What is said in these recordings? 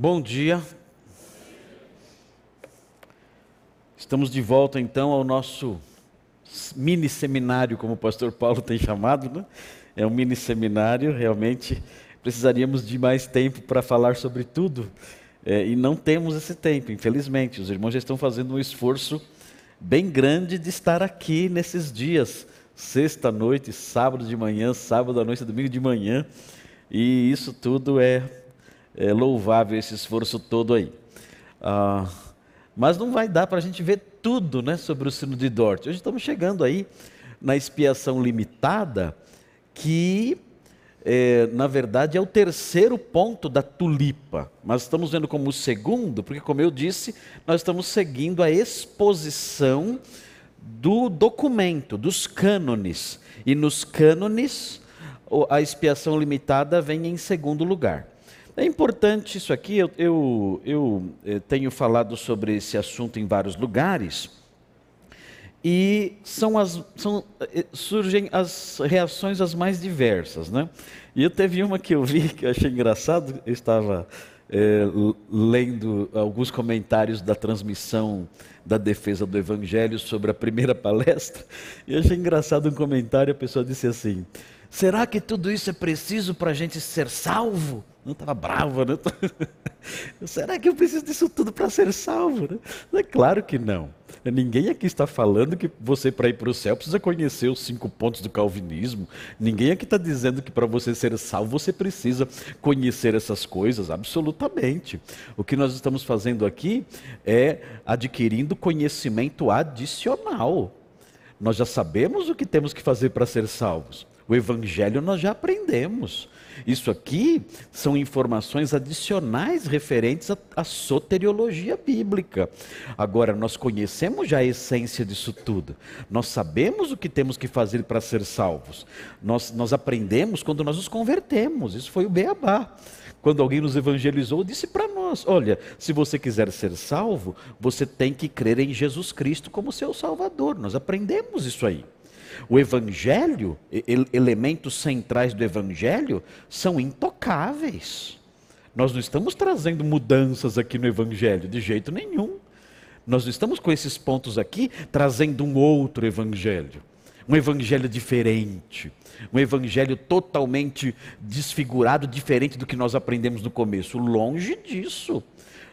Bom dia. Estamos de volta então ao nosso mini seminário, como o pastor Paulo tem chamado, né? É um mini seminário, realmente precisaríamos de mais tempo para falar sobre tudo é, e não temos esse tempo, infelizmente. Os irmãos já estão fazendo um esforço bem grande de estar aqui nesses dias, sexta noite, sábado de manhã, sábado à noite, domingo de manhã, e isso tudo é, é louvável, esse esforço todo aí. Ah, mas não vai dar para a gente ver tudo né, sobre o sino de Dort. Hoje estamos chegando aí na expiação limitada, que é, na verdade é o terceiro ponto da tulipa. Mas estamos vendo como o segundo, porque, como eu disse, nós estamos seguindo a exposição do documento, dos cânones. E nos cânones, a expiação limitada vem em segundo lugar. É importante isso aqui, eu, eu, eu, eh, tenho falado sobre esse assunto em vários lugares, e são as, são, eh, surgem as reações as mais diversas. Né? E eu teve uma que eu vi que eu achei engraçado, eu estava é, lendo alguns comentários da transmissão da defesa do Evangelho sobre a primeira palestra, e achei engraçado um comentário, a pessoa disse assim, será que tudo isso é preciso para a gente ser salvo? Não estava brava, né? Será que eu preciso disso tudo para ser salvo? Né? É claro que não. Ninguém aqui está falando que você, para ir para o céu, precisa conhecer os cinco pontos do calvinismo. Ninguém aqui está dizendo que para você ser salvo, você precisa conhecer essas coisas, absolutamente. O que nós estamos fazendo aqui é adquirindo conhecimento adicional. Nós já sabemos o que temos que fazer para ser salvos. O evangelho nós já aprendemos. Isso aqui são informações adicionais referentes à, soteriologia bíblica. Agora, nós conhecemos já a essência disso tudo. Nós sabemos o que temos que fazer para ser salvos. Nós, nós aprendemos quando nós nos convertemos. Isso foi o beabá quando alguém nos evangelizou, disse para nós: olha, se você quiser ser salvo, você tem que crer em Jesus Cristo como seu Salvador. Nós aprendemos isso aí. O Evangelho, elementos centrais do Evangelho, são intocáveis. Nós não estamos trazendo mudanças aqui no Evangelho, de jeito nenhum. Nós não estamos com esses pontos aqui trazendo um outro Evangelho. Um Evangelho diferente. Um Evangelho totalmente desfigurado, diferente do que nós aprendemos no começo. Longe disso.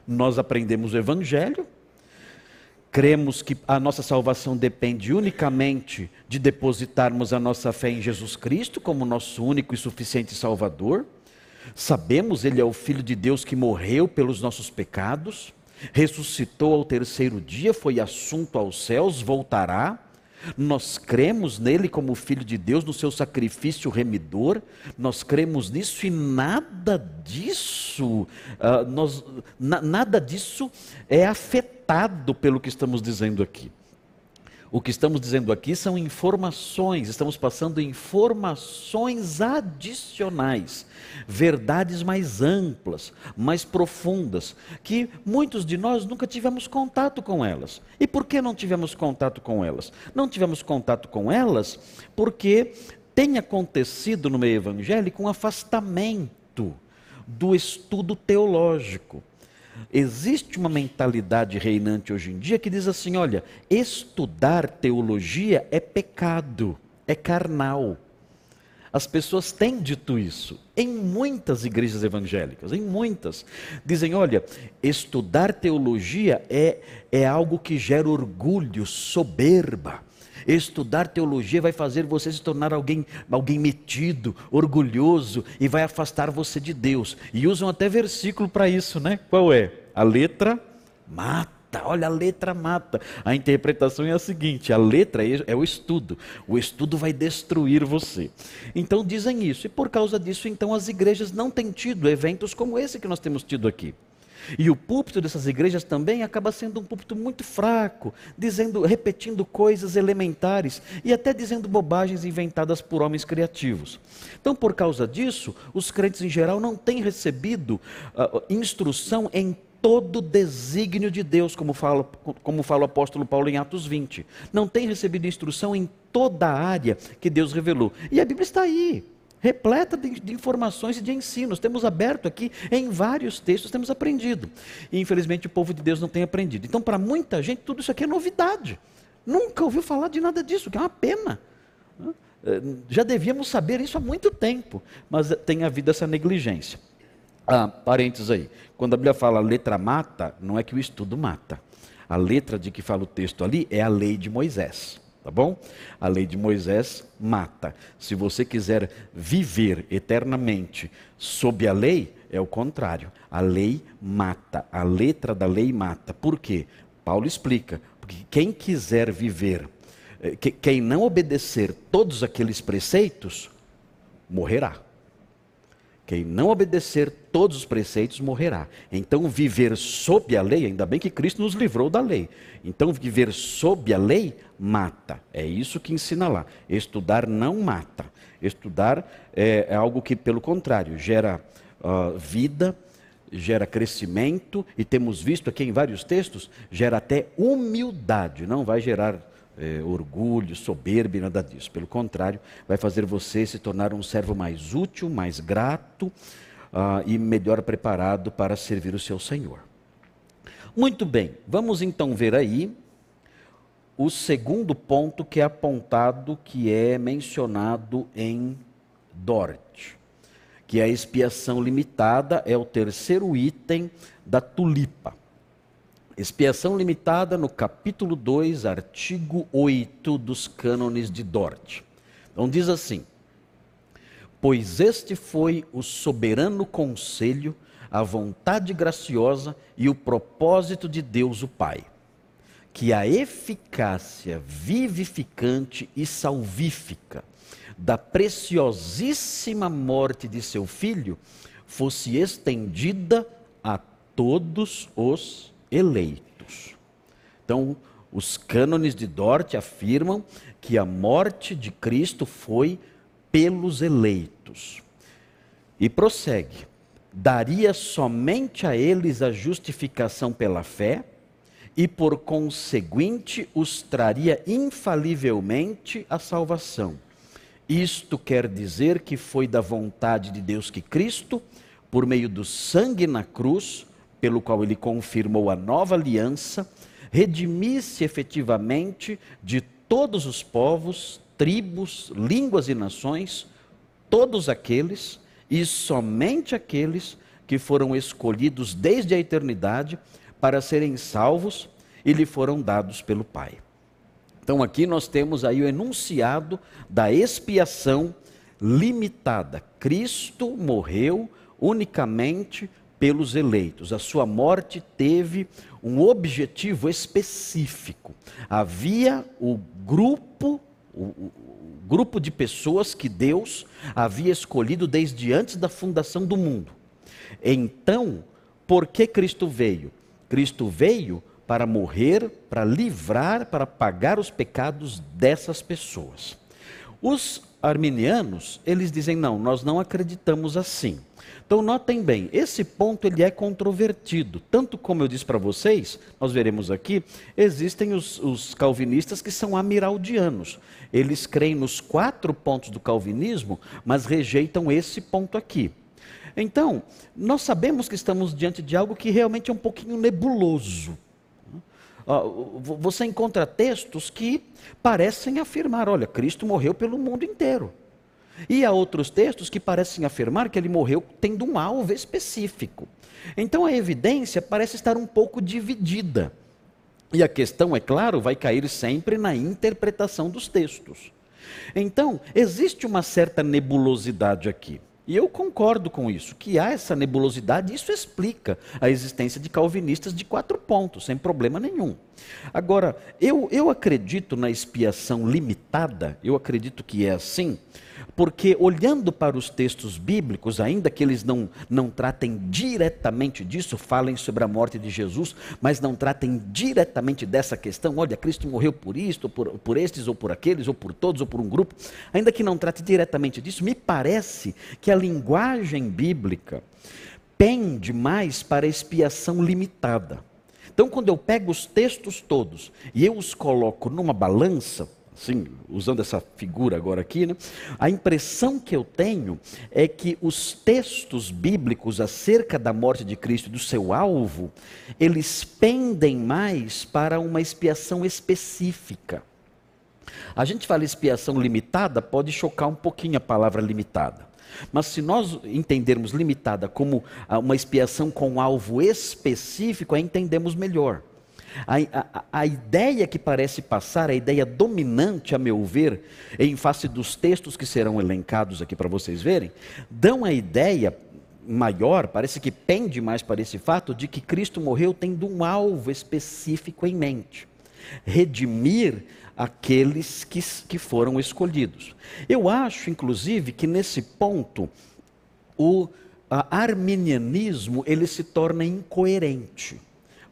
Nós aprendemos o Evangelho, cremos que a nossa salvação depende unicamente de depositarmos a nossa fé em Jesus Cristo como nosso único e suficiente Salvador. Sabemos Ele é o Filho de Deus que morreu pelos nossos pecados, ressuscitou ao terceiro dia, foi assunto aos céus, voltará. Nós cremos nele como Filho de Deus, no seu sacrifício remidor, nós cremos nisso e nada disso, uh, nós, na, nada disso é afetado afetado pelo que estamos dizendo aqui. O que estamos dizendo aqui são informações, estamos passando informações adicionais, verdades mais amplas, mais profundas, que muitos de nós nunca tivemos contato com elas. E por que não tivemos contato com elas? Não tivemos contato com elas porque tem acontecido no meio evangélico um afastamento do estudo teológico. Existe uma mentalidade reinante hoje em dia que diz assim: olha, estudar teologia é pecado, é carnal. As pessoas têm dito isso em muitas igrejas evangélicas, em muitas. Dizem: olha, estudar teologia é, é algo que gera orgulho, soberba. Estudar teologia vai fazer você se tornar alguém, alguém metido, orgulhoso e vai afastar você de Deus. E usam até versículo para isso, né? Qual é? A letra mata. Olha, a letra mata. A interpretação é a seguinte: a letra é, é o estudo. O estudo vai destruir você. Então dizem isso. E por causa disso, então, as igrejas não têm tido eventos como esse que nós temos tido aqui. E o púlpito dessas igrejas também acaba sendo um púlpito muito fraco, dizendo, repetindo coisas elementares e até dizendo bobagens inventadas por homens criativos. Então, por causa disso, os crentes em geral não têm recebido uh, instrução em todo o desígnio de Deus, como fala, como fala o apóstolo Paulo em Atos 20. Não tem recebido instrução em toda a área que Deus revelou. E a Bíblia está aí repleta de, de, informações e de ensinos. Temos aberto aqui em vários textos, temos aprendido. E infelizmente o povo de Deus não tem aprendido. Então, para muita gente, tudo isso aqui é novidade. Nunca ouviu falar de nada disso, que é uma pena. Eh, já devíamos saber isso há muito tempo, mas tem havido essa negligência. Ah, parênteses aí. Quando a Bíblia fala letra mata, não é que o estudo mata. A letra de que fala o texto ali é a lei de Moisés. Tá bom? A lei de Moisés mata. Se você quiser viver eternamente sob a lei, é o contrário. A lei mata. A letra da lei mata. Por quê? Paulo explica. Porque quem quiser viver, eh, quem não obedecer todos aqueles preceitos, morrerá. Quem não obedecer todos os preceitos morrerá. Então, viver sob a lei, ainda bem que Cristo nos livrou da lei. Então, viver sob a lei mata. É isso que ensina lá. Estudar não mata. Estudar é, é algo que, pelo contrário, gera uh, vida, gera crescimento, e temos visto aqui em vários textos, gera até humildade. Não vai gerar é, orgulho, soberba nada disso. Pelo contrário, vai fazer você se tornar um servo mais útil, mais grato uh, e melhor preparado para servir o seu Senhor. Muito bem, vamos então ver aí o segundo ponto que é apontado, que é mencionado em Dort, que é a expiação limitada, é o terceiro item da tulipa. Expiação limitada no capítulo 2, artigo 8 dos cânones de Dort. Então diz assim: Pois este foi o soberano conselho, a vontade graciosa e o propósito de Deus o Pai, que a eficácia vivificante e salvífica da preciosíssima morte de seu filho fosse estendida a todos os eleitos. Então, os cânones de Dort afirmam que a morte de Cristo foi pelos eleitos. E prossegue: daria somente a eles a justificação pela fé, e por conseguinte os traria infalivelmente a salvação. Isto quer dizer que foi da vontade de Deus que Cristo, por meio do sangue na cruz, pelo qual ele confirmou a nova aliança, redimisse efetivamente de todos os povos, tribos, línguas e nações, todos aqueles e somente aqueles que foram escolhidos desde a eternidade para serem salvos e lhe foram dados pelo Pai. Então aqui nós temos aí o enunciado da expiação limitada. Cristo morreu unicamente pelos eleitos. A sua morte teve um objetivo específico. Havia o grupo, o, o, grupo de pessoas que Deus havia escolhido desde antes da fundação do mundo. Então, por que Cristo veio? Cristo veio para morrer, para livrar, para pagar os pecados dessas pessoas. Os arminianos, eles dizem: não, nós não acreditamos assim. Então notem bem, esse ponto ele é controvertido. Tanto como eu disse para vocês, nós veremos aqui, existem os, os, calvinistas que são amiraldianos. Eles creem nos quatro pontos do calvinismo, mas rejeitam esse ponto aqui. Então, nós sabemos que estamos diante de algo que realmente é um pouquinho nebuloso. Você encontra textos que parecem afirmar: olha, Cristo morreu pelo mundo inteiro. E há outros textos que parecem afirmar que ele morreu tendo um alvo específico. Então a evidência parece estar um pouco dividida. E a questão, é claro, vai cair sempre na interpretação dos textos. Então, existe uma certa nebulosidade aqui. E eu concordo com isso, que há essa nebulosidade, isso explica a existência de calvinistas de quatro pontos, sem problema nenhum. Agora, eu, eu acredito na expiação limitada, eu acredito que é assim, porque olhando para os textos bíblicos, ainda que eles não, não tratem diretamente disso, falem sobre a morte de Jesus, mas não tratem diretamente dessa questão, olha, Cristo morreu por isto, por, por estes, ou por aqueles, ou por todos, ou por um grupo, ainda que não trate diretamente disso, me parece que a linguagem bíblica pende mais para a expiação limitada. Então, quando eu pego os textos todos e eu os coloco numa balança, Sim, usando essa figura agora aqui, né? a impressão que eu tenho é que os textos bíblicos acerca da morte de Cristo e do seu alvo, eles pendem mais para uma expiação específica. A gente fala expiação limitada, pode chocar um pouquinho a palavra limitada. Mas se nós entendermos limitada como uma expiação com alvo específico, aí entendemos melhor. A, a, a, ideia que parece passar, a ideia dominante, a meu ver, em face dos textos que serão elencados aqui para vocês verem, dão a ideia maior, parece que pende mais para esse fato de que Cristo morreu tendo um alvo específico em mente: redimir aqueles que, que foram escolhidos. Eu acho, inclusive, que nesse ponto o arminianismo ele se torna incoerente.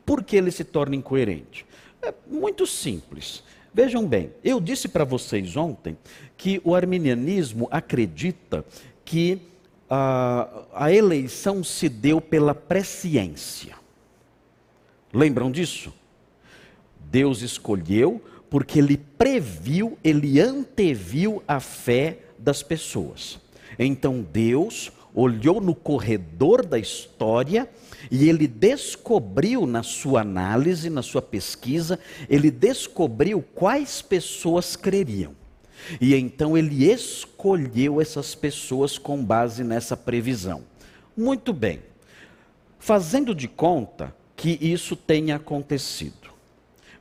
Por que ele se torna incoerente? É muito simples. Vejam bem, eu disse para vocês ontem que o arminianismo acredita que a, a eleição se deu pela presciência. Lembram disso? Deus escolheu porque ele previu, ele anteviu a fé das pessoas. Então Deus olhou no corredor da história e ele descobriu na sua análise, na sua pesquisa, ele descobriu quais pessoas creriam. E então ele escolheu essas pessoas com base nessa previsão. Muito bem. Fazendo de conta que isso tenha acontecido.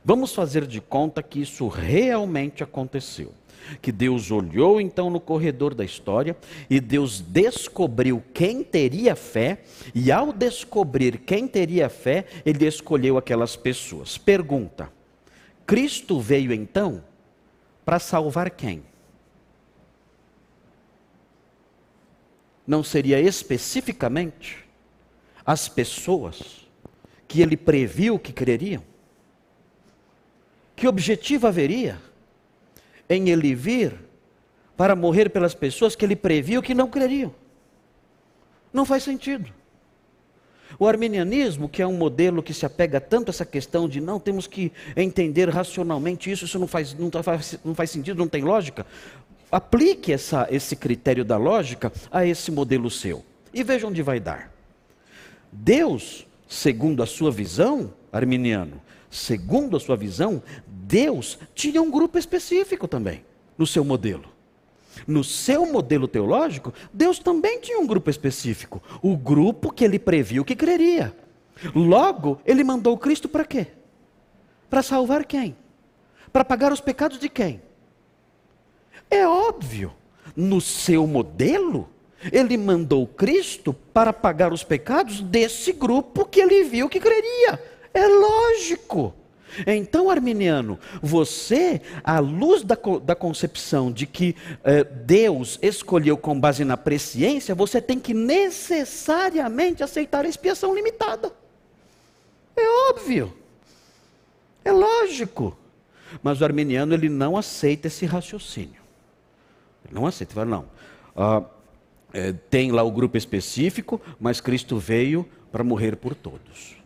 Vamos fazer de conta que isso realmente aconteceu que Deus olhou então no corredor da história e Deus descobriu quem teria fé, e ao descobrir quem teria fé, ele escolheu aquelas pessoas. Pergunta: Cristo veio então para salvar quem? Não seria especificamente as pessoas que ele previu que creriam? Que objetivo haveria? em ele vir para morrer pelas pessoas que ele previu que não creriam. Não faz sentido. O arminianismo, que é um modelo que se apega tanto a essa questão de não temos que entender racionalmente isso, isso não faz, não faz, não faz sentido, não tem lógica, aplique essa, esse critério da lógica a esse modelo seu. E veja onde vai dar. Deus, segundo a sua visão, arminiano, segundo a sua visão, Deus tinha um grupo específico também no seu modelo. No seu modelo teológico, Deus também tinha um grupo específico, o grupo que ele previu que creria. Logo, ele mandou Cristo para quê? Para salvar quem? Para pagar os pecados de quem? É óbvio, no seu modelo, ele mandou Cristo para pagar os pecados desse grupo que ele viu que creria. É lógico. Então, arminiano, você, à luz da, da concepção de que eh, Deus escolheu com base na presciência, você tem que necessariamente aceitar a expiação limitada. É óbvio. É lógico. Mas o arminiano, ele não aceita esse raciocínio. Ele não aceita. Ele fala, não. Ah, é, tem lá o grupo específico, mas Cristo veio para morrer por todos.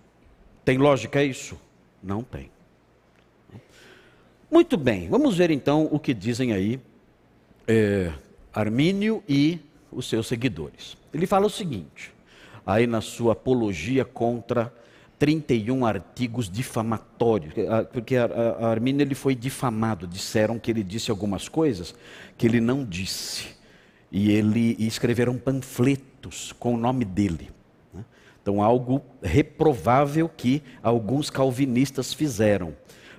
Tem lógica isso? Não tem. Muito bem, vamos ver então o que dizem aí é, Armínio e os seus seguidores. Ele fala o seguinte, aí na sua apologia contra 31 artigos difamatórios, porque Armínio ele foi difamado, disseram que ele disse algumas coisas que ele não disse, e ele e escreveram panfletos com o nome dele. Então, algo reprovável que alguns calvinistas fizeram,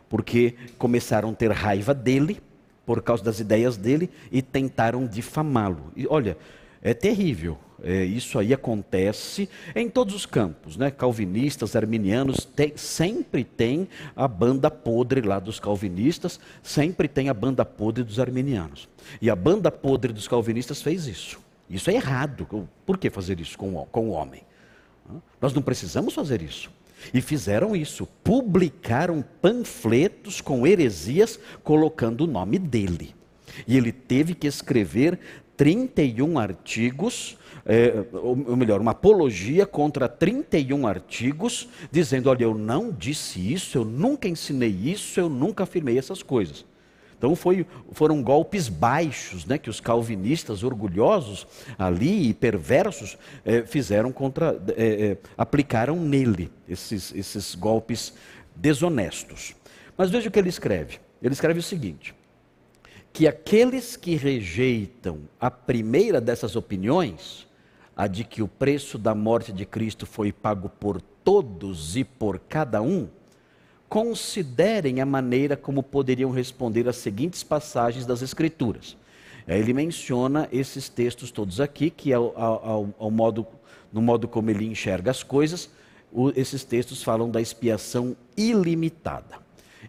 porque começaram a ter raiva dele, por causa das ideias dele, e tentaram difamá-lo. E olha, é terrível. É, isso aí acontece em todos os campos, né? Calvinistas, arminianos, tem, sempre tem a banda podre lá dos calvinistas, sempre tem a banda podre dos arminianos. E a banda podre dos calvinistas fez isso. Isso é errado. Por que fazer isso com, com o homem? Nós não precisamos fazer isso. E fizeram isso, publicaram panfletos com heresias colocando o nome dele. E ele teve que escrever 31 artigos, é, ou melhor, uma apologia contra 31 artigos, dizendo: olha, eu não disse isso, eu nunca ensinei isso, eu nunca afirmei essas coisas. Então foi, foram golpes baixos né, que os calvinistas orgulhosos ali e perversos eh, fizeram contra, eh, eh, aplicaram nele esses, esses golpes desonestos. Mas veja o que ele escreve. Ele escreve o seguinte: que aqueles que rejeitam a primeira dessas opiniões, a de que o preço da morte de Cristo foi pago por todos e por cada um, considerem a maneira como poderiam responder às seguintes passagens das Escrituras. Ele menciona esses textos todos aqui, que ao, ao, ao modo, no modo como ele enxerga as coisas, o, esses textos falam da expiação ilimitada.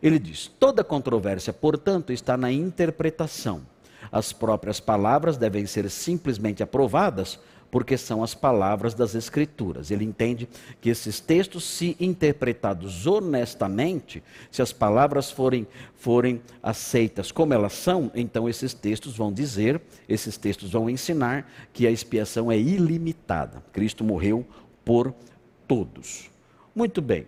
Ele diz: toda controvérsia, portanto, está na interpretação. As próprias palavras devem ser simplesmente aprovadas porque são as palavras das Escrituras. Ele entende que esses textos, se interpretados honestamente, se as palavras forem, forem aceitas como elas são, então esses textos vão dizer, esses textos vão ensinar que a expiação é ilimitada. Cristo morreu por todos. Muito bem.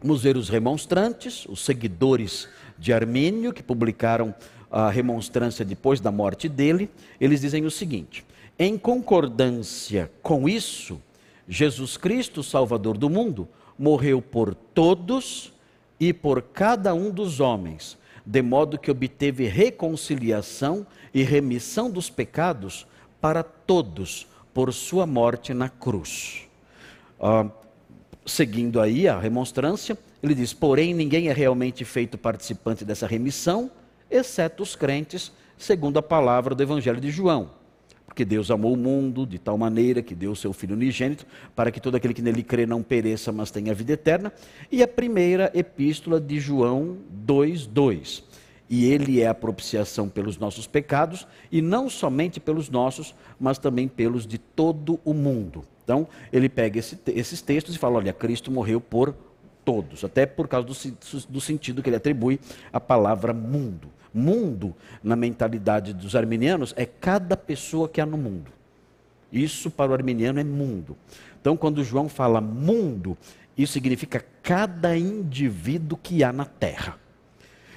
Vamos ver os remonstrantes, os seguidores de Armínio, que publicaram a remonstrância depois da morte dele. Eles dizem o seguinte: em concordância com isso, Jesus Cristo, Salvador do mundo, morreu por todos e por cada um dos homens, de modo que obteve reconciliação e remissão dos pecados para todos por sua morte na cruz. Ah, seguindo aí a remonstrância, ele diz: Porém, ninguém é realmente feito participante dessa remissão, exceto os crentes, segundo a palavra do Evangelho de João. Porque Deus amou o mundo de tal maneira que deu o seu Filho unigênito, para que todo aquele que nele crê não pereça, mas tenha vida eterna. E a primeira epístola de João 2,2. E ele é a propiciação pelos nossos pecados, e não somente pelos nossos, mas também pelos de todo o mundo. Então, ele pega esse, esses textos e fala: olha, Cristo morreu por todos, até por causa do, do sentido que ele atribui à palavra mundo. Mundo, na mentalidade dos arminianos, é cada pessoa que há no mundo. Isso para o arminiano é mundo. Então, quando João fala mundo, isso significa cada indivíduo que há na terra.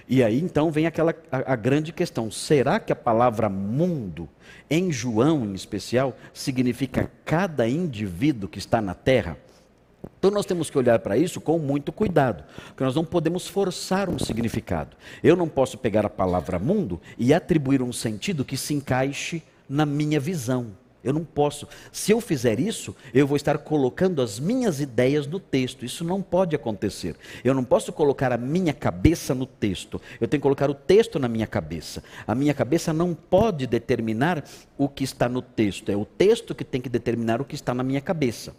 E aí então vem aquela a, a, grande questão: será que a palavra mundo, em João em especial, significa cada indivíduo que está na terra? Então nós temos que olhar para isso com muito cuidado, porque nós não podemos forçar um significado. Eu não posso pegar a palavra mundo e atribuir um sentido que se encaixe na minha visão. Eu não posso. Se eu fizer isso, eu vou estar colocando as minhas ideias no texto. Isso não pode acontecer. Eu não posso colocar a minha cabeça no texto. Eu tenho que colocar o texto na minha cabeça. A minha cabeça não pode determinar o que está no texto. É o texto que tem que determinar o que está na minha cabeça.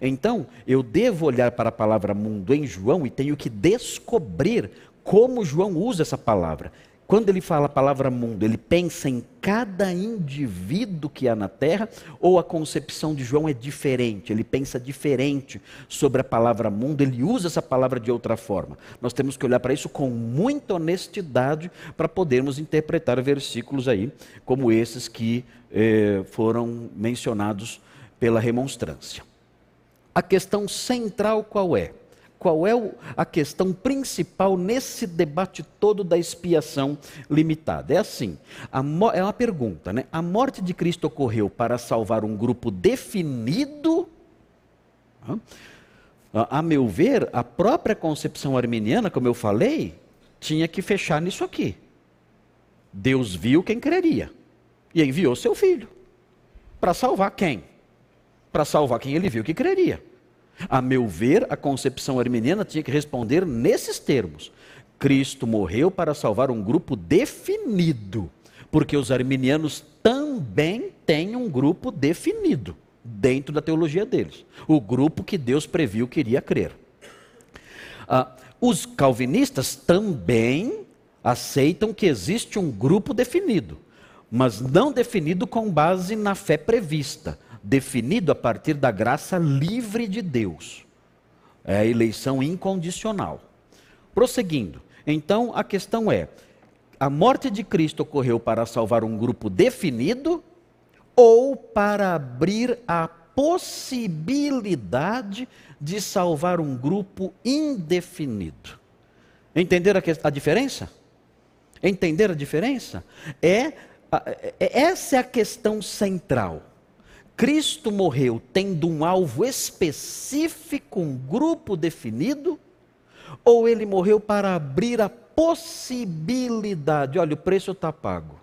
Então, eu devo olhar para a palavra mundo em João e tenho que descobrir como João usa essa palavra. Quando ele fala a palavra mundo, ele pensa em cada indivíduo que há na terra, ou a concepção de João é diferente, ele pensa diferente sobre a palavra mundo, ele usa essa palavra de outra forma. Nós temos que olhar para isso com muita honestidade para podermos interpretar versículos aí, como esses que eh, foram mencionados pela remonstrância. A questão central qual é? Qual é a questão principal nesse debate todo da expiação limitada? É assim, é uma pergunta, né? A morte de Cristo ocorreu para salvar um grupo definido? A meu ver, a própria concepção arminiana, como eu falei, tinha que fechar nisso aqui. Deus viu quem creria e enviou seu filho para salvar quem? Para salvar quem ele viu que creria. A meu ver, a concepção arminiana tinha que responder nesses termos: Cristo morreu para salvar um grupo definido, porque os arminianos também têm um grupo definido dentro da teologia deles o grupo que Deus previu que iria crer. Ah, os calvinistas também aceitam que existe um grupo definido, mas não definido com base na fé prevista, definido a partir da graça livre de Deus. É a eleição incondicional. Prosseguindo, então a questão é: a morte de Cristo ocorreu para salvar um grupo definido ou para abrir a possibilidade de salvar um grupo indefinido? Entenderam a, a diferença? Entender a diferença? É essa é a questão central. Cristo morreu tendo um alvo específico, um grupo definido, ou ele morreu para abrir a possibilidade? Olha, o preço está pago.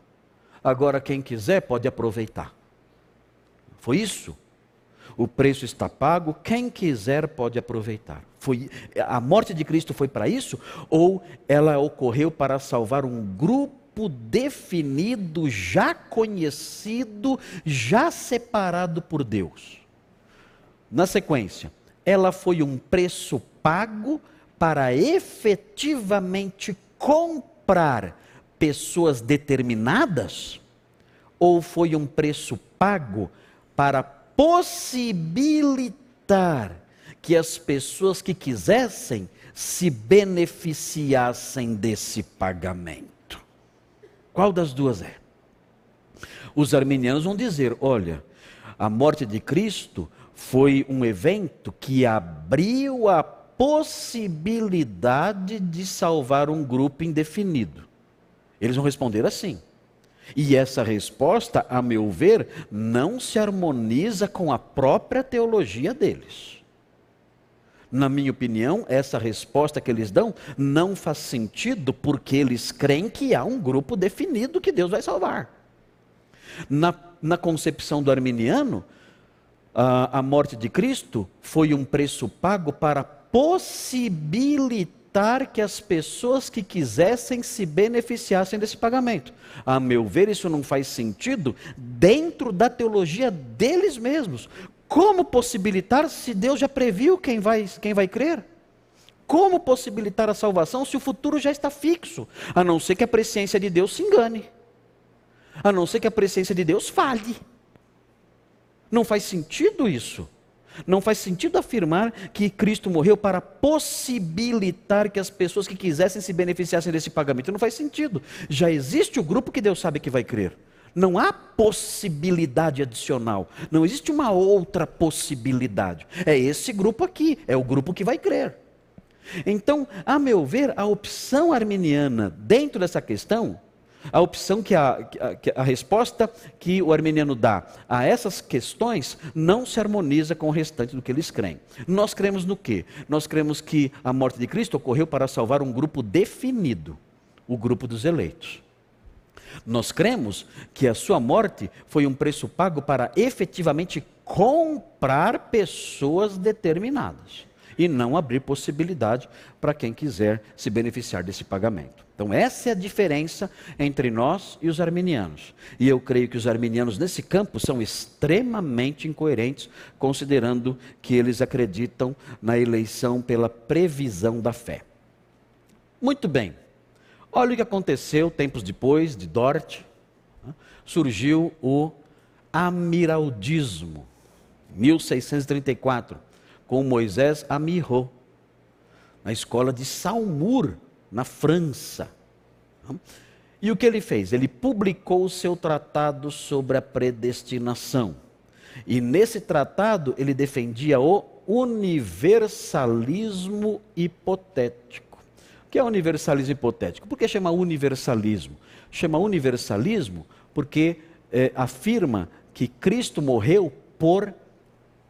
Agora, quem quiser pode aproveitar. Foi isso? O preço está pago, quem quiser pode aproveitar. Foi, a morte de Cristo foi para isso? Ou ela ocorreu para salvar um grupo definido, já conhecido, já separado por Deus? Na sequência, ela foi um preço pago para efetivamente comprar pessoas determinadas? Ou foi um preço pago para possibilitar que as pessoas que quisessem se beneficiassem desse pagamento. Qual das duas é? Os arminianos vão dizer: olha, a morte de Cristo foi um evento que abriu a possibilidade de salvar um grupo indefinido. Eles vão responder assim. E essa resposta, a meu ver, não se harmoniza com a própria teologia deles. Na minha opinião, essa resposta que eles dão não faz sentido porque eles creem que há um grupo definido que Deus vai salvar. Na, na concepção do arminiano, a, a morte de Cristo foi um preço pago para possibilitar que as pessoas que quisessem se beneficiassem desse pagamento. A meu ver, isso não faz sentido dentro da teologia deles mesmos. Como possibilitar se Deus já previu quem vai, quem vai crer? Como possibilitar a salvação se o futuro já está fixo? A não ser que a presciência de Deus se engane. A não ser que a presciência de Deus falhe. Não faz sentido isso. Não faz sentido afirmar que Cristo morreu para possibilitar que as pessoas que quisessem se beneficiassem desse pagamento. Não faz sentido. Já existe o grupo que Deus sabe que vai crer. Não há possibilidade adicional. Não existe uma outra possibilidade. É esse grupo aqui, é o grupo que vai crer. Então, a meu ver, a opção arminiana dentro dessa questão a opção que a, que a, resposta que o armeniano dá a essas questões não se harmoniza com o restante do que eles creem. Nós cremos no quê? Nós cremos que a morte de Cristo ocorreu para salvar um grupo definido, o grupo dos eleitos. Nós cremos que a sua morte foi um preço pago para efetivamente comprar pessoas determinadas e não abrir possibilidade para quem quiser se beneficiar desse pagamento. Então, essa é a diferença entre nós e os arminianos. E eu creio que os arminianos nesse campo são extremamente incoerentes, considerando que eles acreditam na eleição pela previsão da fé. Muito bem. Olha o que aconteceu tempos depois de Dort. Né? Surgiu o amiraldismo, 1634, com Moisés Amirro, na escola de Salmur, na França. E o que ele fez? Ele publicou o seu tratado sobre a predestinação. E nesse tratado ele defendia o universalismo hipotético. Que é universalismo hipotético? Por que chama universalismo? Chama universalismo porque é, afirma que Cristo morreu por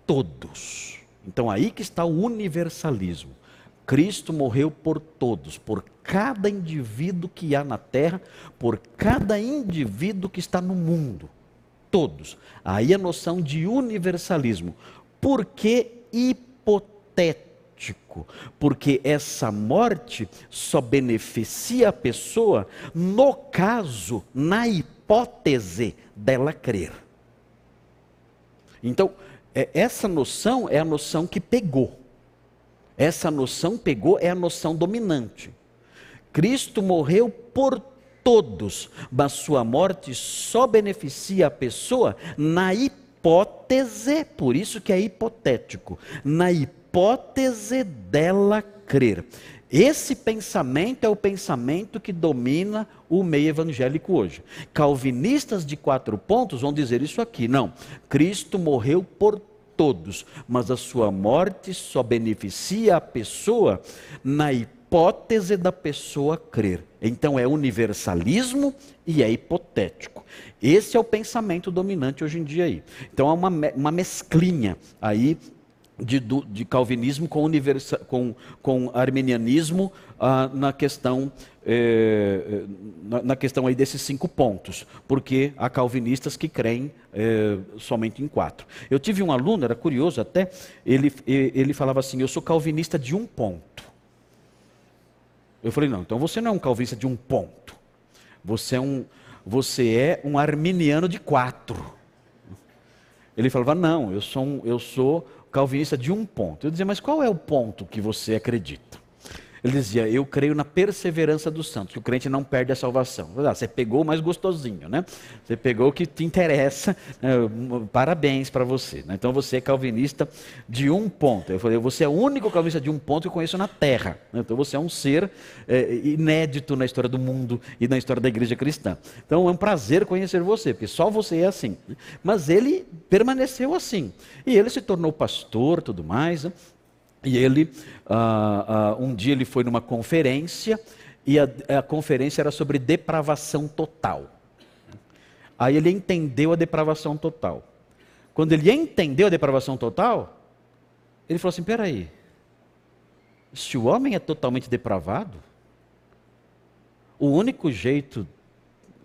todos. Então aí que está o universalismo. Cristo morreu por todos, por cada indivíduo que há na terra, por cada indivíduo que está no mundo. Todos. Aí a noção de universalismo. Por que hipotético? Porque essa morte só beneficia a pessoa no caso, na hipótese dela crer. Então, é, essa noção é a noção que pegou. Essa noção pegou, é a noção dominante. Cristo morreu por todos, mas sua morte só beneficia a pessoa na hipótese, por isso que é hipotético, na hipótese dela crer. Esse pensamento é o pensamento que domina o meio evangélico hoje. Calvinistas de quatro pontos vão dizer isso aqui. Não, Cristo morreu por todos, mas a sua morte só beneficia a pessoa na hipótese hipótese da pessoa crer. Então é universalismo e é hipotético. Esse é o pensamento dominante hoje em dia aí. Então há uma, uma mesclinha aí de, de calvinismo com, universa, com, com armenianismo ah, na questão eh, na, na, questão aí desses cinco pontos, porque há calvinistas que creem eh, somente em quatro. Eu tive um aluno, era curioso até, ele, ele falava assim: eu sou calvinista de um ponto. Eu falei, não, então você não é um calvinista de um ponto. Você é um, você é um arminiano de quatro. Ele falava, não, eu sou, eu sou calvinista de um ponto. Eu dizia, mas qual é o ponto que você acredita? Ele dizia: Eu creio na perseverança dos santos, que o crente não perde a salvação. Ah, você pegou o mais gostosinho, né? Você pegou o que te interessa, né? parabéns para você. Né? Então você é calvinista de um ponto. Eu falei: Você é o único calvinista de um ponto que eu conheço na terra. Então você é um ser é, inédito na história do mundo e na história da igreja cristã. Então é um prazer conhecer você, porque só você é assim. Mas ele permaneceu assim. E ele se tornou pastor tudo mais. Né? E ele, uh, uh, um dia ele foi numa conferência, e a, a, conferência era sobre depravação total. Aí ele entendeu a depravação total. Quando ele entendeu a depravação total, ele falou assim: peraí, se o homem é totalmente depravado, o único jeito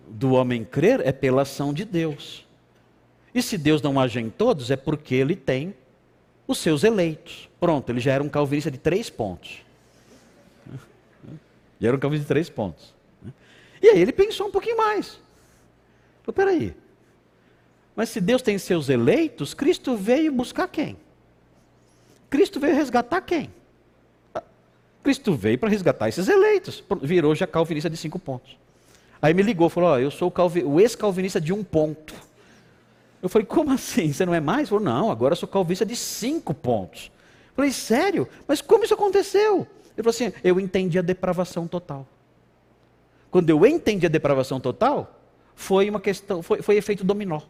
do homem crer é pela ação de Deus. E se Deus não age em todos, é porque ele tem os seus eleitos. Pronto, ele já era um calvinista de três pontos. Já era um calvinista de três pontos. E aí ele pensou um pouquinho mais. Falou, peraí. Mas se Deus tem seus eleitos, Cristo veio buscar quem? Cristo veio resgatar quem? Cristo veio para resgatar esses eleitos. Virou já calvinista de cinco pontos. Aí me ligou, falou: oh, eu sou o, o ex-calvinista de um ponto. Eu falei, como assim? Você não é mais? Ele falou, não, agora eu sou calvista de cinco pontos. Eu falei, sério? Mas como isso aconteceu? Ele falou assim, eu entendi a depravação total. Quando eu entendi a depravação total, foi uma questão, foi, foi efeito dominó.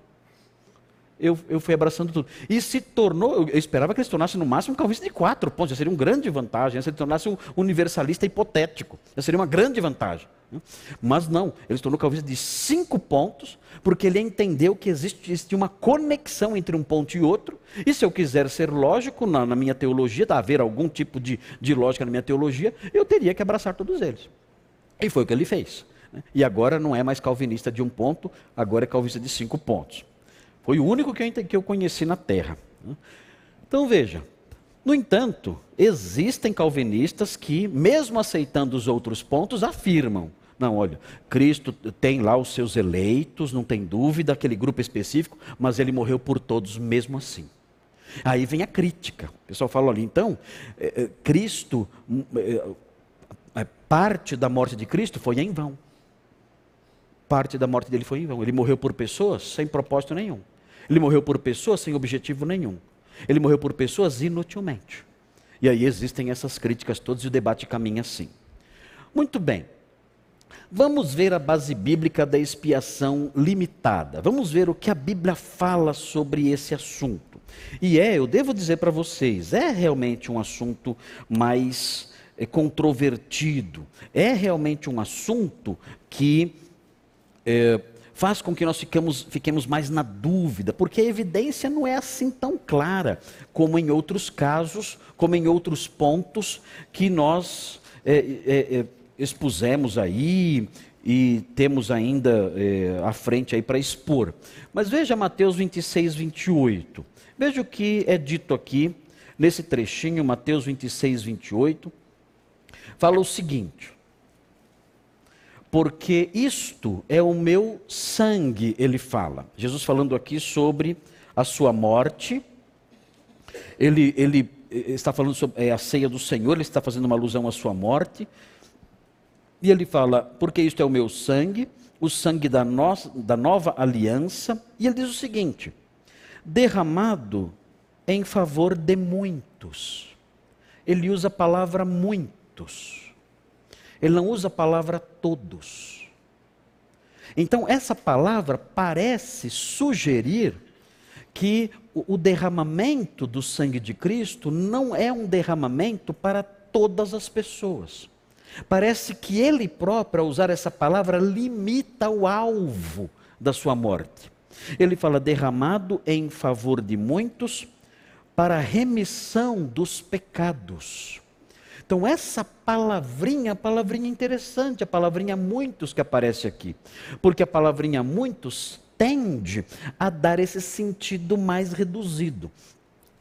Eu, eu fui abraçando tudo. E se tornou, eu esperava que ele se tornasse no máximo um calvista de quatro pontos, já seria uma grande vantagem, se ele tornasse um universalista hipotético, já seria uma grande vantagem. Mas não, ele se tornou calvinista de cinco pontos, porque ele entendeu que existe, existe, uma conexão entre um ponto e outro, e se eu quiser ser lógico na, na minha teologia, haver algum tipo de, de lógica na minha teologia, eu teria que abraçar todos eles. E foi o que ele fez. Né? E agora não é mais calvinista de um ponto, agora é calvinista de cinco pontos. Foi o único que eu, que eu conheci na Terra. Né? Então veja, no entanto, existem calvinistas que, mesmo aceitando os outros pontos, afirmam: não, olha, Cristo tem lá os seus eleitos, não tem dúvida, aquele grupo específico, mas ele morreu por todos mesmo assim. Aí vem a crítica. O pessoal fala ali, então, é, Cristo, é, parte da morte de Cristo foi em vão. Parte da morte dele foi em vão. Ele morreu por pessoas sem propósito nenhum. Ele morreu por pessoas sem objetivo nenhum. Ele morreu por pessoas inutilmente. E aí existem essas críticas todas e o debate caminha assim. Muito bem. Vamos ver a base bíblica da expiação limitada. Vamos ver o que a Bíblia fala sobre esse assunto. E é, eu devo dizer para vocês, é realmente um assunto mais é, controvertido. É realmente um assunto que é, faz com que nós ficamos, fiquemos mais na dúvida, porque a evidência não é assim tão clara como em outros casos, como em outros pontos que nós é, é, é expusemos aí e temos ainda é, à frente aí para expor. Mas veja Mateus 26, 28. Veja o que é dito aqui nesse trechinho, Mateus 26, 28. Fala o seguinte: porque isto é o meu sangue, ele fala. Jesus falando aqui sobre a sua morte, ele, ele está falando sobre é, a ceia do Senhor, ele está fazendo uma alusão à sua morte, e ele fala, porque isto é o meu sangue, o sangue da, no, da nova aliança, e ele diz o seguinte: derramado em favor de muitos. Ele usa a palavra muitos. Ele não usa a palavra todos. Então, essa palavra parece sugerir que o derramamento do sangue de Cristo não é um derramamento para todas as pessoas. Parece que ele próprio, ao usar essa palavra, limita o alvo da sua morte. Ele fala derramado em favor de muitos para a remissão dos pecados. Então, essa palavrinha, a palavrinha interessante, a palavrinha muitos que aparece aqui. Porque a palavrinha muitos tende a dar esse sentido mais reduzido.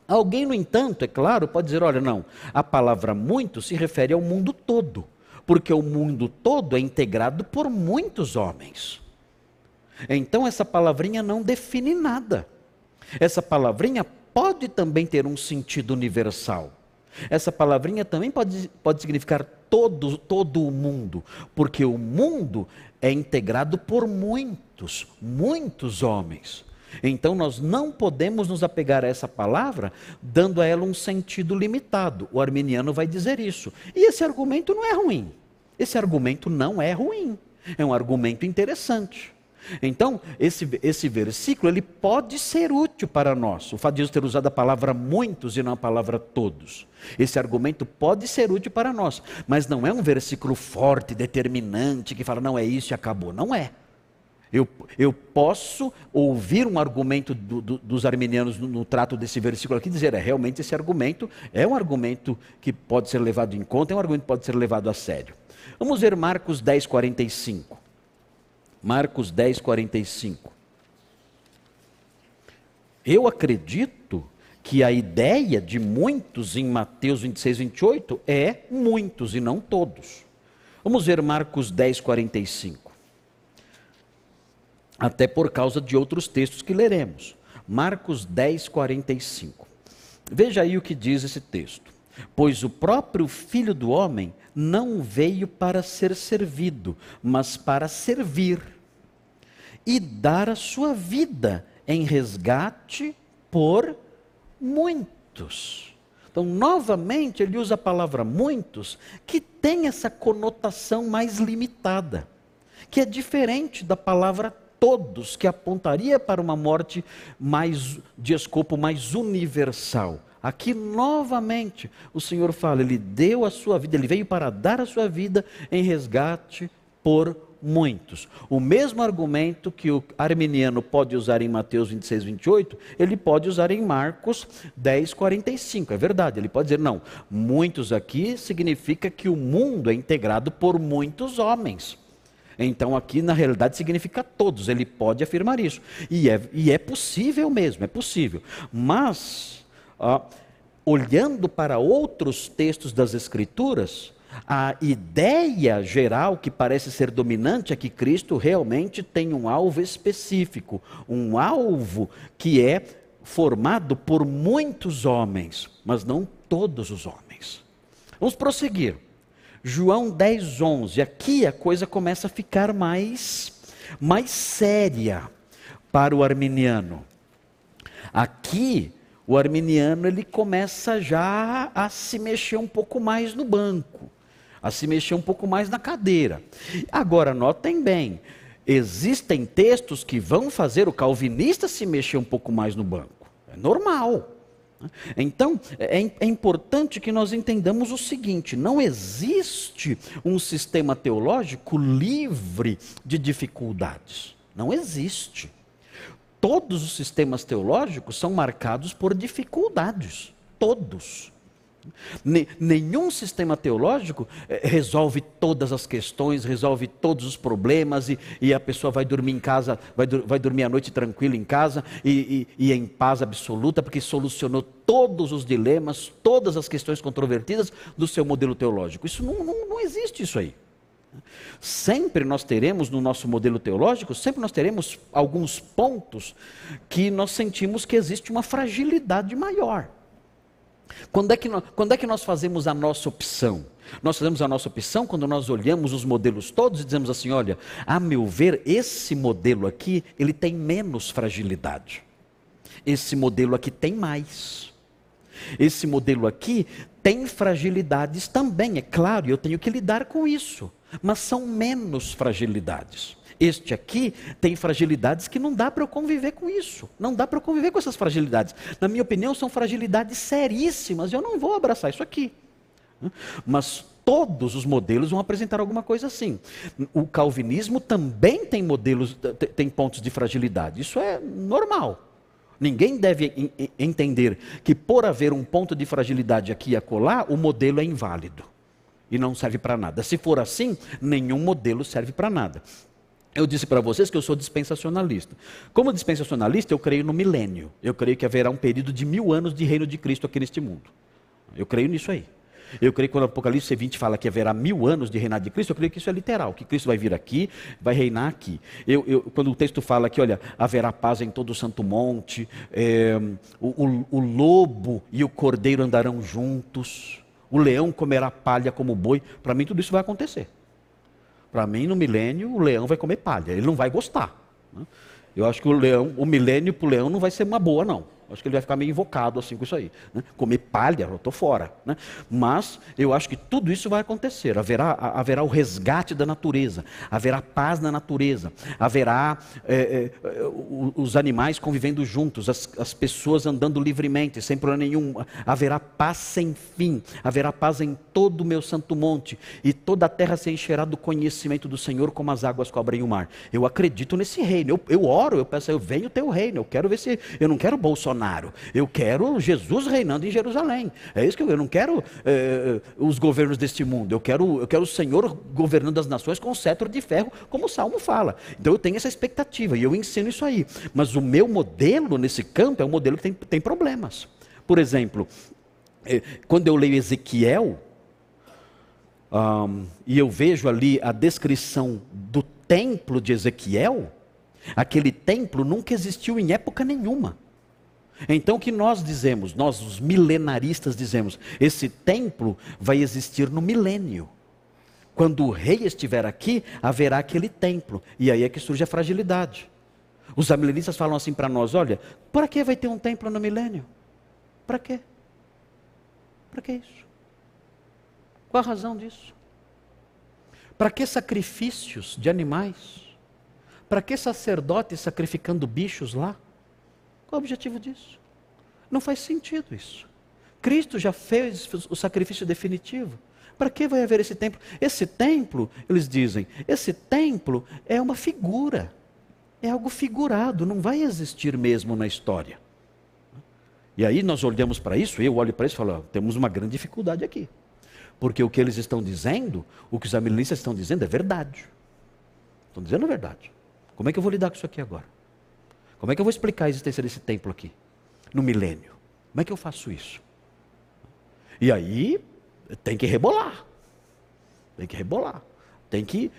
Alguém, no entanto, é claro, pode dizer: olha, não, a palavra muito se refere ao mundo todo, porque o mundo todo é integrado por muitos homens. Então, essa palavrinha não define nada. Essa palavrinha pode também ter um sentido universal. Essa palavrinha também pode, pode significar todo, todo o mundo, porque o mundo é integrado por muitos, muitos homens. Então nós não podemos nos apegar a essa palavra dando a ela um sentido limitado. O arminiano vai dizer isso. E esse argumento não é ruim. Esse argumento não é ruim. É um argumento interessante. Então, esse, esse versículo ele pode ser útil para nós. O fato de Deus ter usado a palavra muitos e não a palavra todos. Esse argumento pode ser útil para nós, mas não é um versículo forte, determinante, que fala, não é isso e acabou. Não é. Eu, eu posso ouvir um argumento do, do, dos armenianos no, no, trato desse versículo aqui, dizer, é realmente esse argumento é um argumento que pode ser levado em conta, é um argumento que pode ser levado a sério. Vamos ver Marcos 10, 45. Marcos 10, 45. Eu acredito que a ideia de muitos em Mateus 26, 28 é muitos e não todos. Vamos ver Marcos 10, 45 até por causa de outros textos que leremos. Marcos 10, 45. Veja aí o que diz esse texto. Pois o próprio Filho do Homem não veio para ser servido, mas para servir e dar a sua vida em resgate por muitos. Então, novamente, ele usa a palavra muitos, que tem essa conotação mais limitada, que é diferente da palavra todos, que apontaria para uma morte mais de escopo mais universal. Aqui novamente o Senhor fala, ele deu a sua vida, ele veio para dar a sua vida em resgate por muitos. O mesmo argumento que o arminiano pode usar em Mateus 26, 28, ele pode usar em Marcos 10, 45. É verdade, ele pode dizer, não, muitos aqui significa que o mundo é integrado por muitos homens. Então aqui na realidade significa todos, ele pode afirmar isso. E é, e é possível mesmo, é possível. Mas, olhando para outros textos das Escrituras, a ideia geral que parece ser dominante é que Cristo realmente tem um alvo específico, um alvo que é formado por muitos homens, mas não todos os homens. Vamos prosseguir. João 10, 11. Aqui a coisa começa a ficar mais, mais séria para o arminiano. Aqui o arminiano ele começa já a se mexer um pouco mais no banco, a se mexer um pouco mais na cadeira. Agora notem bem, existem textos que vão fazer o calvinista se mexer um pouco mais no banco. É normal. Então, é, é, importante que nós entendamos o seguinte: não existe um sistema teológico livre de dificuldades. Não existe. Todos os sistemas teológicos são marcados por dificuldades. Todos. Nenhum sistema teológico eh, resolve todas as questões, resolve todos os problemas e, e a pessoa vai dormir em casa, vai, vai dormir a noite tranquila em casa e, e, e em paz absoluta, porque solucionou todos os dilemas, todas as questões controvertidas do seu modelo teológico. Isso não, não, não existe isso aí. Sempre nós teremos no nosso modelo teológico, sempre nós teremos alguns pontos que nós sentimos que existe uma fragilidade maior. Quando é, que nós, quando é que nós fazemos a nossa opção? Nós fazemos a nossa opção quando nós olhamos os modelos todos e dizemos assim: olha, a meu ver, esse modelo aqui, ele tem menos fragilidade. Esse modelo aqui tem mais. Esse modelo aqui tem fragilidades também, é claro, eu tenho que lidar com isso, mas são menos fragilidades. Este aqui tem fragilidades que não dá para eu conviver com isso. Não dá para eu conviver com essas fragilidades. Na minha opinião, são fragilidades seríssimas. Eu não vou abraçar isso aqui. Mas Todos os modelos vão apresentar alguma coisa assim. O calvinismo também tem modelos, tem pontos de fragilidade. Isso é normal. Ninguém deve entender que por haver um ponto de fragilidade aqui e acolá, o modelo é inválido e não serve para nada. Se for assim, nenhum modelo serve para nada. Eu disse para vocês que eu sou dispensacionalista. Como dispensacionalista, eu creio no milênio. Eu creio que haverá um período de mil anos de reino de Cristo aqui neste mundo. Eu creio nisso aí. Eu creio que quando o Apocalipse 20 fala que haverá mil anos de reinado de Cristo, eu creio que isso é literal, que Cristo vai vir aqui, vai reinar aqui. Eu, eu, quando o texto fala que, olha, haverá paz em todo o santo monte, é, o, o, o lobo e o cordeiro andarão juntos, o leão comerá palha como boi, para mim tudo isso vai acontecer. Para mim, no milênio, o leão vai comer palha, ele não vai gostar. Né? Eu acho que o leão, o milênio para o leão não vai ser uma boa, não. Acho que ele vai ficar meio invocado assim com isso aí. Né? Comer palha, eu estou fora. Né? Mas eu acho que tudo isso vai acontecer. Haverá, haverá o resgate da natureza, haverá paz na natureza, haverá é, é, os animais convivendo juntos, as, as pessoas andando livremente, sem problema nenhum. Haverá paz sem fim, haverá paz em todo o meu santo monte, e toda a terra se encherá do conhecimento do Senhor como as águas cobrem o mar. Eu acredito nesse reino. Eu, eu oro, eu peço, eu venho o teu reino. Eu quero ver se. Eu não quero Bolsonaro Bolsonaro. Eu quero Jesus reinando em Jerusalém. É isso que eu, eu não quero eh, os governos deste mundo. Eu quero, eu quero o Senhor governando as nações com cetro de ferro, como o Salmo fala. Então eu tenho essa expectativa e eu ensino isso aí. Mas o meu modelo nesse campo é um modelo que tem, tem problemas. Por exemplo, eh, quando eu leio Ezequiel, um, e eu vejo ali a descrição do templo de Ezequiel, aquele templo nunca existiu em época nenhuma. Então o que nós dizemos, nós os milenaristas dizemos, esse templo vai existir no milênio. Quando o rei estiver aqui, haverá aquele templo. E aí é que surge a fragilidade. Os amilenistas falam assim para nós: olha, para que vai ter um templo no milênio? Para quê? Para que isso? Qual a razão disso? Para que sacrifícios de animais? Para que sacerdotes sacrificando bichos lá? Qual o objetivo disso? Não faz sentido isso. Cristo já fez o sacrifício definitivo. Para que vai haver esse templo? Esse templo, eles dizem, esse templo é uma figura. É algo figurado, não vai existir mesmo na história. E aí nós olhamos para isso, eu olho para isso e falo, temos uma grande dificuldade aqui. Porque o que eles estão dizendo, o que os amilistas estão dizendo é verdade. Estão dizendo a verdade. Como é que eu vou lidar com isso aqui agora? Como é que eu vou explicar a existência desse templo aqui? No milênio. Como é que eu faço isso? E aí, tem que rebolar. Tem que rebolar. Tem que.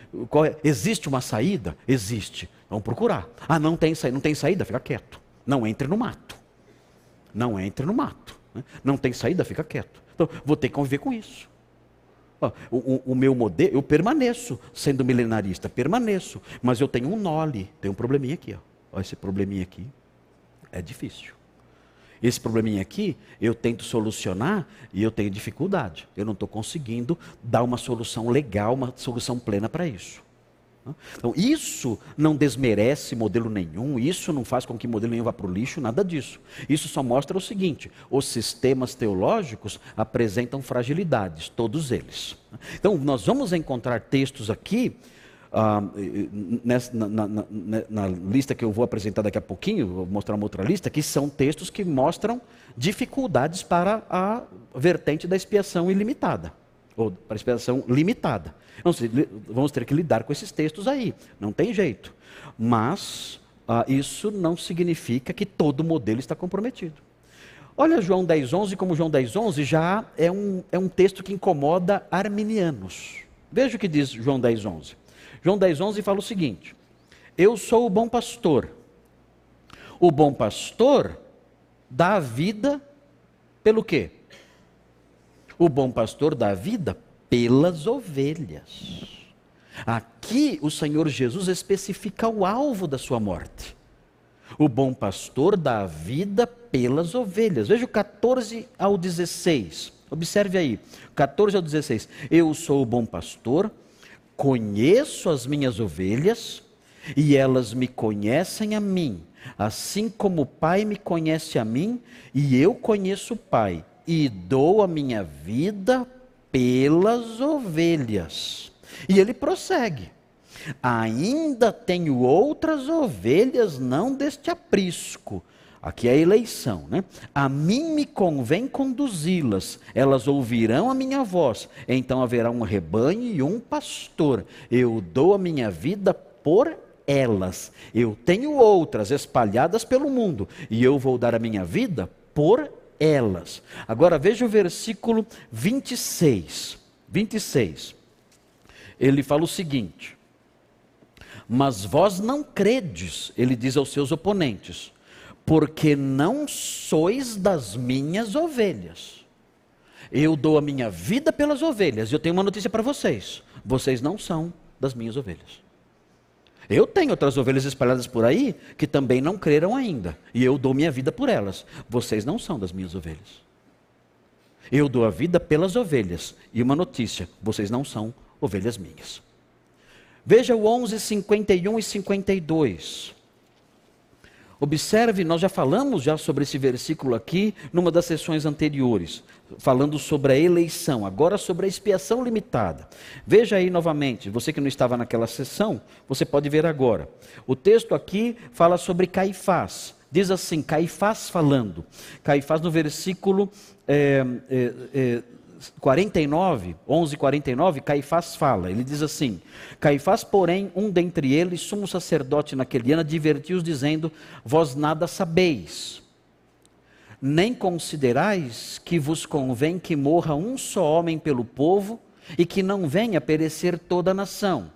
É? Existe uma saída? Existe. Vamos procurar. Ah, não tem saída. Não tem saída? Fica quieto. Não entre no mato. Não entre no mato. Né? Não tem saída? Fica quieto. Então, vou ter que conviver com isso. O, o, o, meu modelo, eu permaneço sendo milenarista, permaneço, mas eu tenho um nole, tem um probleminha aqui, ó. Olha esse probleminha aqui. É difícil. Esse probleminha aqui, eu tento solucionar e eu tenho dificuldade. Eu não estou conseguindo dar uma solução legal, uma solução plena para isso. Então, isso não desmerece modelo nenhum, isso não faz com que modelo nenhum vá para o lixo, nada disso. Isso só mostra o seguinte: os sistemas teológicos apresentam fragilidades, todos eles. Então, nós vamos encontrar textos aqui ah, nessa, na, na, na, na, lista que eu vou apresentar daqui a pouquinho, vou mostrar uma outra lista, que são textos que mostram dificuldades para a vertente da expiação ilimitada, ou para a expiação limitada. Então, vamos ter que lidar com esses textos aí, não tem jeito. Mas ah, isso não significa que todo modelo está comprometido. Olha João 10,11, como João 10,11 já é um, é um texto que incomoda arminianos. Veja o que diz João 10,11. João 10, 11 fala o seguinte: Eu sou o bom pastor. O bom pastor dá a vida pelo quê? O bom pastor dá a vida pelas ovelhas. Aqui o Senhor Jesus especifica o alvo da sua morte. O bom pastor dá a vida pelas ovelhas. Veja o 14 ao 16. Observe aí, 14 ao 16. Eu sou o bom pastor Conheço as minhas ovelhas e elas me conhecem a mim, assim como o Pai me conhece a mim e eu conheço o Pai, e dou a minha vida pelas ovelhas. E ele prossegue: Ainda tenho outras ovelhas, não deste aprisco. Aqui é eleição, né? A mim me convém conduzi-las, elas ouvirão a minha voz, então haverá um rebanho e um pastor. Eu dou a minha vida por elas. Eu tenho outras espalhadas pelo mundo, e eu vou dar a minha vida por elas. Agora veja o versículo 26. 26. Ele fala o seguinte: Mas vós não credes, ele diz aos seus oponentes, porque não sois das minhas ovelhas. Eu dou a minha vida pelas ovelhas. Eu tenho uma notícia para vocês: vocês não são das minhas ovelhas. Eu tenho outras ovelhas espalhadas por aí que também não creram ainda, e eu dou minha vida por elas. Vocês não são das minhas ovelhas. Eu dou a vida pelas ovelhas, e uma notícia: vocês não são ovelhas minhas. Veja o 11, 51 e 52. Observe, nós já falamos já sobre esse versículo aqui numa das sessões anteriores, falando sobre a eleição, agora sobre a expiação limitada. Veja aí novamente, você que não estava naquela sessão, você pode ver agora. O texto aqui fala sobre Caifás. Diz assim, Caifás falando. Caifás no versículo é, é, é, 49, 11, 49, Caifás fala, ele diz assim: Caifás, porém, um dentre eles, sumo sacerdote naquele ano, advertiu-os, dizendo: Vós nada sabeis, nem considerais que vos convém que morra um só homem pelo povo e que não venha perecer toda a nação.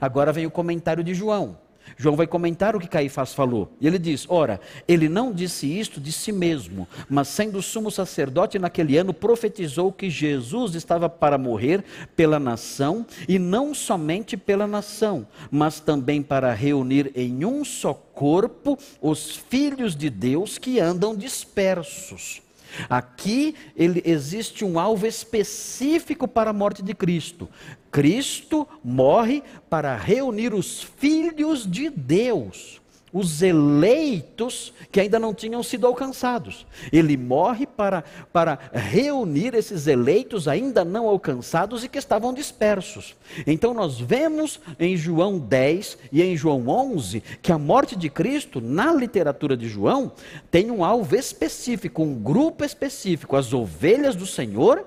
Agora vem o comentário de João. João vai comentar o que Caifás falou. E ele diz: Ora, ele não disse isto de si mesmo, mas sendo sumo sacerdote naquele ano, profetizou que Jesus estava para morrer pela nação, e não somente pela nação, mas também para reunir em um só corpo os filhos de Deus que andam dispersos. Aqui ele, existe um alvo específico para a morte de Cristo. Cristo morre para reunir os filhos de Deus os eleitos que ainda não tinham sido alcançados. Ele morre para, para reunir esses eleitos ainda não alcançados e que estavam dispersos. Então nós vemos em João 10 e em João 11 que a morte de Cristo, na literatura de João, tem um alvo específico, um grupo específico, as ovelhas do Senhor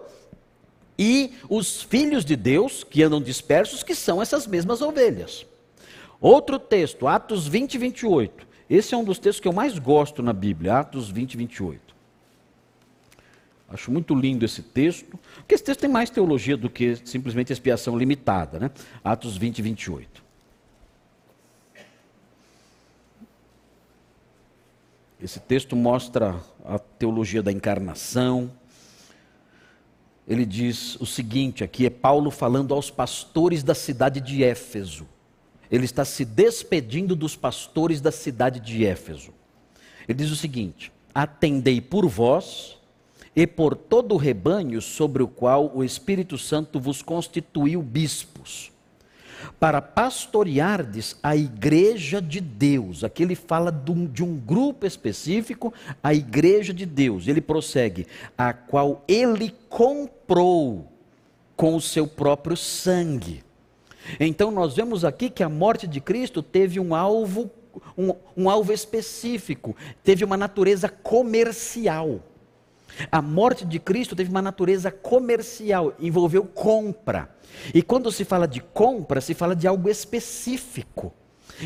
e os filhos de Deus que andam dispersos, que são essas mesmas ovelhas. Outro texto, Atos 20 e 28. Esse é um dos textos que eu mais gosto na Bíblia, Atos 20 e 28. Acho muito lindo esse texto, porque esse texto tem mais teologia do que simplesmente expiação limitada, né? Atos 20 e 28. Esse texto mostra a teologia da encarnação. Ele diz o seguinte: aqui é Paulo falando aos pastores da cidade de Éfeso. Ele está se despedindo dos pastores da cidade de Éfeso. Ele diz o seguinte: Atendei por vós e por todo o rebanho sobre o qual o Espírito Santo vos constituiu bispos, para pastoreardes a igreja de Deus. Aqui ele fala de um, grupo específico, a igreja de Deus. Ele prossegue: a qual ele comprou com o seu próprio sangue. Então nós vemos aqui que a morte de Cristo teve um alvo, um, um alvo específico, teve uma natureza comercial. A morte de Cristo teve uma natureza comercial, envolveu compra. E quando se fala de compra, se fala de algo específico.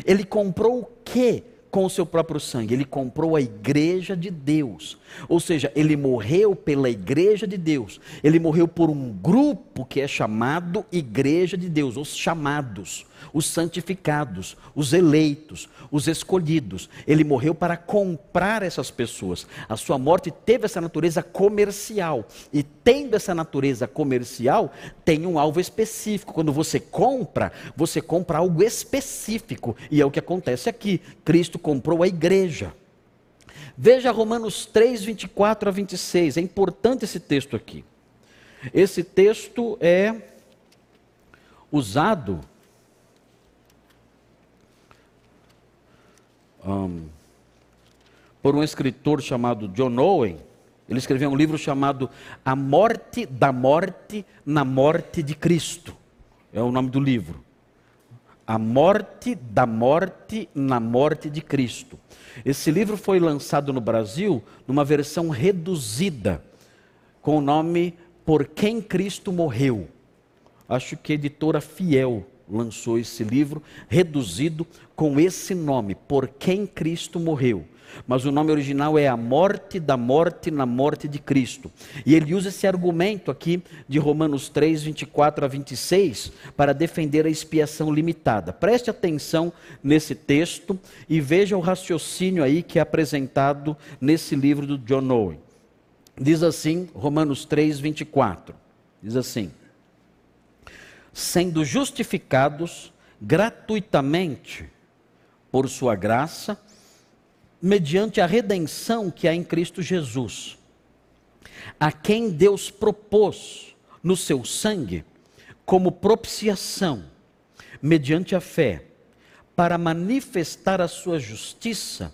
Ele comprou o quê? Com o seu próprio sangue. Ele comprou a igreja de Deus. Ou seja, ele morreu pela igreja de Deus. Ele morreu por um grupo que é chamado Igreja de Deus, os chamados os santificados, os eleitos, os escolhidos. Ele morreu para comprar essas pessoas. A sua morte teve essa natureza comercial. E tendo essa natureza comercial, tem um alvo específico. Quando você compra, você compra algo específico. E é o que acontece aqui. Cristo comprou a igreja. Veja Romanos 3, 24 a 26. É importante esse texto aqui. Esse texto é usado um, por um escritor chamado John Owen. Ele escreveu um livro chamado A Morte da Morte na Morte de Cristo. É o nome do livro. A Morte da Morte na Morte de Cristo. Esse livro foi lançado no Brasil numa versão reduzida, com o nome Por Quem Cristo Morreu. Acho que a editora Fiel lançou esse livro reduzido com esse nome, Por Quem Cristo Morreu mas o nome original é A Morte da Morte na Morte de Cristo. E ele usa esse argumento aqui de Romanos 3, 24 a 26, para defender a expiação limitada. Preste atenção nesse texto e veja o raciocínio aí que é apresentado nesse livro do John Owen. Diz assim, Romanos 3, 24: diz assim: sendo justificados gratuitamente por Sua graça, mediante a redenção que há em Cristo Jesus, a quem Deus propôs no seu sangue como propiciação, mediante a fé, para manifestar a sua justiça,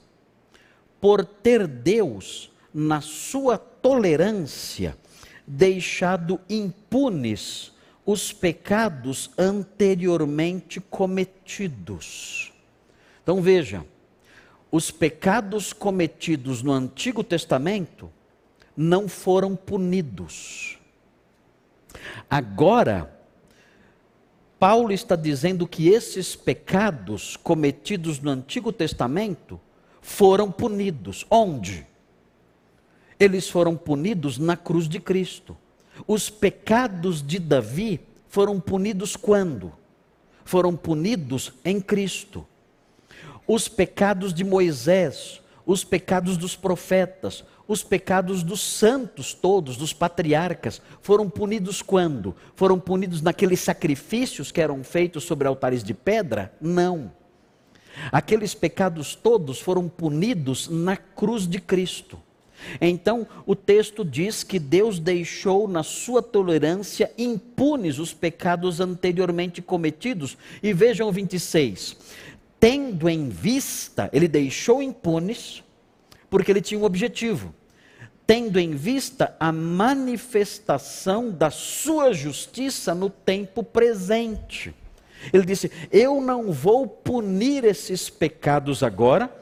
por ter Deus, na sua tolerância, deixado impunes os pecados anteriormente cometidos. Então veja, os pecados cometidos no Antigo Testamento não foram punidos. Agora, Paulo está dizendo que esses pecados cometidos no Antigo Testamento foram punidos. Onde? Eles foram punidos na cruz de Cristo. Os pecados de Davi foram punidos quando? Foram punidos em Cristo os pecados de Moisés, os pecados dos profetas, os pecados dos santos todos, dos patriarcas, foram punidos quando? Foram punidos naqueles sacrifícios que eram feitos sobre altares de pedra? Não. Aqueles pecados todos foram punidos na cruz de Cristo. Então, o texto diz que Deus deixou na sua tolerância impunes os pecados anteriormente cometidos. E vejam o 26 tendo em vista, ele deixou impunes, porque ele tinha um objetivo, tendo em vista a manifestação da sua justiça no tempo presente. Ele disse: Eu não vou punir esses pecados agora,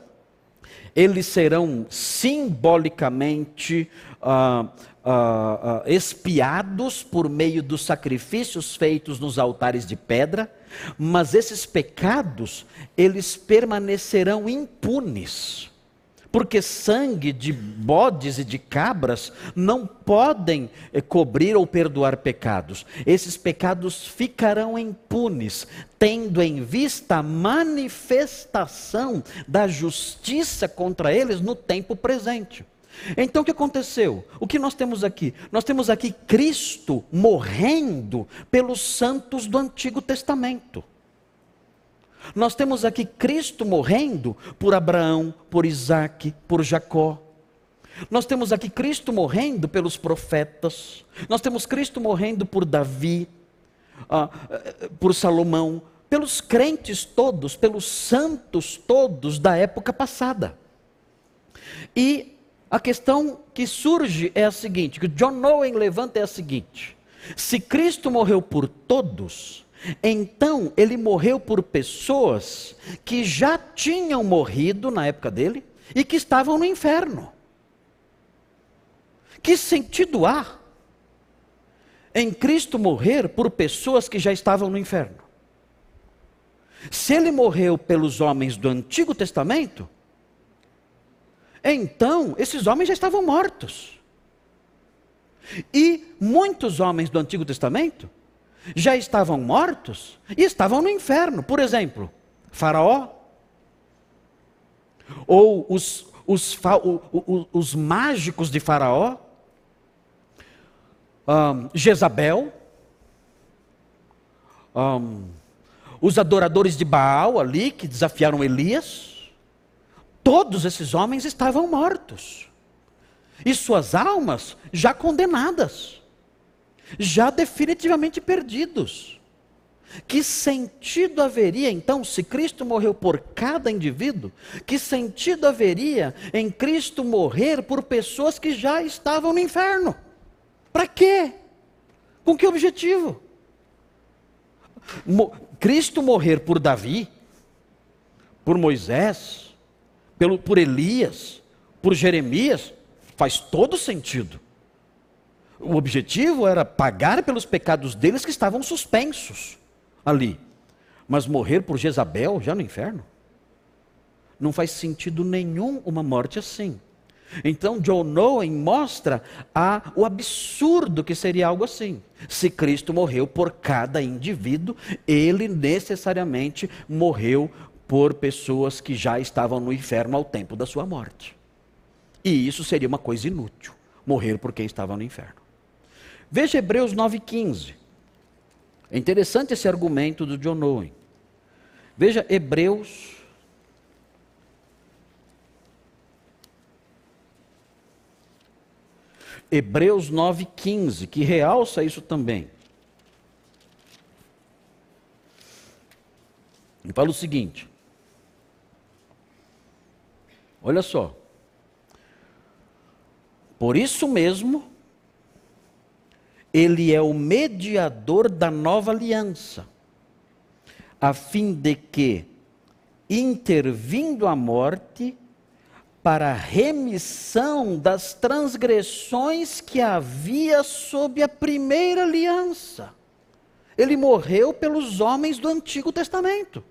eles serão simbolicamente ah, ah, ah, expiados por meio dos sacrifícios feitos nos altares de pedra, mas esses pecados, eles permanecerão impunes. Porque sangue de bodes e de cabras não podem eh, cobrir ou perdoar pecados. Esses pecados ficarão impunes, tendo em vista a manifestação da justiça contra eles no tempo presente. Então o que aconteceu? O que nós temos aqui? Nós temos aqui Cristo morrendo pelos santos do Antigo Testamento. Nós temos aqui Cristo morrendo por Abraão, por Isaac, por Jacó. Nós temos aqui Cristo morrendo pelos profetas. Nós temos Cristo morrendo por Davi, ah, por Salomão, pelos crentes todos, pelos santos todos da época passada. E a questão que surge é a seguinte: que John Owen levanta é a seguinte: se Cristo morreu por todos, então ele morreu por pessoas que já tinham morrido na época dele e que estavam no inferno. Que sentido há em Cristo morrer por pessoas que já estavam no inferno? Se ele morreu pelos homens do Antigo Testamento, então, esses homens já estavam mortos. E muitos homens do Antigo Testamento já estavam mortos e estavam no inferno. Por exemplo, Faraó, ou os, os, os, os mágicos de Faraó, um, Jezabel, um, os adoradores de Baal ali que desafiaram Elias. Todos esses homens estavam mortos. E suas almas já condenadas, já definitivamente perdidos. Que sentido haveria então, se Cristo morreu por cada indivíduo, que sentido haveria em Cristo morrer por pessoas que já estavam no inferno? Para quê? Com que objetivo? Mo Cristo morrer por Davi, por Moisés, pelo, por Elias, por Jeremias, faz todo sentido. O objetivo era pagar pelos pecados deles que estavam suspensos ali. Mas morrer por Jezabel, já no inferno? Não faz sentido nenhum uma morte assim. Então, John Owen mostra a, o absurdo que seria algo assim. Se Cristo morreu por cada indivíduo, ele necessariamente morreu por pessoas que já estavam no inferno ao tempo da sua morte. E isso seria uma coisa inútil, morrer por quem estava no inferno. Veja Hebreus 9,15. É interessante esse argumento do John Owen. Veja Hebreus. Hebreus 9,15, que realça isso também. E fala o seguinte: olha só. Por isso mesmo, ele é o mediador da nova aliança, a fim de que, intervindo a morte, para a remissão das transgressões que havia sob a primeira aliança. Ele morreu pelos homens do Antigo Testamento,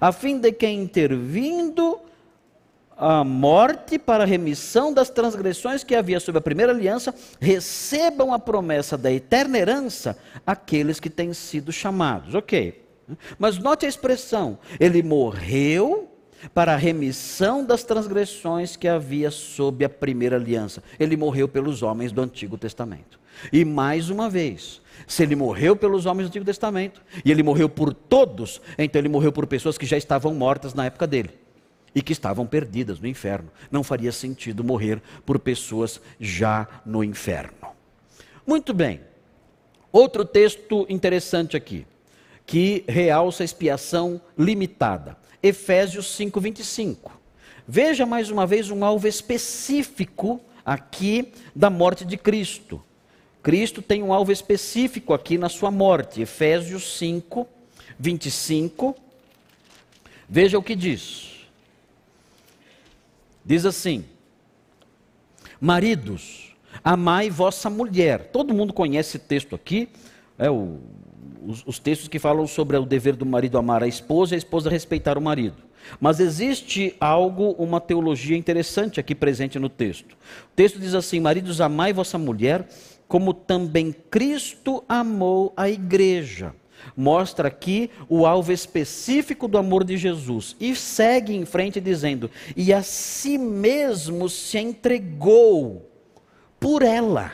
a fim de que, intervindo a morte para a remissão das transgressões que havia sob a primeira aliança, recebam a promessa da eterna herança aqueles que têm sido chamados. Ok. Mas note a expressão: ele morreu para a remissão das transgressões que havia sob a primeira aliança. Ele morreu pelos homens do Antigo Testamento. E mais uma vez, se ele morreu pelos homens do Antigo Testamento, e ele morreu por todos, então ele morreu por pessoas que já estavam mortas na época dele e que estavam perdidas no inferno. Não faria sentido morrer por pessoas já no inferno. Muito bem. Outro texto interessante aqui, que realça a expiação limitada. Efésios 5:25. Veja mais uma vez um alvo específico aqui da morte de Cristo. Cristo tem um alvo específico aqui na sua morte. Efésios 5, 25. Veja o que diz. Diz assim: Maridos, amai vossa mulher. Todo mundo conhece esse texto aqui, é o, os, os, textos que falam sobre o dever do marido amar a esposa e a esposa respeitar o marido. Mas existe algo, uma teologia interessante aqui presente no texto. O texto diz assim: Maridos, amai vossa mulher, como também Cristo amou a igreja mostra aqui o alvo específico do amor de Jesus e segue em frente dizendo: e a si mesmo se entregou por ela.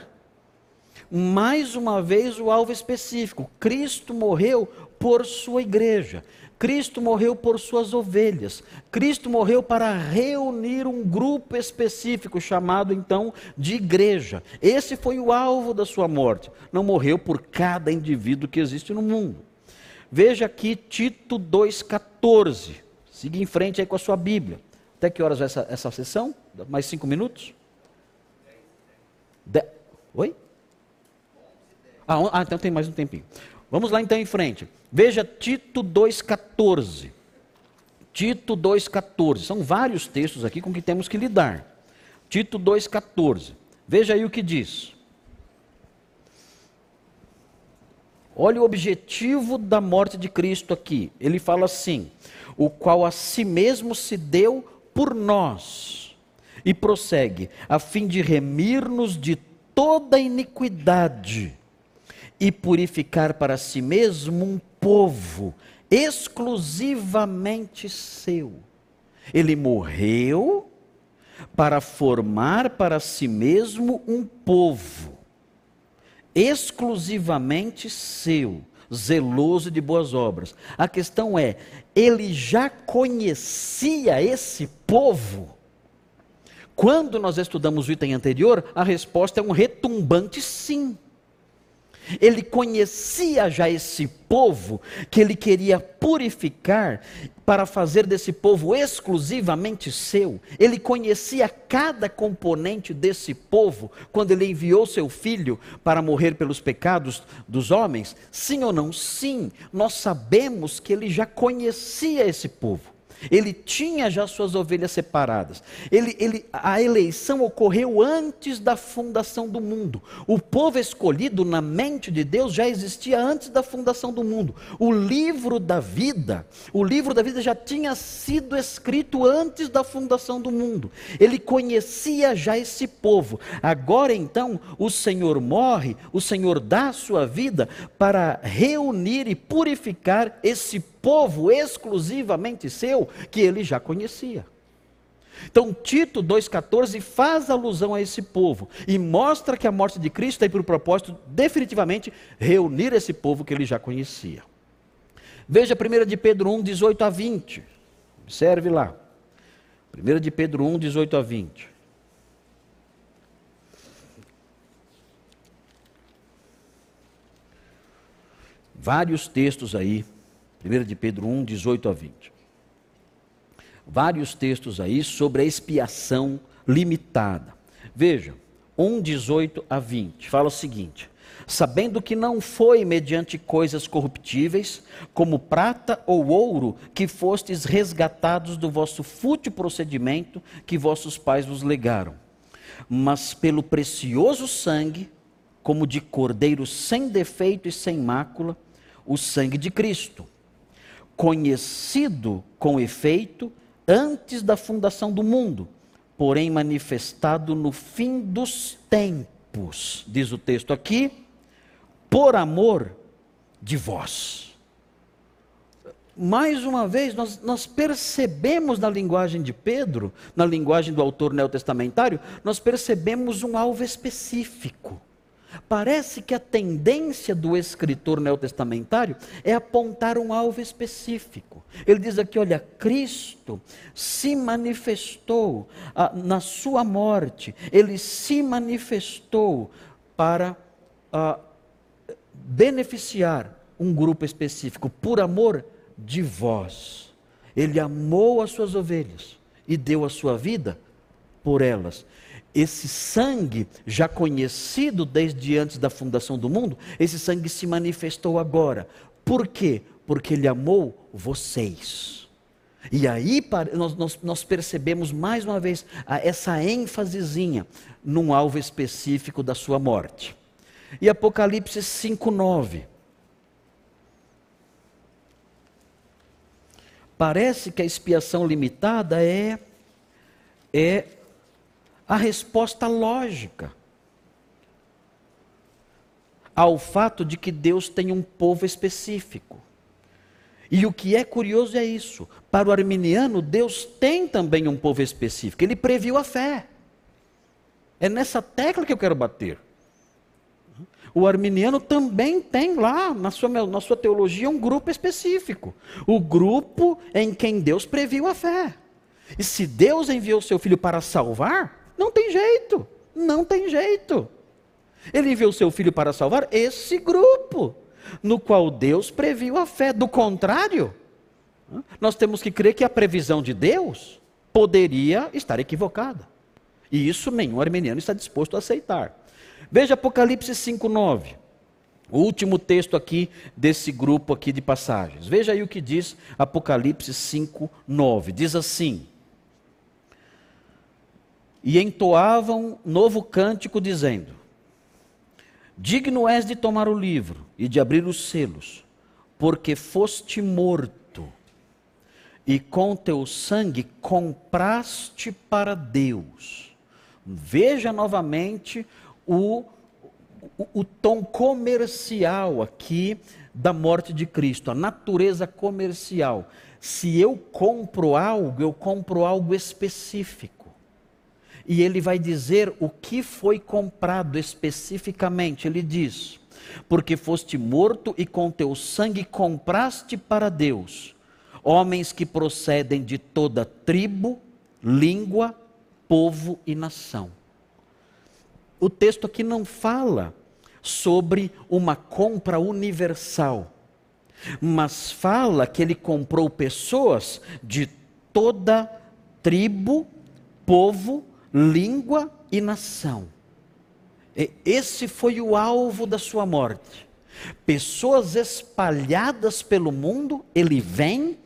Mais uma vez o alvo específico: Cristo morreu por sua igreja. Cristo morreu por suas ovelhas. Cristo morreu para reunir um grupo específico, chamado então de igreja. Esse foi o alvo da sua morte. Não morreu por cada indivíduo que existe no mundo. Veja aqui Tito 2,14. Siga em frente aí com a sua Bíblia. Até que horas vai essa, essa sessão? Mais cinco minutos? De... Oi? Ah, ah, então tem mais um tempinho. Vamos lá então em frente. Veja Tito 2,14. Tito 2,14. São vários textos aqui com que temos que lidar. Tito 2,14. Veja aí o que diz. Olha o objetivo da morte de Cristo aqui. Ele fala assim: o qual a si mesmo se deu por nós. E prossegue, a fim de remir-nos de toda iniquidade e purificar para si mesmo um povo exclusivamente seu. Ele morreu para formar para si mesmo um povo exclusivamente seu, zeloso de boas obras. A questão é, ele já conhecia esse povo? Quando nós estudamos o item anterior, a resposta é um retumbante sim. Ele conhecia já esse povo que ele queria purificar para fazer desse povo exclusivamente seu. Ele conhecia cada componente desse povo quando ele enviou seu filho para morrer pelos pecados dos homens? Sim ou não? Sim. Nós sabemos que ele já conhecia esse povo. Ele tinha já suas ovelhas separadas. Ele, ele, a eleição ocorreu antes da fundação do mundo. O povo escolhido na mente de Deus já existia antes da fundação do mundo. O livro da vida, o livro da vida já tinha sido escrito antes da fundação do mundo. Ele conhecia já esse povo. Agora então, o Senhor morre, o Senhor dá a sua vida para reunir e purificar esse povo povo exclusivamente seu que ele já conhecia. Então, Tito 2,14 faz alusão a esse povo e mostra que a morte de Cristo tem por propósito, definitivamente, reunir esse povo que ele já conhecia. Veja 1 de Pedro 1, 18 a 20. Observe lá. 1 de Pedro 1, 18 a 20. Vários textos aí 1 de Pedro 1, 18 a 20. Vários textos aí sobre a expiação limitada. Veja, 1, 18 a 20, fala o seguinte: sabendo que não foi mediante coisas corruptíveis, como prata ou ouro, que fostes resgatados do vosso fútil procedimento que vossos pais vos legaram, mas pelo precioso sangue, como de cordeiro sem defeito e sem mácula, o sangue de Cristo conhecido com efeito antes da fundação do mundo, porém manifestado no fim dos tempos, diz o texto aqui, por amor de vós. Mais uma vez, nós, nós percebemos na linguagem de Pedro, na linguagem do autor neotestamentário, nós percebemos um alvo específico. Parece que a tendência do escritor neotestamentário é apontar um alvo específico. Ele diz aqui: olha, Cristo se manifestou ah, na sua morte, ele se manifestou para ah, beneficiar um grupo específico, por amor de vós. Ele amou as suas ovelhas e deu a sua vida por elas esse sangue, já conhecido desde antes da fundação do mundo, esse sangue se manifestou agora. Por quê? Porque ele amou vocês. E aí nós, nós, nós percebemos mais uma vez essa ênfasezinha num alvo específico da sua morte. E Apocalipse 5,9. Parece que a expiação limitada é, é a resposta lógica ao fato de que Deus tem um povo específico. E o que é curioso é isso. Para o arminiano, Deus tem também um povo específico. Ele previu a fé. É nessa tecla que eu quero bater. O arminiano também tem lá, na sua, na sua teologia, um grupo específico. O grupo em quem Deus previu a fé. E se Deus enviou seu filho para salvar, não tem jeito, não tem jeito. Ele enviou seu filho para salvar esse grupo, no qual Deus previu a fé. Do contrário, nós temos que crer que a previsão de Deus poderia estar equivocada. E isso nenhum armeniano está disposto a aceitar. Veja Apocalipse 5:9. O último texto aqui desse grupo aqui de passagens. Veja aí o que diz Apocalipse 5:9. Diz assim: e entoavam novo cântico, dizendo: Digno és de tomar o livro e de abrir os selos, porque foste morto, e com teu sangue compraste para Deus. Veja novamente o, o, o tom comercial aqui da morte de Cristo, a natureza comercial. Se eu compro algo, eu compro algo específico e ele vai dizer o que foi comprado especificamente. Ele diz: Porque foste morto e com teu sangue compraste para Deus homens que procedem de toda tribo, língua, povo e nação. O texto aqui não fala sobre uma compra universal, mas fala que ele comprou pessoas de toda tribo, povo, língua e nação. Esse foi o alvo da sua morte. Pessoas espalhadas pelo mundo, ele vem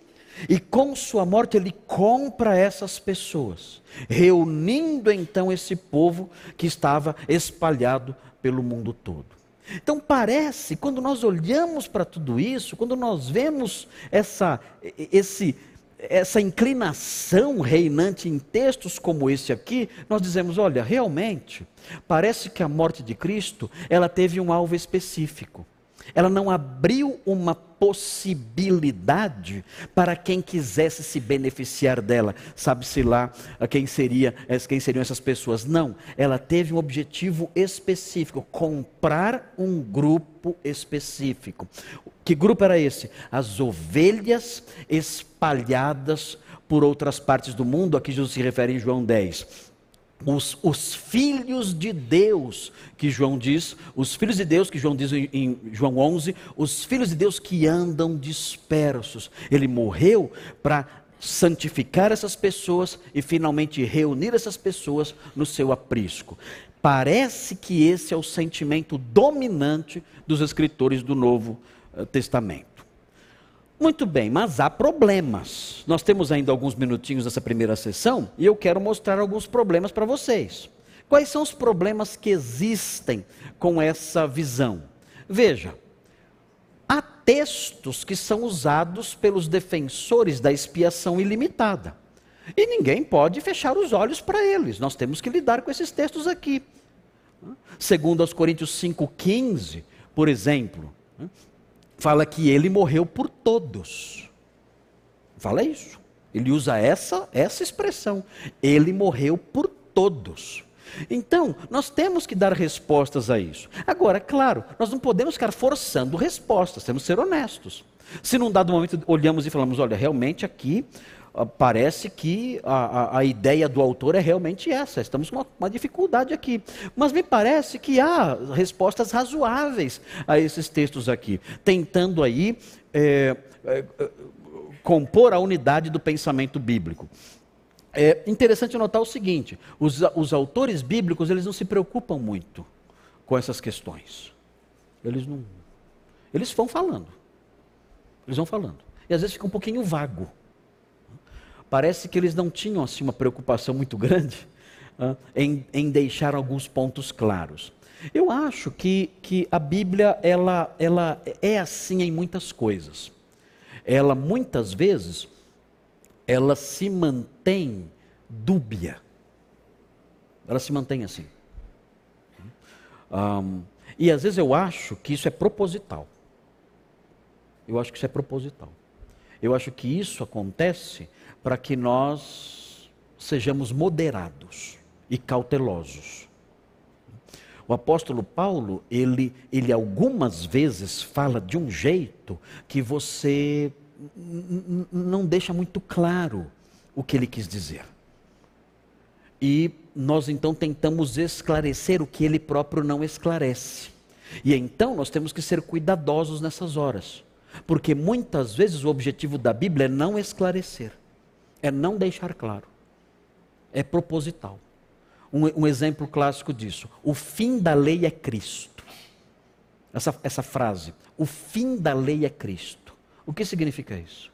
e com sua morte ele compra essas pessoas, reunindo então esse povo que estava espalhado pelo mundo todo. Então parece, quando nós olhamos para tudo isso, quando nós vemos essa, esse, essa inclinação reinante em textos como esse aqui, nós dizemos, olha, realmente, parece que a morte de Cristo, ela teve um alvo específico. Ela não abriu uma possibilidade para quem quisesse se beneficiar dela. Sabe-se lá quem, seria, quem seriam essas pessoas. Não, ela teve um objetivo específico: comprar um grupo específico. Que grupo era esse? As ovelhas espalhadas por outras partes do mundo. Aqui Jesus se refere em João 10 os, os, filhos de Deus, que João diz, os filhos de Deus, que João diz em, em, João 11, os filhos de Deus que andam dispersos. Ele morreu para santificar essas pessoas e finalmente reunir essas pessoas no seu aprisco. Parece que esse é o sentimento dominante dos escritores do Novo eh, Testamento. Muito bem, mas há problemas. Nós temos ainda alguns minutinhos nessa primeira sessão e eu quero mostrar alguns problemas para vocês. Quais são os problemas que existem com essa visão? Veja, há textos que são usados pelos defensores da expiação ilimitada. E ninguém pode fechar os olhos para eles. Nós temos que lidar com esses textos aqui. Segundo aos Coríntios 5:15, por exemplo, fala que ele morreu por todos. Fala isso. Ele usa essa, essa expressão. Ele morreu por todos. Então, nós temos que dar respostas a isso. Agora, claro, nós não podemos ficar forçando respostas, temos que ser honestos. Se num dado momento olhamos e falamos, olha, realmente aqui parece que a, a, a, ideia do autor é realmente essa. Estamos com uma, uma, dificuldade aqui. Mas me parece que há respostas razoáveis a esses textos aqui, tentando aí é, é, compor a unidade do pensamento bíblico. É interessante notar o seguinte: os, os autores bíblicos eles não se preocupam muito com essas questões. Eles não. Eles vão falando. Eles vão falando. E às vezes fica um pouquinho vago parece que eles não tinham assim uma preocupação muito grande uh, em, em, deixar alguns pontos claros. Eu acho que, que a Bíblia ela, ela é assim em muitas coisas. Ela muitas vezes ela se mantém dúbia. Ela se mantém assim. Um, e às vezes eu acho que isso é proposital. Eu acho que isso é proposital. Eu acho que isso acontece para que nós sejamos moderados e cautelosos. O apóstolo Paulo, ele, ele algumas vezes fala de um jeito que você não deixa muito claro o que ele quis dizer. E nós então tentamos esclarecer o que ele próprio não esclarece. E então nós temos que ser cuidadosos nessas horas, porque muitas vezes o objetivo da Bíblia é não esclarecer, é não deixar claro. É proposital. Um, um, exemplo clássico disso. O fim da lei é Cristo. Essa, essa frase. O fim da lei é Cristo. O que significa isso?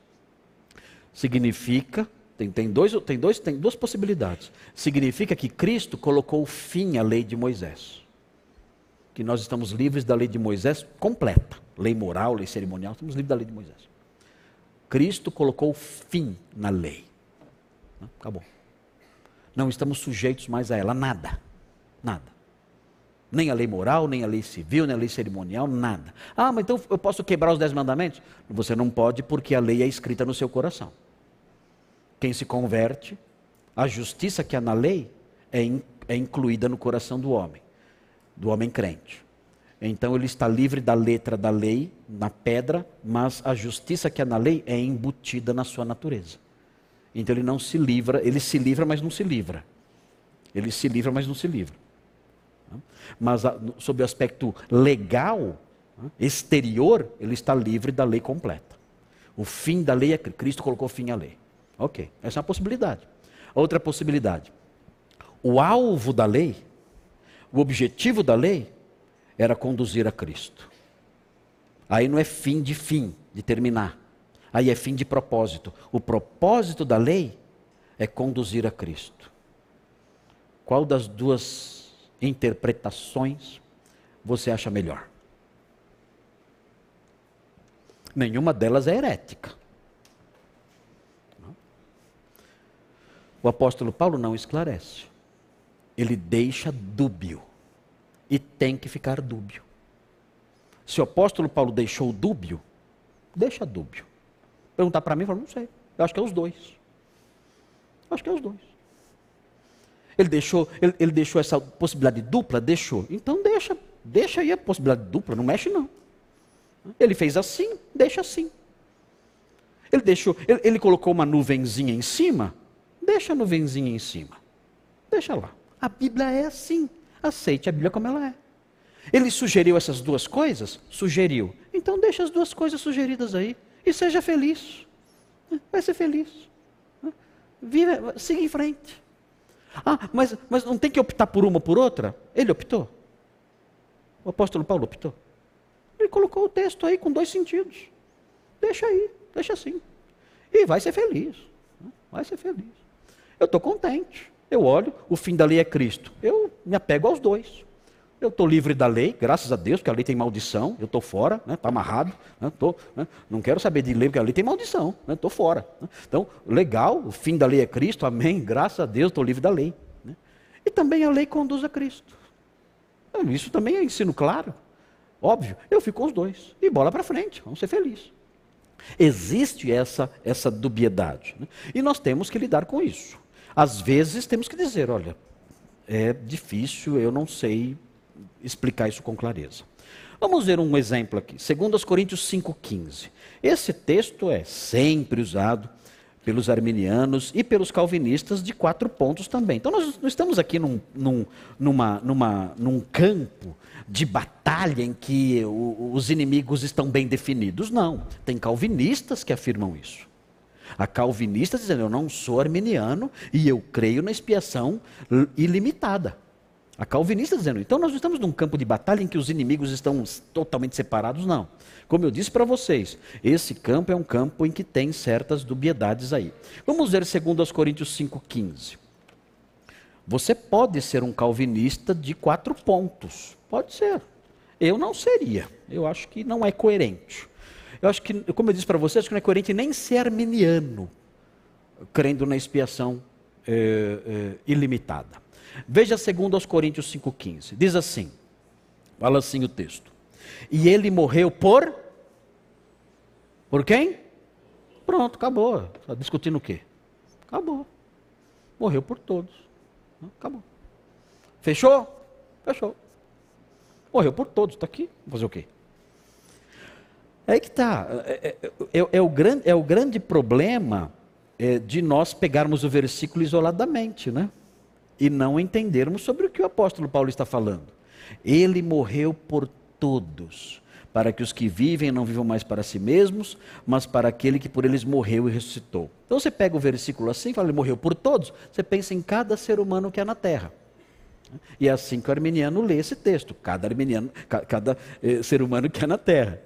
Significa, tem, tem, dois, tem, dois, tem duas possibilidades. Significa que Cristo colocou fim à lei de Moisés. Que nós estamos livres da lei de Moisés completa. Lei moral, lei cerimonial, estamos livres da lei de Moisés. Cristo colocou fim na lei. Acabou. Não estamos sujeitos mais a ela, nada. Nada. Nem a lei moral, nem a lei civil, nem a lei cerimonial, nada. Ah, mas então eu posso quebrar os dez mandamentos? Você não pode porque a lei é escrita no seu coração. Quem se converte, a justiça que há na lei é, in, é incluída no coração do homem, do homem crente. Então ele está livre da letra da lei, na pedra, mas a justiça que há na lei é embutida na sua natureza. Então ele não se livra, ele se livra, mas não se livra. Ele se livra, mas não se livra. Mas sob o aspecto legal, exterior, ele está livre da lei completa. O fim da lei é Cristo colocou fim à lei. Ok, essa é uma possibilidade. Outra possibilidade. O alvo da lei, o objetivo da lei, era conduzir a Cristo. Aí não é fim de fim, de terminar. Aí é fim de propósito. O propósito da lei é conduzir a Cristo. Qual das duas interpretações você acha melhor? Nenhuma delas é herética. O apóstolo Paulo não esclarece. Ele deixa dúbio. E tem que ficar dúbio. Se o apóstolo Paulo deixou dúbio, deixa dúbio. Perguntar para mim, eu falo, não sei. Eu acho que é os dois. Eu acho que é os dois. Ele deixou, ele, ele deixou essa possibilidade dupla? Deixou. Então deixa, deixa aí a possibilidade dupla, não mexe não. Ele fez assim, deixa assim. Ele deixou, ele, ele colocou uma nuvenzinha em cima, deixa a nuvenzinha em cima. Deixa lá. A Bíblia é assim. Aceite a Bíblia como ela é. Ele sugeriu essas duas coisas? Sugeriu. Então deixa as duas coisas sugeridas aí e seja feliz. Vai ser feliz. Viva, siga em frente. Ah, mas, mas não tem que optar por uma ou por outra? Ele optou. O apóstolo Paulo optou. Ele colocou o texto aí com dois sentidos. Deixa aí, deixa assim. E vai ser feliz. Vai ser feliz. Eu estou contente. Eu olho, o fim da lei é Cristo. Eu me apego aos dois. Eu estou livre da lei, graças a Deus, porque a lei tem maldição, eu estou fora, está né, tá amarrado, né, tô, né, não quero saber de lei, porque a lei tem maldição, estou né, fora. Né. Então, legal, o fim da lei é Cristo, amém, graças a Deus, estou livre da lei. Né. E também a lei conduz a Cristo. Isso também é ensino claro, óbvio. Eu fico com os dois, e bola para frente, vamos ser felizes. Existe essa, essa dubiedade, e nós temos que lidar com isso. Às vezes temos que dizer, olha, é difícil, eu não sei explicar isso com clareza. Vamos ver um exemplo aqui, 2 Coríntios 5,15. Esse texto é sempre usado pelos arminianos e pelos calvinistas de quatro pontos também. Então nós não estamos aqui num, num, numa, numa, num campo de batalha em que o, os inimigos estão bem definidos. Não. Tem calvinistas que afirmam isso. A calvinista dizendo, eu não sou arminiano e eu creio na expiação ilimitada. A calvinista dizendo, então nós estamos num campo de batalha em que os inimigos estão totalmente separados, não. Como eu disse para vocês, esse campo é um campo em que tem certas dubiedades aí. Vamos ver 2 Coríntios 5,15. Você pode ser um calvinista de quatro pontos. Pode ser. Eu não seria. Eu acho que não é coerente. Eu acho que, como eu disse para vocês, que não é coerente nem ser arminiano, crendo na expiação é, é, ilimitada. Veja segundo aos Coríntios 5,15. Diz assim, fala assim o texto. E ele morreu por? Por quem? Pronto, acabou. Está discutindo o quê? Acabou. Morreu por todos. Acabou. Fechou? Fechou. Morreu por todos, está aqui. Vou fazer o quê? É que está. É, é, é, é, o grande, é o grande problema é, de nós pegarmos o versículo isoladamente, né? E não entendermos sobre o que o apóstolo Paulo está falando. Ele morreu por todos, para que os que vivem não vivam mais para si mesmos, mas para aquele que por eles morreu e ressuscitou. Então você pega o versículo assim, fala, ele morreu por todos, você pensa em cada ser humano que há na terra. E é assim que o arminiano lê esse texto, cada, arminiano, cada eh, ser humano que há na terra.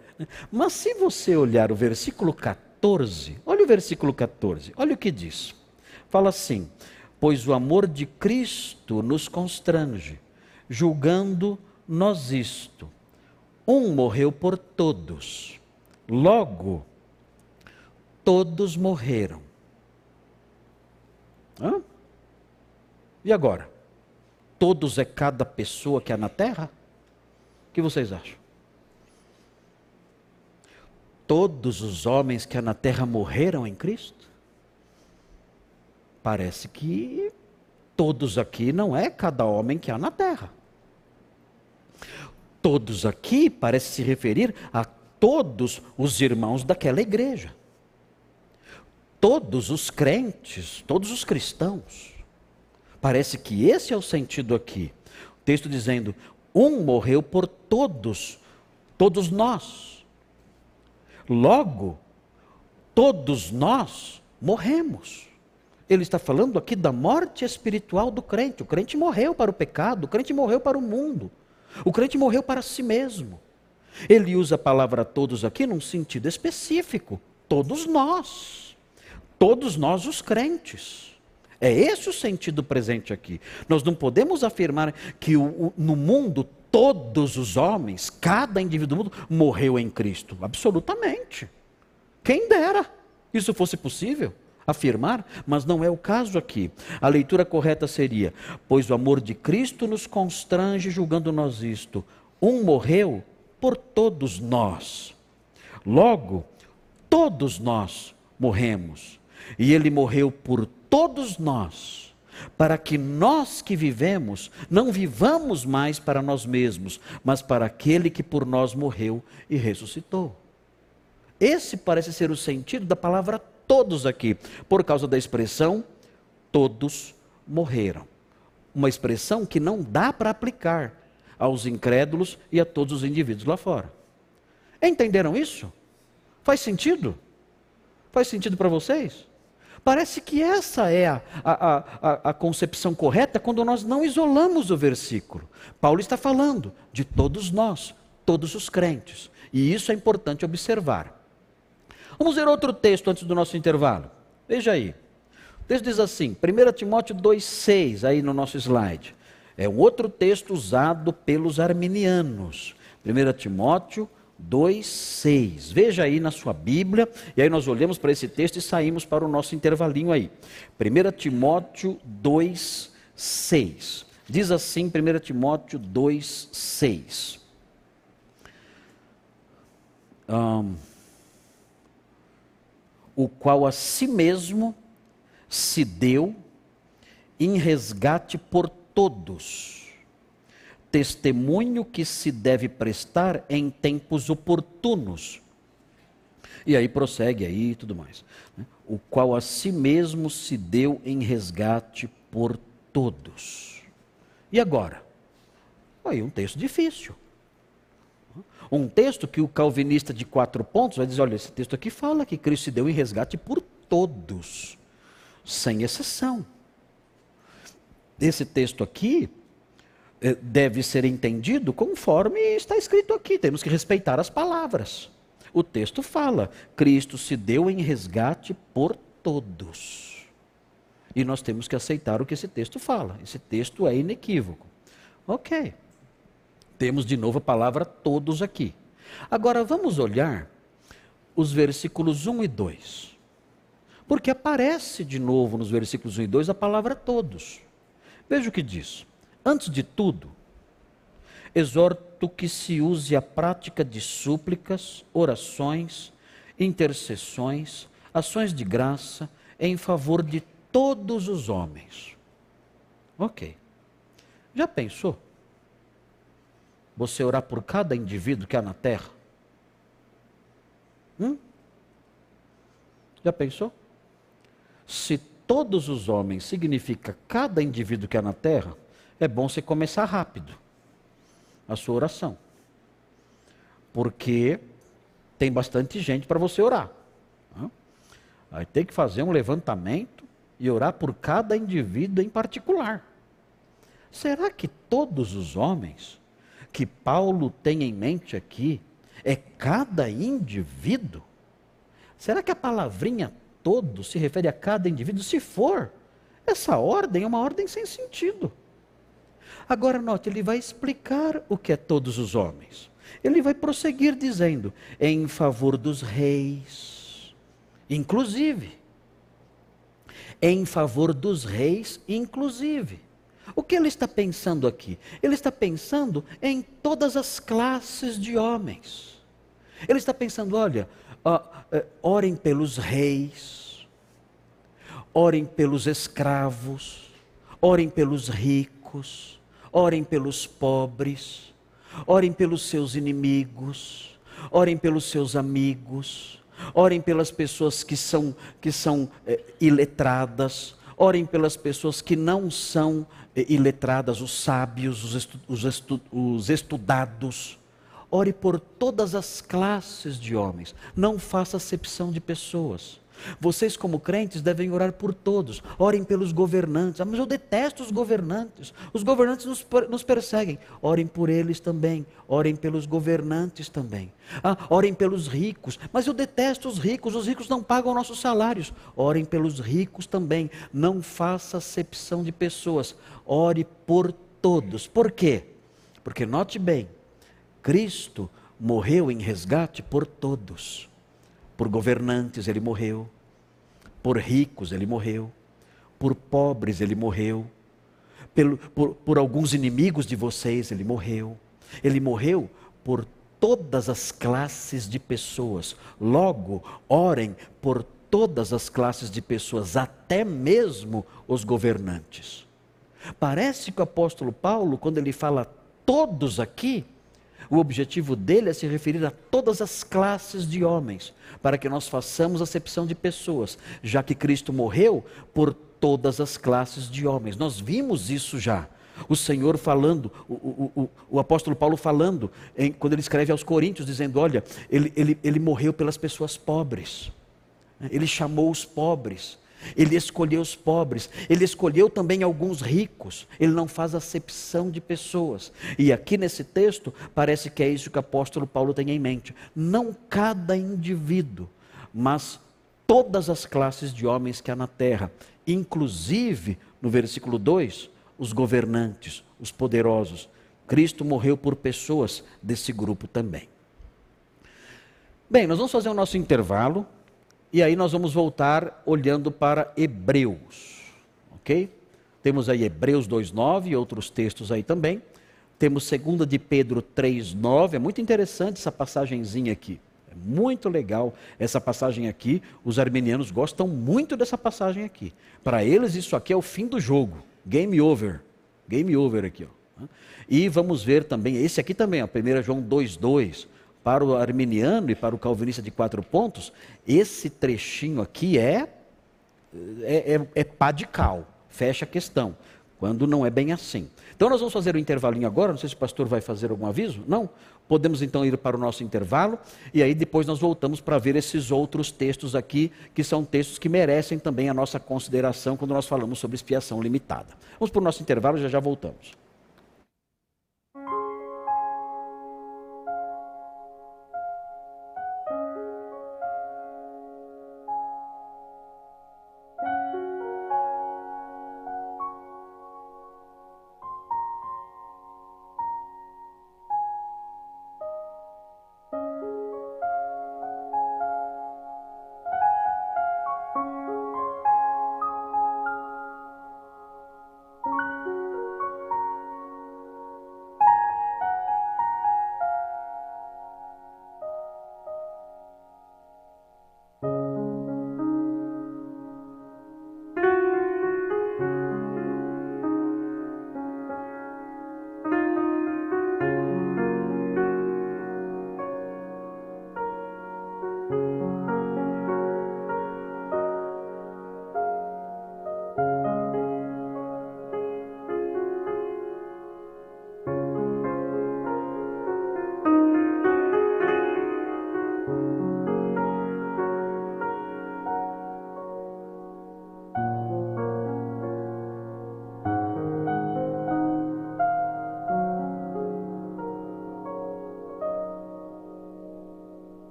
Mas se você olhar o versículo 14, olha o versículo 14, olha o que diz. Fala assim: pois o amor de Cristo nos constrange, julgando nós isto. Um morreu por todos, logo, todos morreram. Hã? E agora? Todos é cada pessoa que há na terra? O que vocês acham? Todos os homens que há na terra morreram em Cristo? Parece que todos aqui não é cada homem que há na terra. Todos aqui parece se referir a todos os irmãos daquela igreja. Todos os crentes, todos os cristãos. Parece que esse é o sentido aqui. O texto dizendo: um morreu por todos, todos nós. Logo, todos nós morremos. Ele está falando aqui da morte espiritual do crente. O crente morreu para o pecado, o crente morreu para o mundo, o crente morreu para si mesmo. Ele usa a palavra todos aqui num sentido específico. Todos nós. Todos nós, os crentes. É esse o sentido presente aqui. Nós não podemos afirmar que o, o, no mundo todos os homens, cada indivíduo do mundo, morreu em Cristo. Absolutamente. Quem dera isso fosse possível afirmar, mas não é o caso aqui. A leitura correta seria: Pois o amor de Cristo nos constrange, julgando nós isto. Um morreu por todos nós. Logo, todos nós morremos. E ele morreu por todos nós, para que nós que vivemos não vivamos mais para nós mesmos, mas para aquele que por nós morreu e ressuscitou. Esse parece ser o sentido da palavra todos aqui, por causa da expressão todos morreram. Uma expressão que não dá para aplicar aos incrédulos e a todos os indivíduos lá fora. Entenderam isso? Faz sentido? Faz sentido para vocês? Parece que essa é a, a, a, a, concepção correta quando nós não isolamos o versículo. Paulo está falando de todos nós, todos os crentes. E isso é importante observar. Vamos ver outro texto antes do nosso intervalo. Veja aí. O texto diz assim, 1 Timóteo 2,6, aí no nosso slide. É um outro texto usado pelos arminianos. 1 Timóteo 2,6. Veja aí na sua Bíblia, e aí nós olhamos para esse texto e saímos para o nosso intervalinho aí. 1 Timóteo 2,6. Diz assim 1 Timóteo 2,6. Um, o qual a si mesmo se deu em resgate por todos. Testemunho que se deve prestar em tempos oportunos. E aí prossegue aí e tudo mais. Né? O qual a si mesmo se deu em resgate por todos. E agora? Aí um texto difícil. Um texto que o calvinista de quatro pontos vai dizer: olha, esse texto aqui fala que Cristo se deu em resgate por todos, sem exceção esse texto aqui eh, deve ser entendido conforme está escrito aqui. Temos que respeitar as palavras. O texto fala: Cristo se deu em resgate por todos. E nós temos que aceitar o que esse texto fala. Esse texto é inequívoco. Ok. Temos de novo a palavra todos aqui. Agora vamos olhar os versículos 1 e 2. Porque aparece de novo nos versículos 1 e 2 a palavra todos. Veja o que diz. Antes de tudo, exorto que se use a prática de súplicas, orações, intercessões, ações de graça em favor de todos os homens. Ok. Já pensou? Você orar por cada indivíduo que há na terra? Hum? Já pensou? Se todos os homens significa cada indivíduo que há na terra, é bom você começar rápido a sua oração. Porque tem bastante gente para você orar. Aí tem que fazer um levantamento e orar por cada indivíduo em particular. Será que todos os homens que Paulo tem em mente aqui é cada indivíduo? Será que a palavrinha todo se refere a cada indivíduo, se for, essa ordem é uma ordem sem sentido. Agora, note, ele vai explicar o que é todos os homens. Ele vai prosseguir dizendo: em favor dos reis, inclusive. Em favor dos reis, inclusive. O que ele está pensando aqui? Ele está pensando em todas as classes de homens. Ele está pensando: olha, uh, uh, orem pelos reis, orem pelos escravos, orem pelos ricos, orem pelos pobres, orem pelos seus inimigos, orem pelos seus amigos, orem pelas pessoas que são, que são eh, iletradas, Orem pelas pessoas que não são iletradas, os sábios, os, estu os, estu os estudados. Ore por todas as classes de homens. Não faça acepção de pessoas. Vocês, como crentes, devem orar por todos. Orem pelos governantes. Ah, mas eu detesto os governantes. Os governantes nos, nos perseguem. Orem por eles também. Orem pelos governantes também. Ah, orem pelos ricos. Mas eu detesto os ricos. Os ricos não pagam nossos salários. Orem pelos ricos também. Não faça acepção de pessoas. Ore por todos. Por quê? Porque note bem, Cristo morreu em resgate por todos. Por governantes ele morreu, por ricos ele morreu, por pobres ele morreu, pelo, por, por alguns inimigos de vocês ele morreu. Ele morreu por todas as classes de pessoas. Logo, orem por todas as classes de pessoas, até mesmo os governantes. Parece que o apóstolo Paulo, quando ele fala todos aqui, o objetivo dele é se referir a todas as classes de homens, para que nós façamos acepção de pessoas, já que Cristo morreu por todas as classes de homens. Nós vimos isso já. O Senhor falando, o, o, o, o apóstolo Paulo falando, em, quando ele escreve aos Coríntios, dizendo: Olha, ele, ele, ele morreu pelas pessoas pobres, ele chamou os pobres, ele escolheu os pobres, ele escolheu também alguns ricos, ele não faz acepção de pessoas. E aqui nesse texto, parece que é isso que o apóstolo Paulo tem em mente. Não cada indivíduo, mas todas as classes de homens que há na terra, inclusive, no versículo 2, os governantes, os poderosos. Cristo morreu por pessoas desse grupo também. Bem, nós vamos fazer o nosso intervalo. E aí nós vamos voltar olhando para Hebreus, ok? Temos aí Hebreus 2,9 e outros textos aí também. Temos 2 de Pedro 3,9, é muito interessante essa passagenzinha aqui. É muito legal essa passagem aqui. Os armenianos gostam muito dessa passagem aqui. Para eles, isso aqui é o fim do jogo. Game over. Game over aqui. Ó. E vamos ver também, esse aqui também, ó, 1 João 2,2 para o arminiano e para o calvinista de quatro pontos, esse trechinho aqui é, é, é, é pá de cal, fecha a questão, quando não é bem assim. Então nós vamos fazer o um intervalinho agora, não sei se o pastor vai fazer algum aviso, não? Podemos então ir para o nosso intervalo e aí depois nós voltamos para ver esses outros textos aqui, que são textos que merecem também a nossa consideração quando nós falamos sobre expiação limitada. Vamos para o nosso intervalo já já voltamos.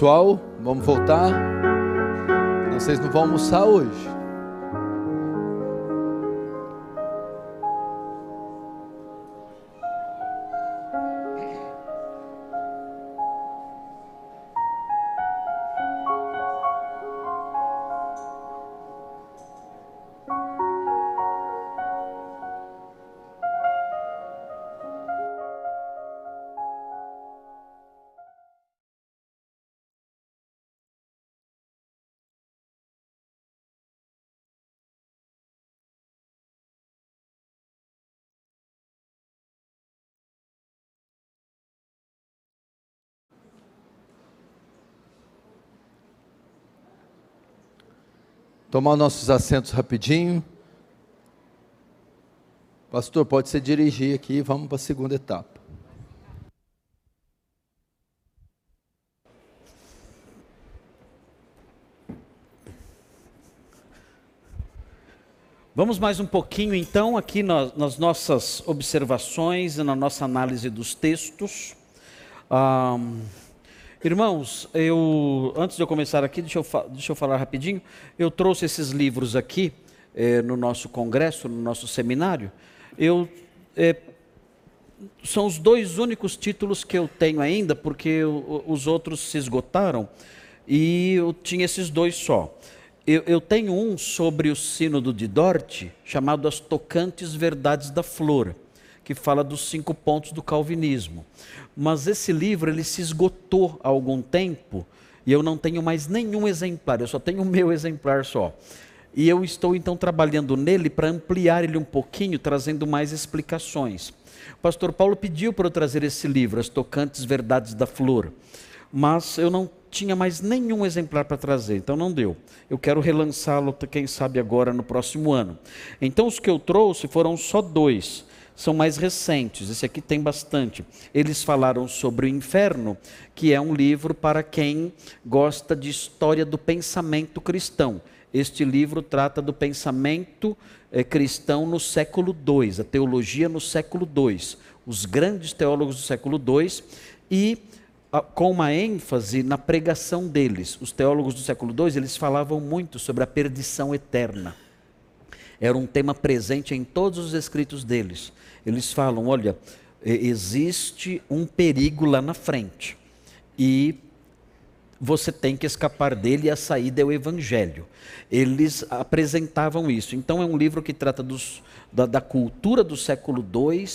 Pessoal, vamos voltar. Vocês não vão almoçar hoje. Tomar nossos assentos rapidinho. Pastor, pode se dirigir aqui, vamos para a segunda etapa. Vamos mais um pouquinho então aqui nas, nas nossas observações e na nossa análise dos textos. Um, Irmãos, eu antes de eu começar aqui, deixa eu, deixa eu falar rapidinho. Eu trouxe esses livros aqui é, no nosso congresso, no nosso seminário. Eu é, são os dois únicos títulos que eu tenho ainda, porque eu, os outros se esgotaram e eu tinha esses dois só. Eu, eu tenho um sobre o sínodo de Dort, chamado As Tocantes Verdades da Flor, que fala dos cinco pontos do calvinismo mas esse livro ele se esgotou há algum tempo e eu não tenho mais nenhum exemplar, eu só tenho o meu exemplar só. E eu estou então trabalhando nele para ampliar ele um pouquinho, trazendo mais explicações. O pastor Paulo pediu para eu trazer esse livro, As Tocantes Verdades da Flor, mas eu não tinha mais nenhum exemplar para trazer, então não deu. Eu quero relançá-lo, quem sabe agora no próximo ano. Então os que eu trouxe foram só dois são mais recentes, esse aqui tem bastante. Eles falaram sobre o inferno, que é um livro para quem gosta de história do pensamento cristão. Este livro trata do pensamento eh, cristão no século II, a teologia no século II, os grandes teólogos do século II e a, com uma ênfase na pregação deles. Os teólogos do século II, eles falavam muito sobre a perdição eterna. Era um tema presente em todos os escritos deles. Eles falam: olha, existe um perigo lá na frente e você tem que escapar dele e a saída é o Evangelho. Eles apresentavam isso. Então, é um livro que trata dos, da, da, cultura do século II,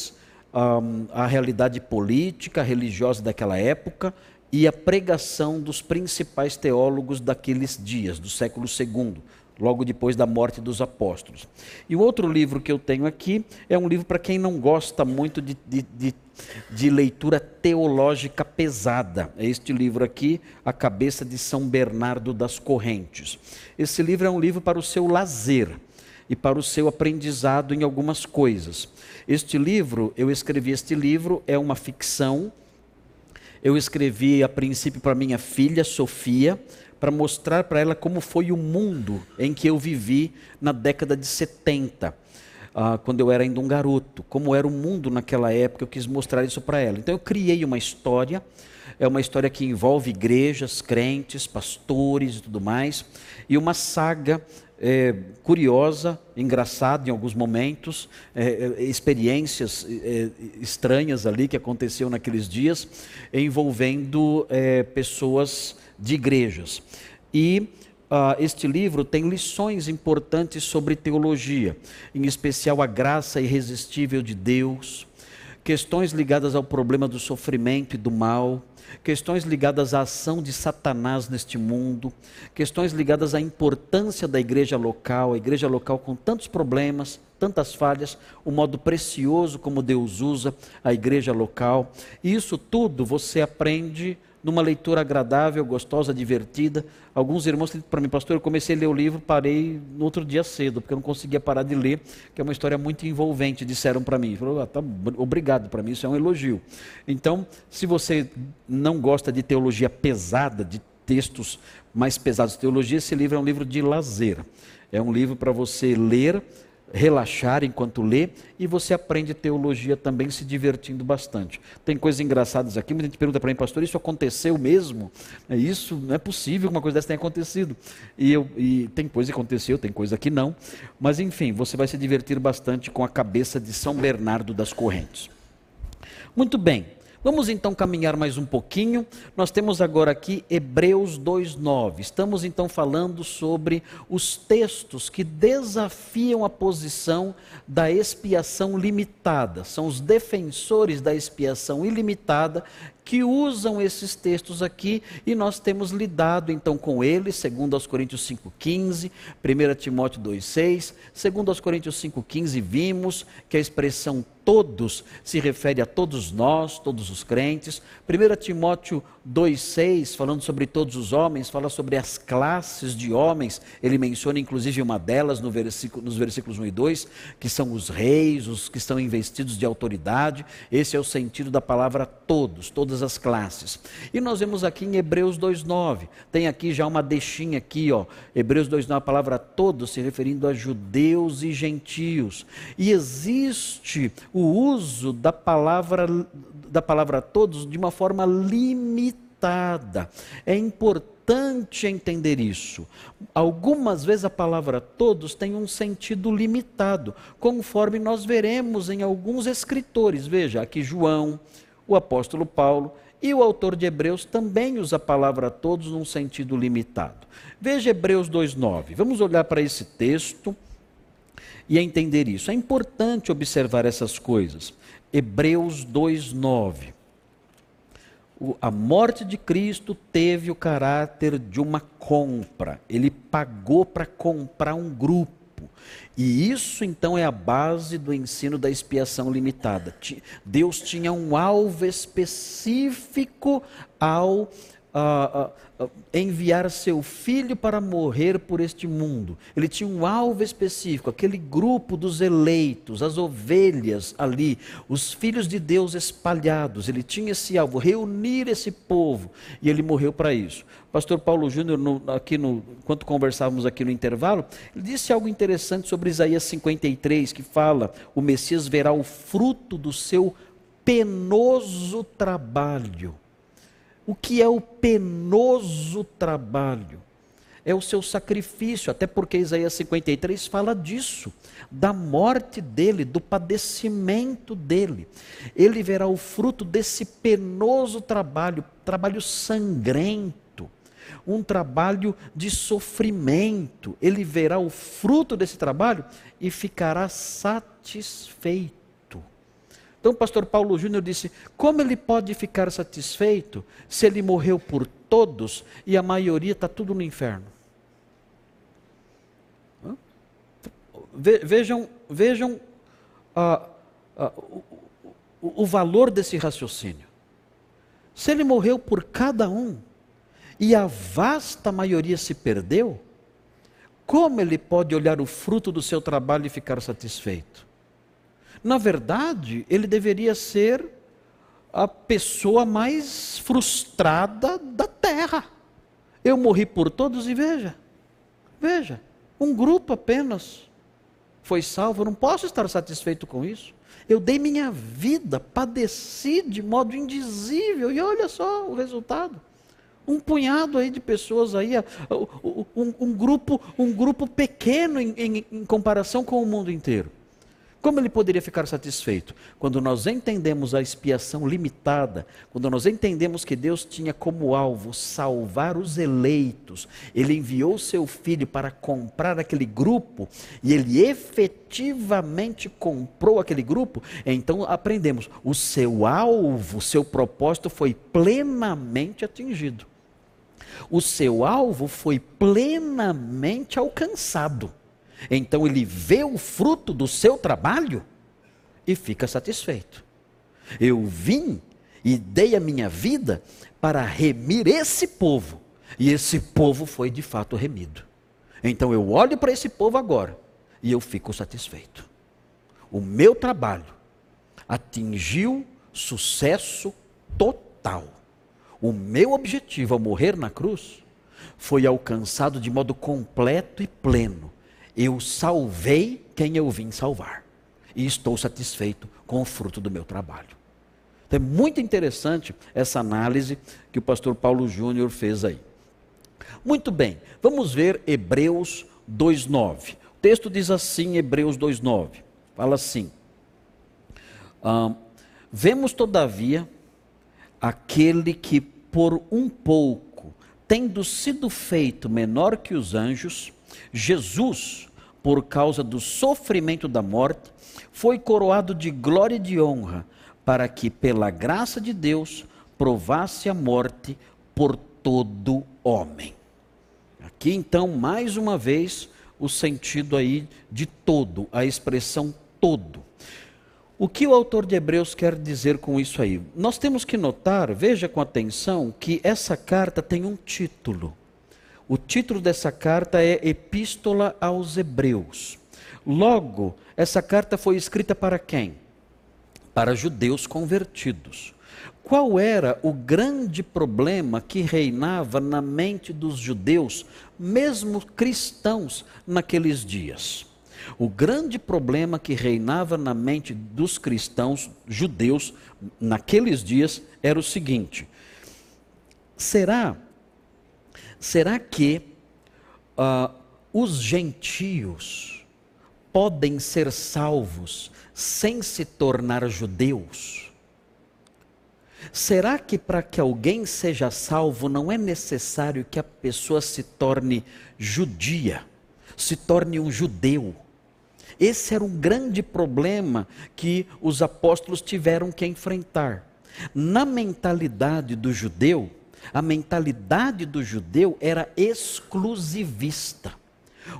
a realidade política, religiosa daquela época e a pregação dos principais teólogos daqueles dias, do século II, logo depois da morte dos apóstolos. E o outro livro que eu tenho aqui é um livro para quem não gosta muito de, de, de, de, leitura teológica pesada. É este livro aqui, A Cabeça de São Bernardo das Correntes. Esse livro é um livro para o seu lazer e para o seu aprendizado em algumas coisas. Este livro, eu escrevi este livro, é uma ficção. Eu escrevi a princípio para minha filha Sofia, para mostrar para ela como foi o mundo em que eu vivi na década de 70, ah, quando eu era ainda um garoto, como era o mundo naquela época, eu quis mostrar isso para ela. Então eu criei uma história, é uma história que envolve igrejas, crentes, pastores e tudo mais, e uma saga é, curiosa, engraçada em alguns momentos, é, é experiências é, estranhas ali que aconteceu naqueles dias, envolvendo é, pessoas de igrejas. E uh, este livro tem lições importantes sobre teologia, em especial a graça irresistível de Deus, questões ligadas ao problema do sofrimento e do mal, questões ligadas à ação de Satanás neste mundo, questões ligadas à importância da igreja local, a igreja local com tantos problemas, tantas falhas, o modo precioso como Deus usa a igreja local. Isso tudo você aprende numa leitura agradável, gostosa, divertida. Alguns irmãos para mim, pastor, eu comecei a ler o livro, parei no outro dia cedo, porque eu não conseguia parar de ler, que é uma história muito envolvente, disseram para mim. Falou, ah, tá, obrigado, para mim isso é um elogio. Então, se você não gosta de teologia pesada, de textos mais pesados de teologia, esse livro é um livro de lazer. É um livro para você ler relaxar enquanto lê e você aprende teologia também se divertindo bastante. Tem coisas engraçadas aqui, muita gente pergunta para mim, pastor, isso aconteceu mesmo? É isso, não é possível que uma coisa dessa tenha acontecido. E, eu, e tem coisa que aconteceu, tem coisa que não. Mas enfim, você vai se divertir bastante com a cabeça de São Bernardo das Correntes. Muito bem. Vamos então caminhar mais um pouquinho. Nós temos agora aqui Hebreus 2:9. Estamos então falando sobre os textos que desafiam a posição da expiação limitada. São os defensores da expiação ilimitada que usam esses textos aqui e nós temos lidado então com eles, segundo aos Coríntios 5:15, 1 Timóteo 2:6, segundo aos Coríntios 5:15 vimos que a expressão todos se refere a todos nós, todos os crentes. 1 Timóteo 2,6, falando sobre todos os homens, fala sobre as classes de homens. Ele menciona inclusive uma delas no versículo, nos versículos 1 e 2, que são os reis, os que estão investidos de autoridade. Esse é o sentido da palavra todos, todas as classes. E nós vemos aqui em Hebreus 2,9, tem aqui já uma deixinha aqui, ó. Hebreus 2,9, a palavra todos se referindo a judeus e gentios. E existe o uso da palavra da palavra todos de uma forma limitada. É importante entender isso. Algumas vezes a palavra todos tem um sentido limitado, conforme nós veremos em alguns escritores. Veja, aqui João, o apóstolo Paulo e o autor de Hebreus também usa a palavra todos num sentido limitado. Veja Hebreus 2:9. Vamos olhar para esse texto e entender isso. É importante observar essas coisas. Hebreus 2:9. A morte de Cristo teve o caráter de uma compra. Ele pagou para comprar um grupo. E isso então é a base do ensino da expiação limitada. Deus tinha um alvo específico ao enviar seu filho para morrer por este mundo. Ele tinha um alvo específico, aquele grupo dos eleitos, as ovelhas ali, os filhos de Deus espalhados. Ele tinha esse alvo, reunir esse povo, e ele morreu para isso. Pastor Paulo Júnior, no, aqui no, enquanto conversávamos aqui no intervalo, ele disse algo interessante sobre Isaías 53, que fala: o Messias verá o fruto do seu penoso trabalho. O que é o penoso trabalho? É o seu sacrifício, até porque Isaías 53 fala disso, da morte dele, do padecimento dele. Ele verá o fruto desse penoso trabalho, trabalho sangrento, um trabalho de sofrimento. Ele verá o fruto desse trabalho e ficará satisfeito. Então o pastor Paulo Júnior disse: como ele pode ficar satisfeito se ele morreu por todos e a maioria está tudo no inferno? Vejam, vejam ah, ah, o, o, o valor desse raciocínio. Se ele morreu por cada um e a vasta maioria se perdeu, como ele pode olhar o fruto do seu trabalho e ficar satisfeito? Na verdade, ele deveria ser a pessoa mais frustrada da terra. Eu morri por todos e veja, veja, um grupo apenas foi salvo. Eu não posso estar satisfeito com isso. Eu dei minha vida, padeci de modo indizível e olha só o resultado. Um punhado aí de pessoas aí, um, um grupo, um grupo pequeno em, em, em comparação com o mundo inteiro. Como ele poderia ficar satisfeito? Quando nós entendemos a expiação limitada, quando nós entendemos que Deus tinha como alvo salvar os eleitos, ele enviou seu filho para comprar aquele grupo e ele efetivamente comprou aquele grupo, então aprendemos, o seu alvo, o seu propósito foi plenamente atingido. O seu alvo foi plenamente alcançado. Então ele vê o fruto do seu trabalho e fica satisfeito. Eu vim e dei a minha vida para remir esse povo, e esse povo foi de fato remido. Então eu olho para esse povo agora e eu fico satisfeito. O meu trabalho atingiu sucesso total. O meu objetivo ao morrer na cruz foi alcançado de modo completo e pleno Eu salvei quem eu vim salvar. E estou satisfeito com o fruto do meu trabalho. Então é muito interessante essa análise que o pastor Paulo Júnior fez aí. Muito bem, vamos ver Hebreus 2,9. O texto diz assim, Hebreus 2,9. Fala assim: Vemos, todavia, aquele que por um pouco, tendo sido feito menor que os anjos, Jesus, por causa do sofrimento da morte, foi coroado de glória e de honra, para que, pela graça de Deus, provasse a morte por todo homem. Aqui então, mais uma vez, o sentido aí de todo, a expressão todo. O que o autor de Hebreus quer dizer com isso aí? Nós temos que notar, veja com atenção, que essa carta tem um título. O título dessa carta é Epístola aos Hebreus. Logo, essa carta foi escrita para quem? Para judeus convertidos. Qual era o grande problema que reinava na mente dos judeus, mesmo cristãos, naqueles dias? O grande problema que reinava na mente dos cristãos judeus naqueles dias era o seguinte: será, será que uh, os gentios podem ser salvos sem se tornar judeus? Será que para que alguém seja salvo não é necessário que a pessoa se torne judia, se torne um judeu? Esse era um grande problema que os apóstolos tiveram que enfrentar. Na mentalidade do judeu, a mentalidade do judeu era exclusivista.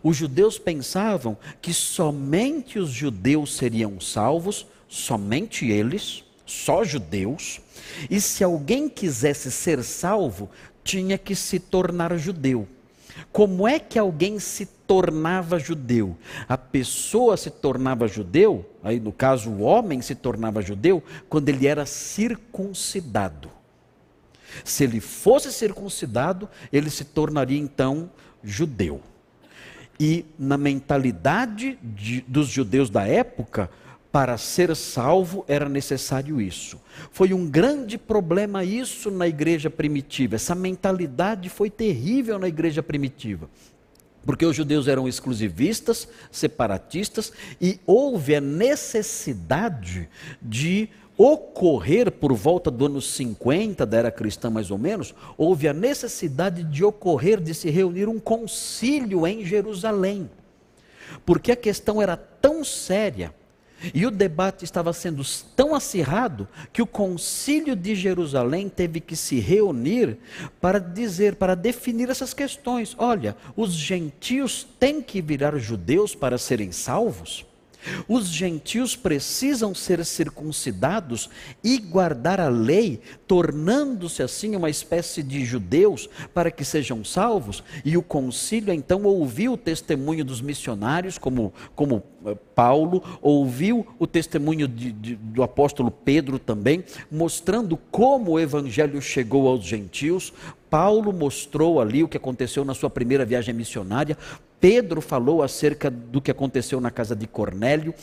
Os judeus pensavam que somente os judeus seriam salvos, somente eles, só judeus, e se alguém quisesse ser salvo, tinha que se tornar judeu. Como é que alguém se tornava judeu? A pessoa se tornava judeu, aí no caso o homem se tornava judeu, quando ele era circuncidado. Se ele fosse circuncidado, ele se tornaria então judeu. E na mentalidade de, dos judeus da época, para ser salvo era necessário isso. Foi um grande problema isso na igreja primitiva. Essa mentalidade foi terrível na igreja primitiva. Porque os judeus eram exclusivistas, separatistas, e houve a necessidade de ocorrer por volta do ano 50 da era cristã mais ou menos, houve a necessidade de ocorrer de se reunir um concílio em Jerusalém. Porque a questão era tão séria e o debate estava sendo tão acirrado que o concílio de Jerusalém teve que se reunir para dizer, para definir essas questões. Olha, os gentios têm que virar judeus para serem salvos? Os gentios precisam ser circuncidados e guardar a lei, tornando-se assim uma espécie de judeus para que sejam salvos. E o concílio então ouviu o testemunho dos missionários, como, como eh, Paulo, ouviu o testemunho de, de, do apóstolo Pedro também, mostrando como o evangelho chegou aos gentios. Paulo mostrou ali o que aconteceu na sua primeira viagem missionária. Pedro falou acerca do que aconteceu na casa de Cornélio,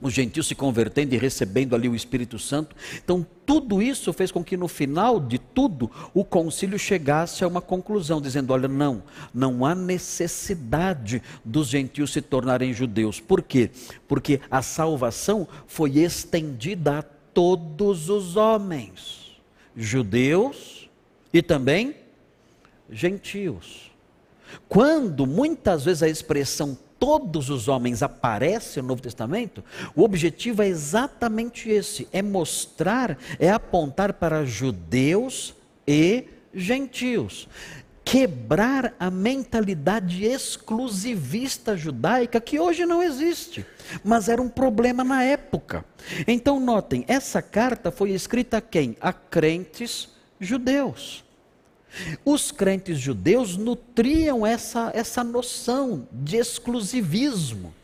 os gentios se convertendo e recebendo ali o Espírito Santo. Então, tudo isso fez com que no final de tudo o concílio chegasse a uma conclusão, dizendo: olha, não, não há necessidade dos gentios se tornarem judeus. Por quê? Porque a salvação foi estendida a todos os homens, judeus e também gentios. Quando muitas vezes a expressão todos os homens aparece no Novo Testamento, o objetivo é exatamente esse: é mostrar, é apontar para judeus e gentios. Quebrar a mentalidade exclusivista judaica que hoje não existe, mas era um problema na época. Então, notem, essa carta foi escrita a quem? A crentes judeus. Os crentes judeus nutriam essa, essa noção de exclusivismo.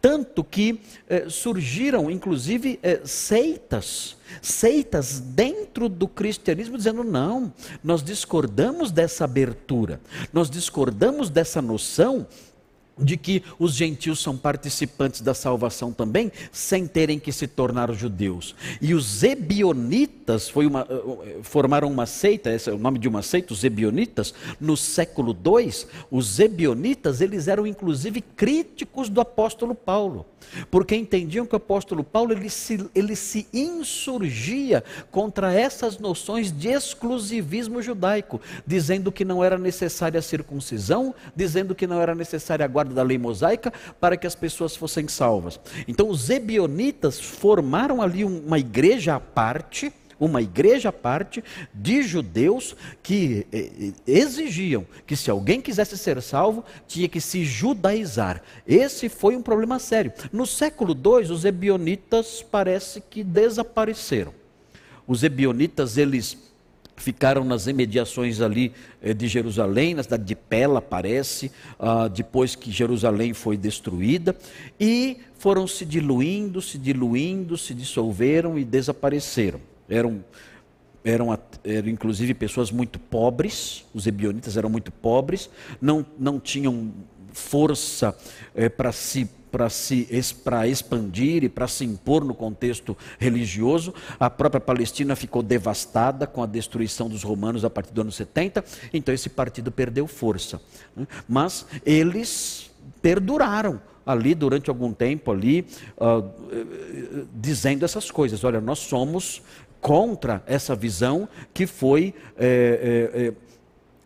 Tanto que eh, surgiram, inclusive, eh, seitas, seitas dentro do cristianismo, dizendo: não, nós discordamos dessa abertura, nós discordamos dessa noção de que os gentios são participantes da salvação também, sem terem que se tornar judeus. E os ebionitas uma, eh, formaram uma seita, esse é o nome de uma seita, os ebionitas, no século II. Os ebionitas, eles eram inclusive críticos do apóstolo Paulo, porque entendiam que o apóstolo Paulo ele se, ele se insurgia contra essas noções de exclusivismo judaico, dizendo que não era necessária a circuncisão, dizendo que não era necessária a guarda da lei mosaica para que as pessoas fossem salvas. Então os ebionitas formaram ali uma igreja à parte, uma igreja à parte de judeus que eh, eh, exigiam que se alguém quisesse ser salvo, tinha que se judaizar. Esse foi um problema sério. No século II, os ebionitas parece que desapareceram. Os ebionitas, eles ficaram nas imediações ali eh, de Jerusalém, na cidade de Pela, parece, ah, depois que Jerusalém foi destruída, e foram se diluindo, se diluindo, se dissolveram e desapareceram. Eram, eram, eram inclusive pessoas muito pobres, os ebionitas eram muito pobres, não, não tinham força é, para se para se para expandir e para se impor no contexto religioso. A própria Palestina ficou devastada com a destruição dos romanos a partir do ano 70, então esse partido perdeu força. Né? Mas eles perduraram ali durante algum tempo ali uh, dizendo essas coisas. Olha, nós somos contra essa visão que foi é,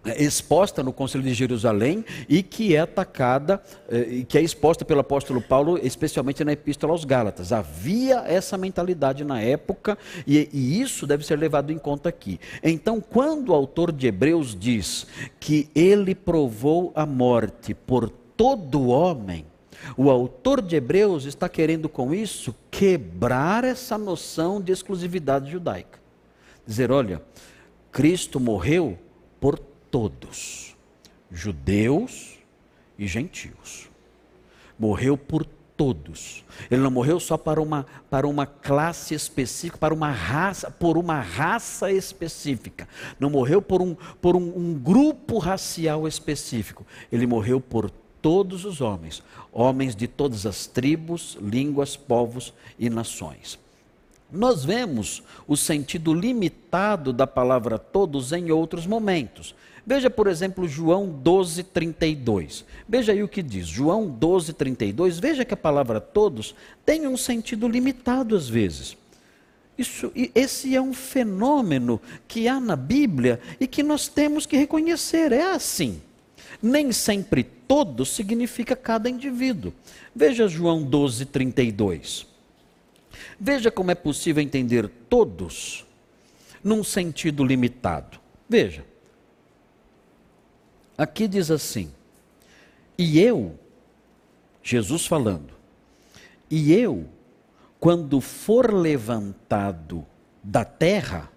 é, exposta no Conselho de Jerusalém e que é atacada, eh, e que é exposta pelo apóstolo Paulo, especialmente na Epístola aos Gálatas. Havia essa mentalidade na época e, e isso deve ser levado em conta aqui. Então, quando o autor de Hebreus diz que ele provou a morte por todo homem, o autor de Hebreus está querendo com isso quebrar essa noção de exclusividade judaica. Dizer, olha, Cristo morreu por todos, judeus e gentios. Morreu por todos. Ele não morreu só para uma, para uma classe específica, para uma raça, por uma raça específica. Não morreu por um, por um, um grupo racial específico. Ele morreu por todos os homens, homens de todas as tribos, línguas, povos e nações. Nós vemos o sentido limitado da palavra todos em outros momentos. Veja, por exemplo, João 12, 32. Veja aí o que diz. João 12, 32. Veja que a palavra todos tem um sentido limitado às vezes. Isso, esse é um fenômeno que há na Bíblia e que nós temos que reconhecer. É assim. Nem sempre todos significa cada indivíduo. Veja João 12, 32. Veja como é possível entender todos num sentido limitado. Veja. Aqui diz assim: E eu, Jesus falando, e eu, quando for levantado da terra,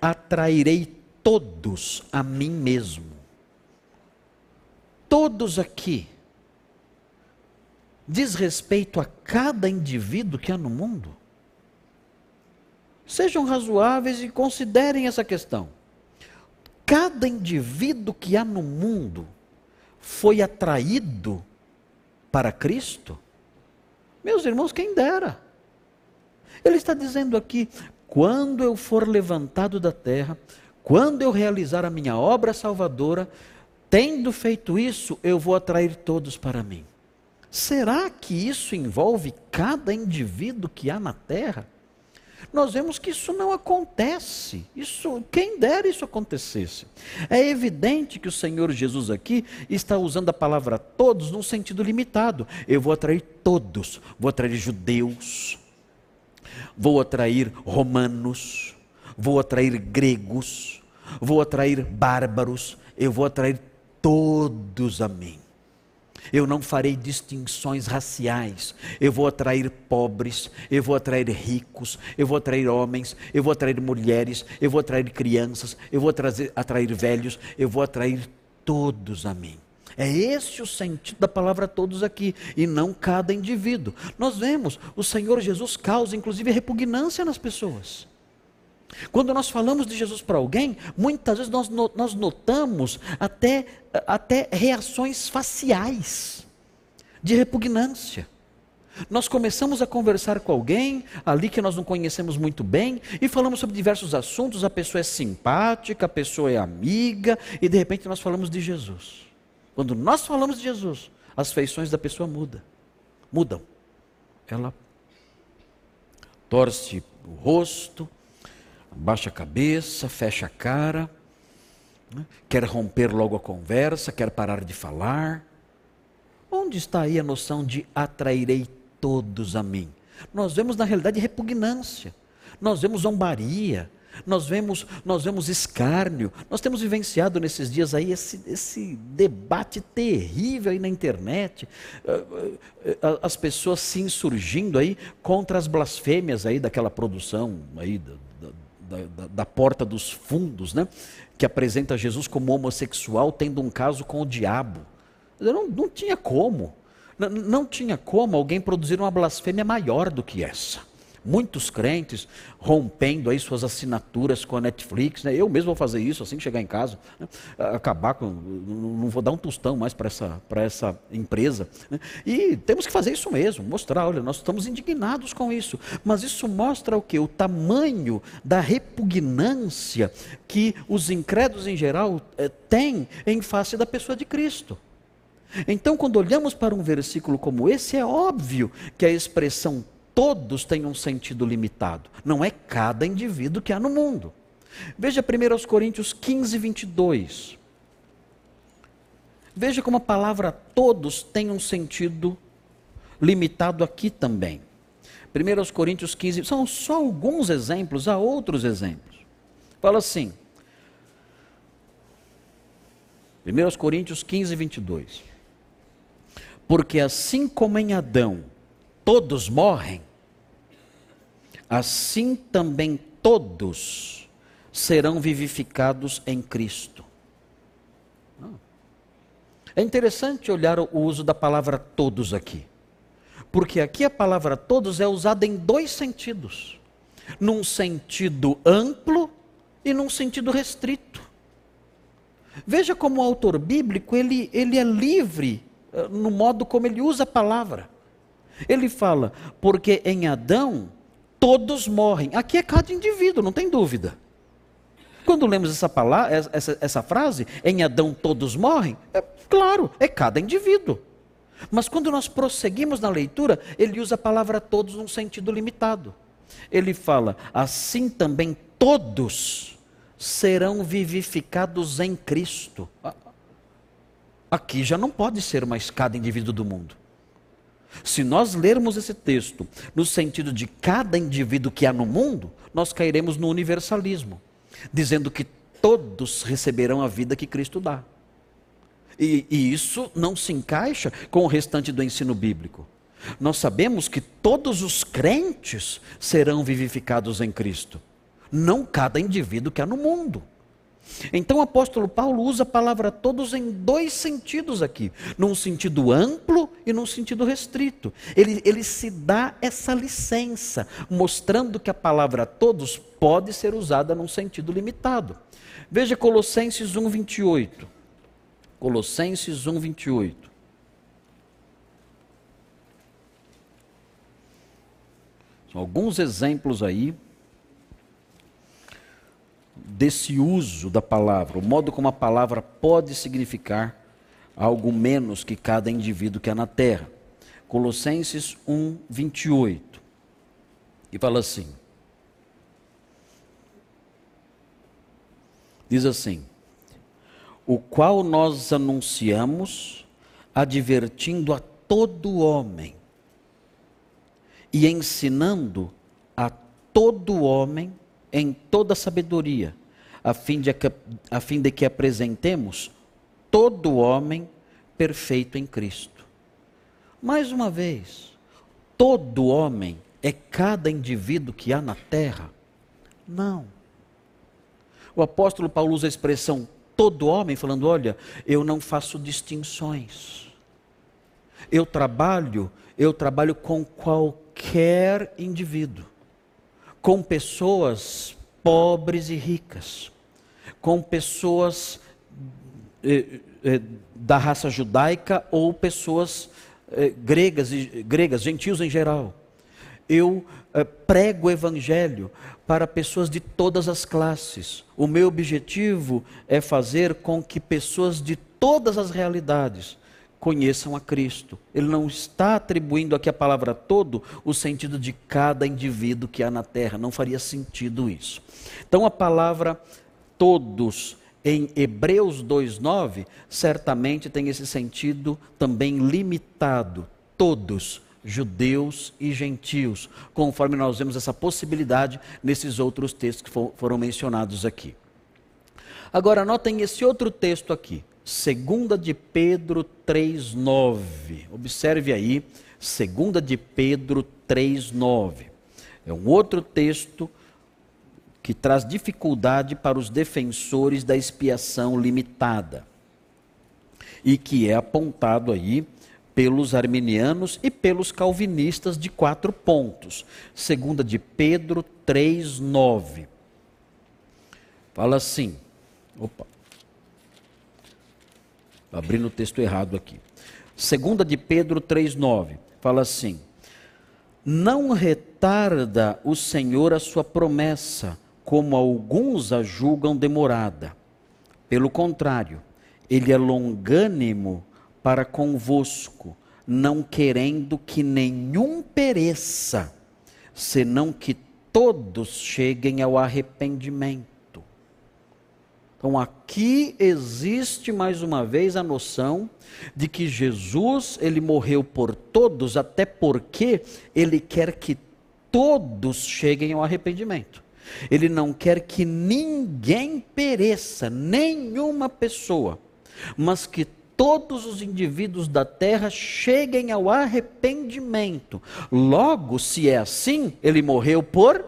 atrairei todos a mim mesmo. Todos aqui diz respeito a cada indivíduo que há no mundo. Sejam razoáveis e considerem essa questão cada indivíduo que há no mundo foi atraído para Cristo? Meus irmãos, quem dera. Ele está dizendo aqui: quando eu for levantado da terra, quando eu realizar a minha obra salvadora, tendo feito isso, eu vou atrair todos para mim. Será que isso envolve cada indivíduo que há na terra? nós vemos que isso não acontece. Isso, quem dera isso acontecesse. É evidente que o Senhor Jesus aqui está usando a palavra todos num sentido limitado. Eu vou atrair todos, vou atrair judeus, vou atrair romanos, vou atrair gregos, vou atrair bárbaros, eu vou atrair todos a mim. Eu não farei distinções raciais. Eu vou atrair pobres, eu vou atrair ricos, eu vou atrair homens, eu vou atrair mulheres, eu vou atrair crianças, eu vou atrair velhos, eu vou atrair todos a mim. É esse o sentido da palavra todos aqui, e não cada indivíduo. Nós vemos, o Senhor Jesus causa inclusive repugnância nas pessoas. Quando nós falamos de Jesus para alguém, muitas vezes nós, nós notamos até, até reações faciais de repugnância. Nós começamos a conversar com alguém ali que nós não conhecemos muito bem e falamos sobre diversos assuntos. A pessoa é simpática, a pessoa é amiga e de repente nós falamos de Jesus. Quando nós falamos de Jesus, as feições da pessoa mudam. Mudam. Ela torce o rosto, baixa a cabeça, fecha a cara, né? quer romper logo a conversa, quer parar de falar. Onde está aí a noção de atrairei todos a mim? Nós vemos na realidade repugnância, nós vemos zombaria, nós vemos, nós vemos escárnio, nós temos vivenciado nesses dias aí esse, esse debate terrível aí na internet, eh, eh, as pessoas se insurgindo aí contra as blasfêmias aí daquela produção aí da, da, porta dos fundos, né? Que apresenta Jesus como homossexual tendo um caso com o diabo. Não, não tinha como. Não, não tinha como alguém produzir uma blasfêmia maior do que essa. Muitos crentes rompendo aí suas assinaturas com a Netflix, né? eu mesmo vou fazer isso assim que chegar em casa, né? acabar com, não vou dar um tostão mais para essa, essa empresa. Né? E temos que fazer isso mesmo, mostrar, olha, nós estamos indignados com isso. Mas isso mostra o que? O tamanho da repugnância que os incrédulos em geral eh, têm em face da pessoa de Cristo. Então, quando olhamos para um versículo como esse, é óbvio que a expressão todos têm um sentido limitado. Não é cada indivíduo que há no mundo. Veja 1 Coríntios 15, 22. Veja como a palavra todos tem um sentido limitado aqui também. 1 Coríntios 15, são só alguns exemplos, há outros exemplos. Fala assim, 1 Coríntios 15, 22. Porque assim como em Adão todos morrem, assim também todos serão vivificados em Cristo. É interessante olhar o uso da palavra todos aqui, porque aqui a palavra todos é usada em dois sentidos: num sentido amplo e num sentido restrito. Veja como o autor bíblico ele, ele é livre eh, no modo como ele usa a palavra. Ele fala, porque em Adão todos morrem. Aqui é cada indivíduo, não tem dúvida. Quando lemos essa, palavra, essa, essa frase, em Adão todos morrem, é claro, é cada indivíduo. Mas quando nós prosseguimos na leitura, ele usa a palavra todos num sentido limitado. Ele fala, assim também todos serão vivificados em Cristo. Aqui já não pode ser mais cada indivíduo do mundo. Se nós lermos esse texto no sentido de cada indivíduo que há no mundo, nós cairemos no universalismo, dizendo que todos receberão a vida que Cristo dá. E, e, isso não se encaixa com o restante do ensino bíblico. Nós sabemos que todos os crentes serão vivificados em Cristo, não cada indivíduo que há no mundo. Então o apóstolo Paulo usa a palavra todos em dois sentidos aqui, num sentido amplo e num sentido restrito. Ele, ele se dá essa licença, mostrando que a palavra todos pode ser usada num sentido limitado. Veja Colossenses 1, 28. Colossenses 1, 28. São alguns exemplos aí desse uso da palavra, o modo como a palavra pode significar algo menos que cada indivíduo que há na terra. Colossenses 1, 28. E fala assim: diz assim: o qual nós anunciamos, advertindo a todo homem e ensinando a todo homem em toda sabedoria, a fim de, a fim de que apresentemos todo homem perfeito em Cristo. Mais uma vez, todo homem é cada indivíduo que há na terra? Não. O apóstolo Paulo usa a expressão todo homem, falando: olha, eu não faço distinções. Eu trabalho, eu trabalho com qualquer indivíduo com pessoas pobres e ricas, com pessoas eh, eh, da raça judaica ou pessoas eh, gregas, gregas, gentios em geral. Eu eh, prego o evangelho para pessoas de todas as classes. O meu objetivo é fazer com que pessoas de todas as realidades conheçam a Cristo. Ele não está atribuindo aqui a palavra todo o sentido de cada indivíduo que há na terra, não faria sentido isso. Então a palavra todos em Hebreus 2:9 certamente tem esse sentido também limitado, todos, judeus e gentios, conforme nós vemos essa possibilidade nesses outros textos que foram mencionados aqui. Agora notem esse outro texto aqui, Segunda de Pedro 3:9. Observe aí, Segunda de Pedro 3:9. É um outro texto que traz dificuldade para os defensores da expiação limitada. E que é apontado aí pelos arminianos e pelos calvinistas de quatro pontos. Segunda de Pedro 3:9. Fala assim: Opa abrindo o texto errado aqui. Segunda de Pedro 3:9 fala assim: Não retarda o Senhor a sua promessa, como alguns a julgam demorada. Pelo contrário, ele é longânimo para convosco, não querendo que nenhum pereça, senão que todos cheguem ao arrependimento. Então aqui existe mais uma vez a noção de que Jesus, ele morreu por todos, até porque ele quer que todos cheguem ao arrependimento. Ele não quer que ninguém pereça, nenhuma pessoa, mas que todos os indivíduos da terra cheguem ao arrependimento. Logo, se é assim, ele morreu por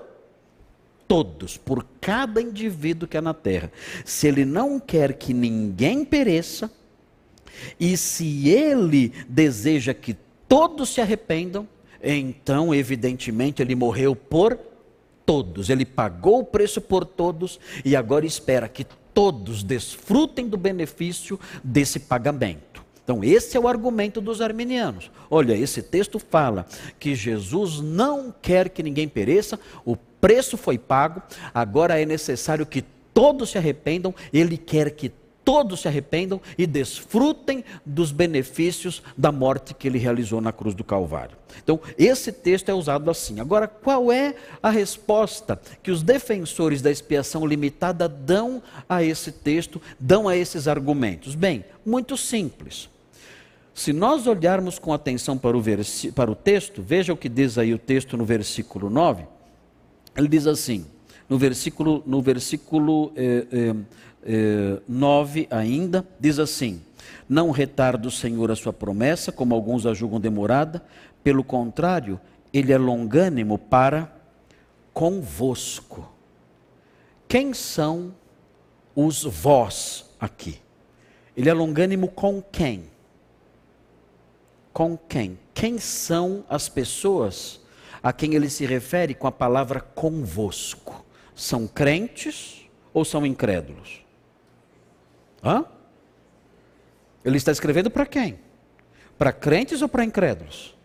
todos, por cada indivíduo que é na terra. Se ele não quer que ninguém pereça, e se ele deseja que todos se arrependam, então, evidentemente, ele morreu por todos, ele pagou o preço por todos e agora espera que todos desfrutem do benefício desse pagamento. Então, esse é o argumento dos arminianos. Olha, esse texto fala que Jesus não quer que ninguém pereça, o preço foi pago, agora é necessário que todos se arrependam, ele quer que todos se arrependam e desfrutem dos benefícios da morte que ele realizou na cruz do Calvário. Então, esse texto é usado assim. Agora, qual é a resposta que os defensores da expiação limitada dão a esse texto, dão a esses argumentos? Bem, muito simples. Se nós olharmos com atenção para o, para o texto, veja o que diz aí o texto no versículo 9. Ele diz assim, no versículo, no versículo eh, eh, eh, 9 ainda, diz assim: Não retarda o Senhor a sua promessa, como alguns a julgam demorada, pelo contrário, ele é longânimo para convosco. Quem são os vós aqui? Ele é longânimo com quem? Com quem? Quem são as pessoas a quem ele se refere com a palavra convosco. São crentes ou são incrédulos? Hã? Ele está escrevendo para quem? Para crentes ou para incrédulos?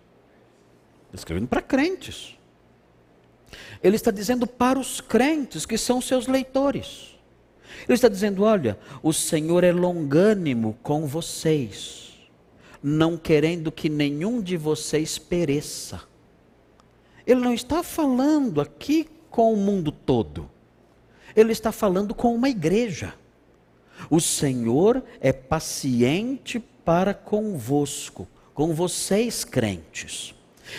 Escrevendo para crentes. Ele está dizendo para os crentes que são seus leitores. Ele está dizendo: olha, o Senhor é longânimo com vocês, não querendo que nenhum de vocês pereça. Ele não está falando aqui com o mundo todo. Ele está falando com uma igreja. O Senhor é paciente para convosco, com vocês crentes.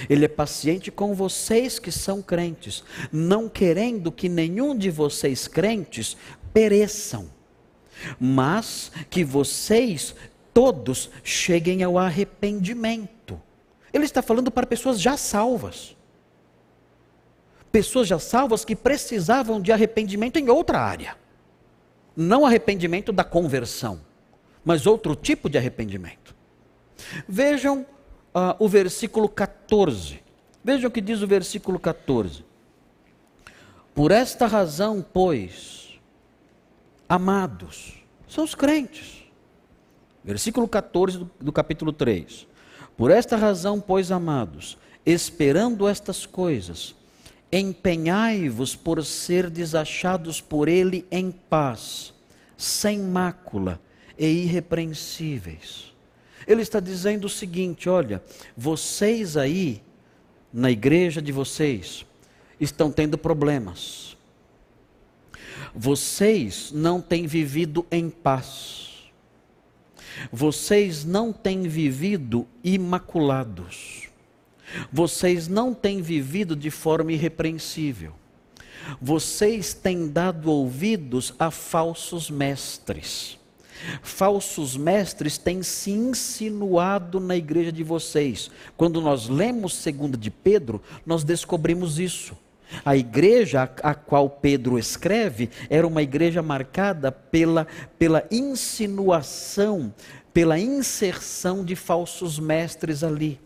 Ele é paciente com vocês que são crentes, não querendo que nenhum de vocês crentes pereçam, mas que vocês todos cheguem ao arrependimento. Ele está falando para pessoas já salvas pessoas já salvas que precisavam de arrependimento em outra área. Não arrependimento da conversão, mas outro tipo de arrependimento. Vejam uh, o versículo 14. Vejam o que diz o versículo 14. Por esta razão, pois, amados, são os crentes. Versículo 14 do, do capítulo 3. Por esta razão, pois, amados, esperando estas coisas, empenhai-vos por ser desachados por ele em paz, sem mácula e irrepreensíveis. Ele está dizendo o seguinte: olha, vocês aí, na igreja de vocês, estão tendo problemas. Vocês não têm vivido em paz. Vocês não têm vivido imaculados. Vocês não têm vivido de forma irrepreensível. Vocês têm dado ouvidos a falsos mestres. Falsos mestres têm se insinuado na igreja de vocês. Quando nós lemos segundo de Pedro, nós descobrimos isso. A igreja a qual Pedro escreve era uma igreja marcada pela, pela insinuação, pela inserção de falsos mestres ali.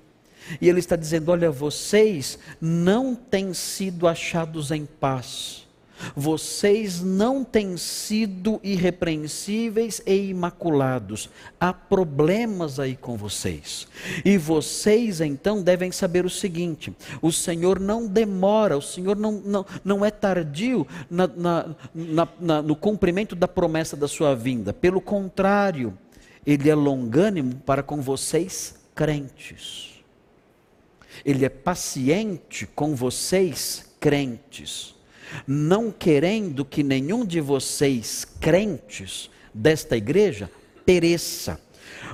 E ele está dizendo: olha, vocês não têm sido achados em paz. Vocês não têm sido irrepreensíveis e imaculados. Há problemas aí com vocês. E vocês então devem saber o seguinte: o Senhor não demora, o Senhor não, não, não é tardio na, na, na, no cumprimento da promessa da sua vinda. Pelo contrário, Ele é longânimo para com vocês crentes. Ele é paciente com vocês, crentes, não querendo que nenhum de vocês, crentes desta igreja, pereça,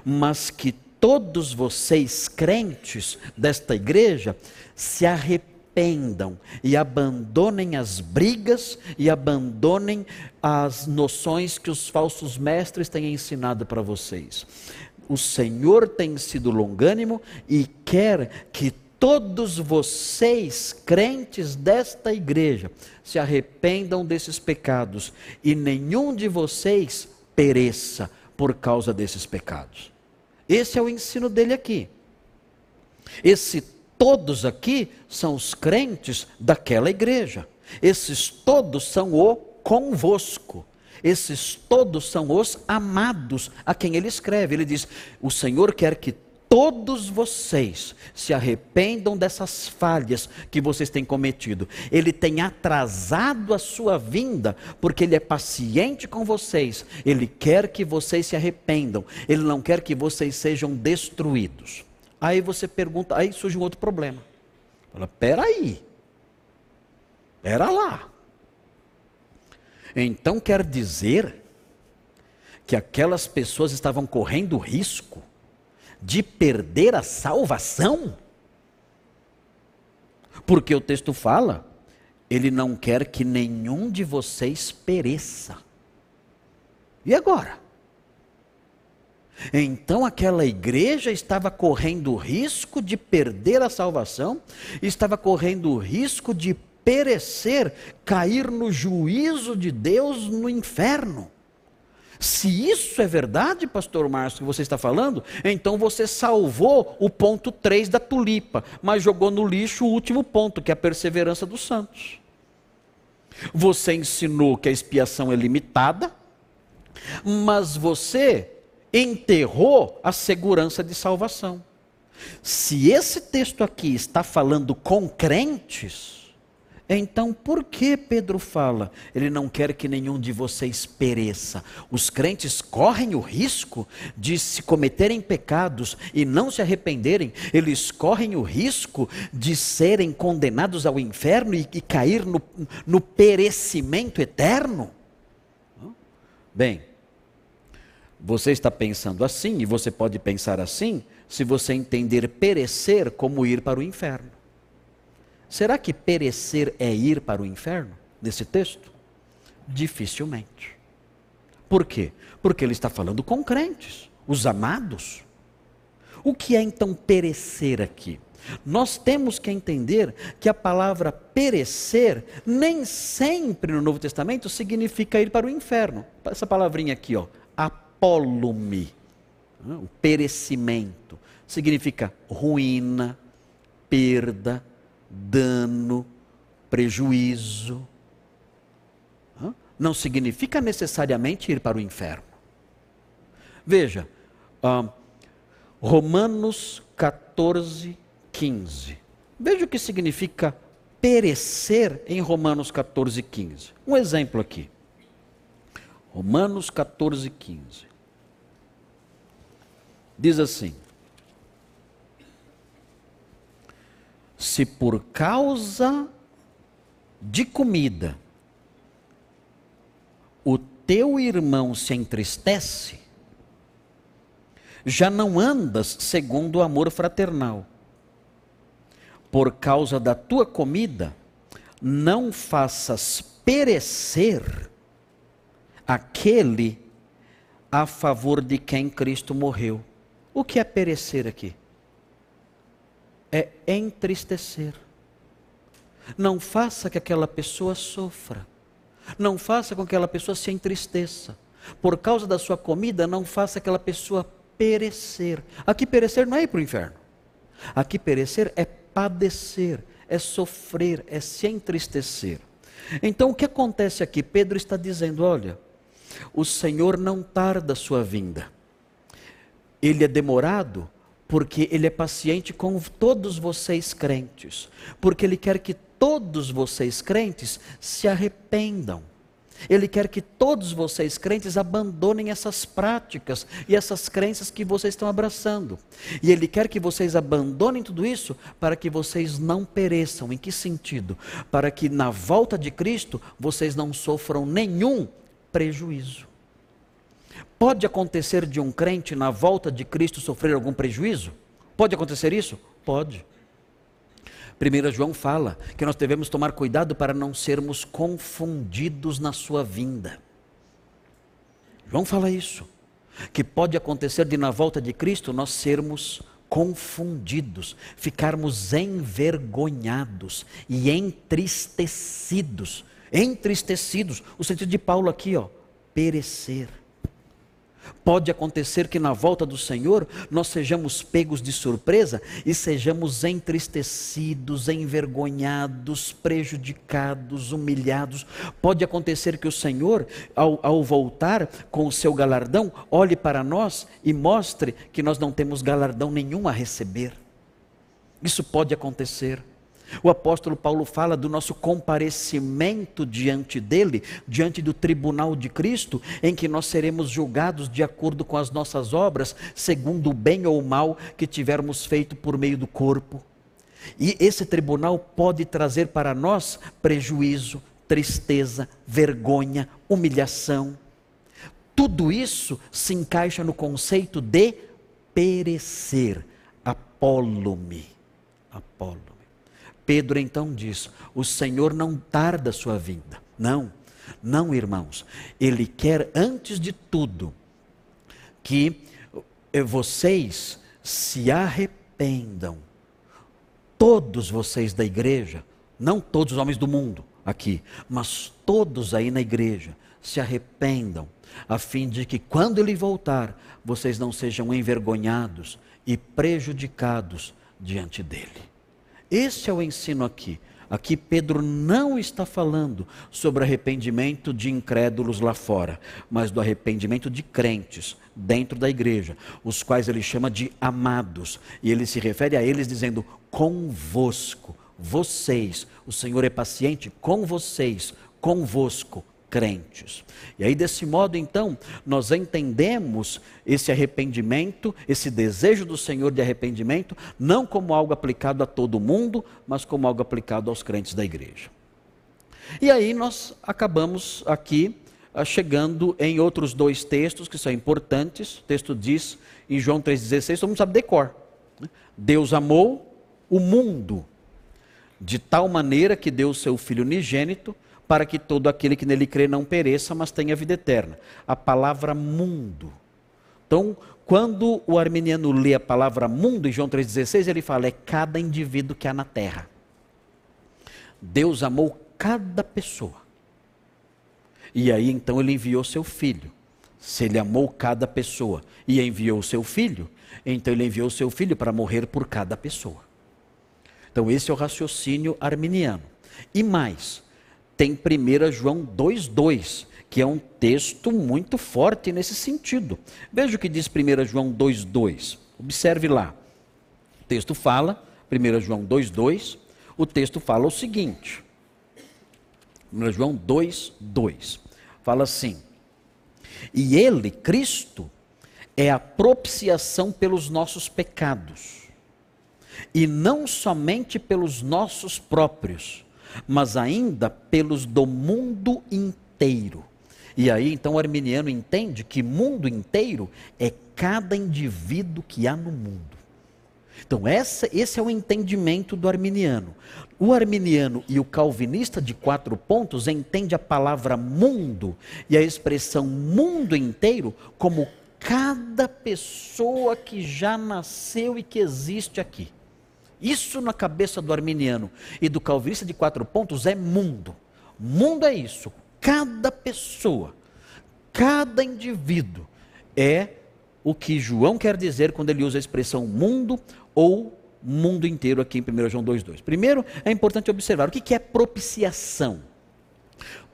mas que todos vocês, crentes desta igreja, se arrependam e abandonem as brigas e abandonem as noções que os falsos mestres têm ensinado para vocês. O Senhor tem sido longânimo e quer que todos vocês, crentes desta igreja, se arrependam desses pecados e nenhum de vocês pereça por causa desses pecados. Esse é o ensino dele aqui. Esse todos aqui são os crentes daquela igreja. Esses todos são o convosco. Esses todos são os amados a quem ele escreve. Ele diz: O Senhor quer que todos vocês se arrependam dessas falhas que vocês têm cometido. Ele tem atrasado a sua vinda, porque Ele é paciente com vocês. Ele quer que vocês se arrependam. Ele não quer que vocês sejam destruídos. Aí você pergunta, aí surge um outro problema. Fala, peraí. Pera lá. Então quer dizer que aquelas pessoas estavam correndo risco de perder a salvação? Porque o texto fala, ele não quer que nenhum de vocês pereça. E agora? Então aquela igreja estava correndo o risco de perder a salvação, estava correndo o risco de perecer, cair no juízo de Deus no inferno. Se isso é verdade, pastor Márcio, que você está falando, então você salvou o ponto 3 da tulipa, mas jogou no lixo o último ponto, que é a perseverança dos santos. Você ensinou que a expiação é limitada, mas você enterrou a segurança de salvação. Se esse texto aqui está falando com crentes, então, por que Pedro fala? Ele não quer que nenhum de vocês pereça. Os crentes correm o risco de se cometerem pecados e não se arrependerem, eles correm o risco de serem condenados ao inferno e, e cair no, no perecimento eterno. Bem, você está pensando assim, e você pode pensar assim, se você entender perecer como ir para o inferno. Será que perecer é ir para o inferno? Nesse texto? Dificilmente. Por quê? Porque ele está falando com crentes, os amados. O que é então perecer aqui? Nós temos que entender que a palavra perecer nem sempre no Novo Testamento significa ir para o inferno. Essa palavrinha aqui, ó, apolume, né, o perecimento, significa ruína, perda, dano, prejuízo. não significa necessariamente ir para o inferno. Veja, Romanos 14, 15. Veja o que significa perecer em Romanos 14, 15. Um exemplo aqui. Romanos 14, 15. Diz assim: Se por causa de comida o teu irmão se entristece, já não andas segundo o amor fraternal. Por causa da tua comida, não faças perecer aquele a favor de quem Cristo morreu. O que é perecer aqui? É entristecer. Não faça que aquela pessoa sofra. Não faça com que aquela pessoa se entristeça. Por causa da sua comida, não faça aquela pessoa perecer. Aqui perecer não é ir para o inferno. Aqui perecer é padecer, é sofrer, é se entristecer. Então o que acontece aqui? Pedro está dizendo: olha, o Senhor não tarda a sua vinda. Ele é demorado porque ele é paciente com todos vocês crentes, porque ele quer que todos vocês crentes se arrependam. Ele quer que todos vocês crentes abandonem essas práticas e essas crenças que vocês estão abraçando. E Ele quer que vocês abandonem tudo isso para que vocês não pereçam. Em que sentido? Para que na volta de Cristo vocês não sofram nenhum prejuízo. Pode acontecer de um crente na volta de Cristo sofrer algum prejuízo? Pode acontecer isso? Pode. 1 João fala que nós devemos tomar cuidado para não sermos confundidos na sua vinda. João fala isso, que pode acontecer de na volta de Cristo nós sermos confundidos, ficarmos envergonhados e entristecidos. Entristecidos, o sentido de Paulo aqui, ó, perecer. Pode acontecer que na volta do Senhor nós sejamos pegos de surpresa e sejamos entristecidos, envergonhados, prejudicados, humilhados. Pode acontecer que o Senhor, ao, ao voltar com o seu galardão, olhe para nós e mostre que nós não temos galardão nenhum a receber. Isso pode acontecer. O apóstolo Paulo fala do nosso comparecimento diante dele, diante do tribunal de Cristo, em que nós seremos julgados de acordo com as nossas obras, segundo o bem ou o mal que tivermos feito por meio do corpo. E esse tribunal pode trazer para nós prejuízo, tristeza, vergonha, humilhação. Tudo isso se encaixa no conceito de perecer, apólume. Apólume. Pedro então diz: O Senhor não tarda a sua vinda. Não, não, irmãos. Ele quer, antes de tudo, que eh, vocês se arrependam. Todos vocês da igreja, não todos os homens do mundo aqui, mas todos aí na igreja, se arrependam, a fim de que quando ele voltar, vocês não sejam envergonhados e prejudicados diante dele. Esse é o ensino aqui. Aqui Pedro não está falando sobre arrependimento de incrédulos lá fora, mas do arrependimento de crentes dentro da igreja, os quais ele chama de amados. E ele se refere a eles dizendo: convosco, vocês, o Senhor é paciente com vocês, convosco, crentes. E aí, desse modo, então, nós entendemos esse arrependimento, esse desejo do Senhor de arrependimento, não como algo aplicado a todo mundo, mas como algo aplicado aos crentes da igreja. E aí nós acabamos aqui ah, chegando em outros dois textos que são importantes. O texto diz em João 3,16, todo mundo sabe decor. Né? Deus amou o mundo de tal maneira que deu o seu Filho unigênito para que todo aquele que nele crê não pereça, mas tenha vida eterna. A palavra mundo. Então, quando o arminiano lê a palavra mundo em João 3,16, ele fala: é cada indivíduo que há na terra. Deus amou cada pessoa. E aí então ele enviou seu filho. Se ele amou cada pessoa e enviou seu filho, então ele enviou seu filho para morrer por cada pessoa. Então esse é o raciocínio arminiano. E mais, tem 1 João 2,2, que é um texto muito forte nesse sentido. Veja o que diz 1 João 2,2. Observe lá. O texto fala, 1 João 2,2, o texto fala o seguinte. 1 João 2,2. Fala assim: E ele, Cristo, é a propiciação pelos nossos pecados, e não somente pelos nossos próprios, mas ainda pelos do mundo inteiro. E aí então o arminiano entende que mundo inteiro é cada indivíduo que há no mundo. Então, essa, esse é o entendimento do arminiano. O arminiano e o calvinista de quatro pontos entende a palavra mundo e a expressão mundo inteiro como cada pessoa que já nasceu e que existe aqui. Isso na cabeça do arminiano e do calvinista de quatro pontos é mundo. Mundo é isso. Cada pessoa, cada indivíduo é o que João quer dizer quando ele usa a expressão mundo ou mundo inteiro aqui em 1 João 2,2. Primeiro, é importante observar o que é propiciação.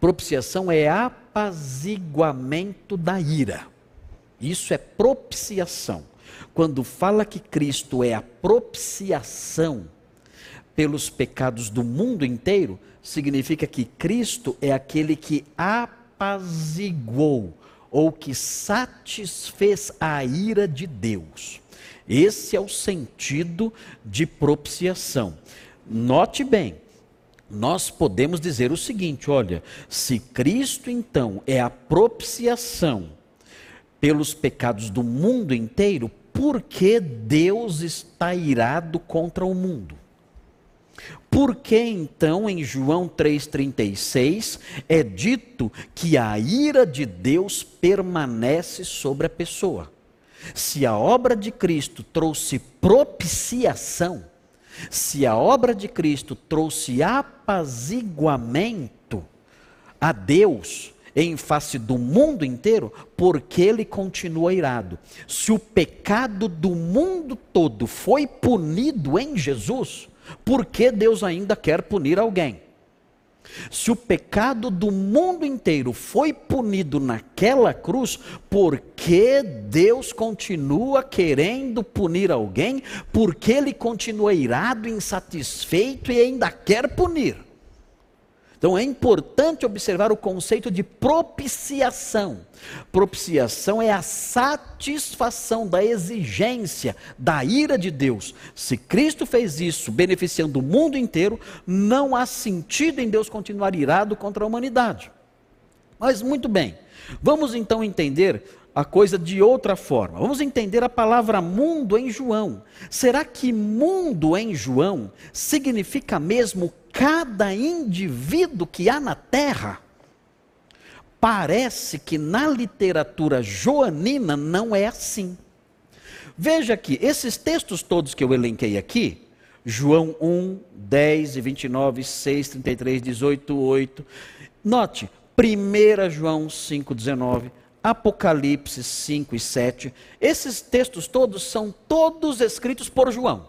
Propiciação é apaziguamento da ira. Isso é propiciação. Quando fala que Cristo é a propiciação pelos pecados do mundo inteiro, significa que Cristo é aquele que apaziguou ou que satisfez a ira de Deus. Esse é o sentido de propiciação. Note bem, nós podemos dizer o seguinte: olha, se Cristo então é a propiciação pelos pecados do mundo inteiro, por que Deus está irado contra o mundo? Por que então em João 3,36 é dito que a ira de Deus permanece sobre a pessoa? Se a obra de Cristo trouxe propiciação, se a obra de Cristo trouxe apaziguamento a Deus em face do mundo inteiro, porque ele continua irado. Se o pecado do mundo todo foi punido em Jesus, por que Deus ainda quer punir alguém? Se o pecado do mundo inteiro foi punido naquela cruz, por que Deus continua querendo punir alguém? Porque ele continua irado, insatisfeito e ainda quer punir. Então é importante observar o conceito de propiciação. Propiciação é a satisfação da exigência da ira de Deus. Se Cristo fez isso beneficiando o mundo inteiro, não há sentido em Deus continuar irado contra a humanidade. Mas muito bem, vamos então entender a coisa de outra forma. Vamos entender a palavra mundo em João. Será que mundo em João significa mesmo cada indivíduo que há na terra. Parece que na literatura joanina não é assim. Veja aqui, esses textos todos que eu elenquei aqui, João 1, 10 e 29, 6, 33, 18, 8. Note, 1 João 5, 19, Apocalipse 5 e 7. Esses textos todos são todos escritos por João.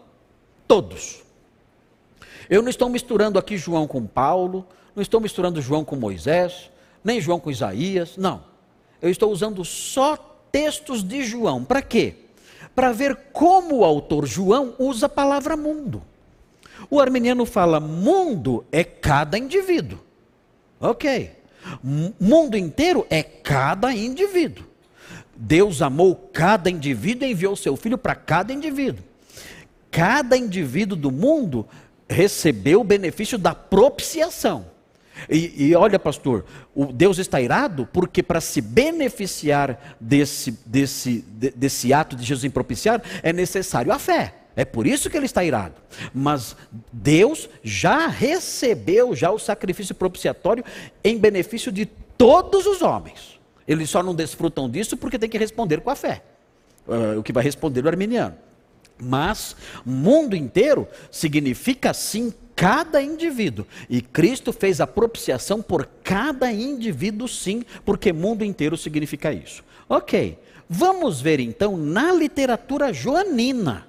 Todos. Eu não estou misturando aqui João com Paulo, não estou misturando João com Moisés, nem João com Isaías, não. Eu estou usando só textos de João. Para quê? Para ver como o autor João usa a palavra mundo. O arminiano fala: mundo é cada indivíduo. Ok. Mundo inteiro é cada indivíduo. Deus amou cada indivíduo e enviou seu filho para cada indivíduo. Cada indivíduo do mundo recebeu o benefício da propiciação. E, e, olha, pastor, o Deus está irado porque para se beneficiar desse, desse, de, desse ato de Jesus em propiciar, é necessário a fé. É por isso que ele está irado. Mas Deus já recebeu já o sacrifício propiciatório em benefício de todos os homens. Eles só não desfrutam disso porque tem que responder com a fé. Uh, o que vai responder o arminiano. Mas mundo inteiro significa sim cada indivíduo. E Cristo fez a propiciação por cada indivíduo, sim, porque mundo inteiro significa isso. Ok, vamos ver então na literatura joanina.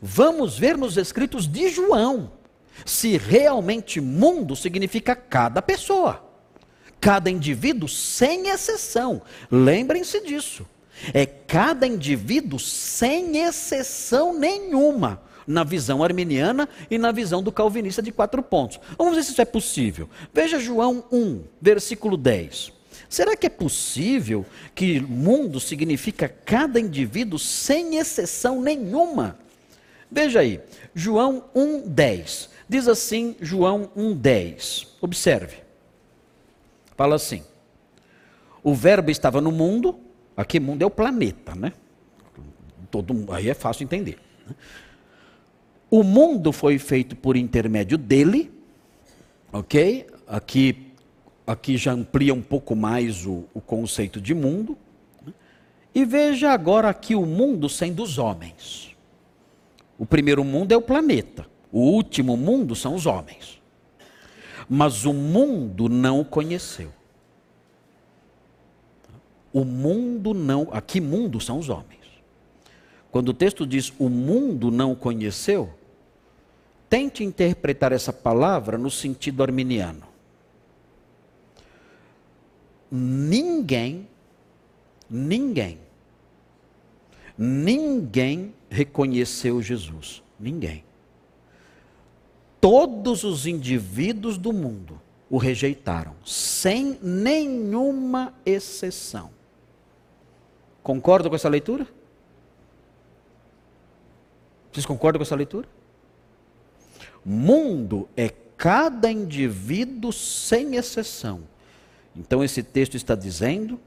Vamos ver nos escritos de João. se realmente mundo significa cada pessoa, cada indivíduo sem exceção. Lembrem-se disso. É cada indivíduo sem exceção nenhuma na visão arminiana e na visão do calvinista de quatro pontos. Vamos ver se isso é possível. Veja João 1, versículo 10. Será que é possível que mundo significa cada indivíduo sem exceção nenhuma? Veja aí, João 1:10. Diz assim, João 1:10. Observe. Fala assim: O verbo estava no mundo, aqui mundo é o planeta, né? Todo, aí é fácil entender. Né? O mundo foi feito por intermédio dele, ok? Aqui aqui já amplia um pouco mais o, o conceito de mundo. Né? E veja agora aqui o mundo sendo os homens. O primeiro mundo é o planeta, o último mundo são os homens. Mas o mundo não o conheceu. O mundo não, aqui mundo são os homens. Quando o texto diz o mundo não conheceu, tente interpretar essa palavra no sentido arminiano ninguém, ninguém, ninguém reconheceu Jesus. Ninguém. Todos os indivíduos do mundo o rejeitaram, sem nenhuma exceção. Concorda com essa leitura? Vocês concordam com essa leitura? Mundo é cada indivíduo sem exceção então esse texto está dizendo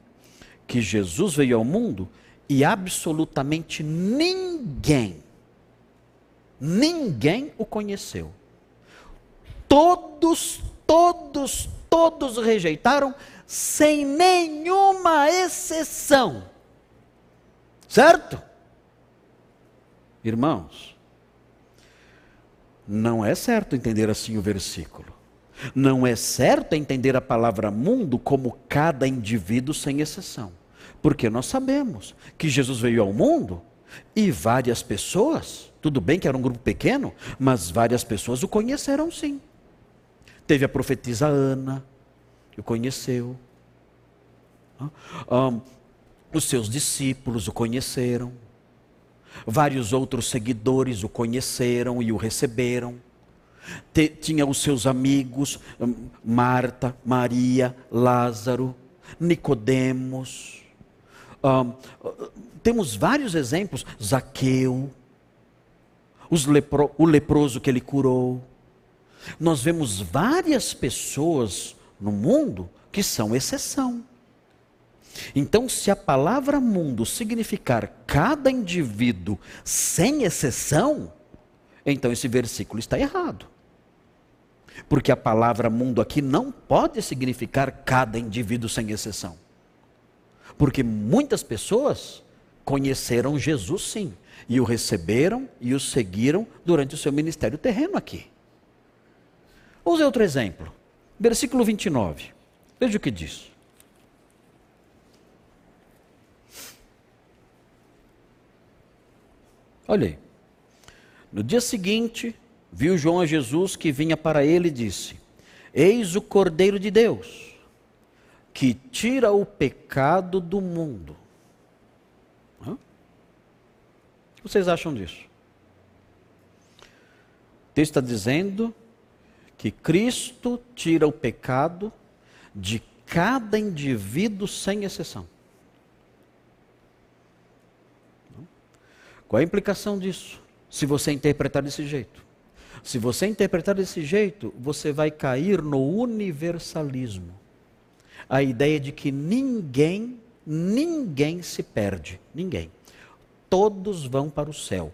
que Jesus veio ao mundo e absolutamente ninguém, ninguém o conheceu. Todos, todos, todos rejeitaram, sem nenhuma exceção. Certo? Irmãos, não é certo entender assim o versículo. Não é certo entender a palavra mundo como cada indivíduo sem exceção. Porque nós sabemos que Jesus veio ao mundo e várias pessoas, tudo bem que era um grupo pequeno, mas várias pessoas o conheceram sim. Teve a profetisa Ana, o conheceu. Um, os seus discípulos o conheceram. Vários outros seguidores o conheceram e o receberam tinha os seus amigos, hum, Marta, Maria, Lázaro, Nicodemos. Um, temos vários exemplos, Zaqueu, lepro, o leproso que ele curou. Nós vemos várias pessoas no mundo que são exceção. Então, se a palavra mundo significar cada indivíduo sem exceção, então esse versículo está errado. Porque a palavra mundo aqui não pode significar cada indivíduo sem exceção. Porque muitas pessoas conheceram Jesus sim, e o receberam e o seguiram durante o seu ministério terreno aqui. Vamos ver outro exemplo. Versículo 29. Veja o que diz. Olha aí. No dia seguinte, viu João a Jesus que vinha para ele e disse: Eis o Cordeiro de Deus, que tira o pecado do mundo. Hã? O que vocês acham disso? O texto está dizendo que Cristo tira o pecado de cada indivíduo sem exceção. Qual a implicação disso? Se você interpretar desse jeito. Se você interpretar desse jeito, você vai cair no universalismo. A ideia de que ninguém, ninguém se perde. Ninguém. Todos vão para o céu.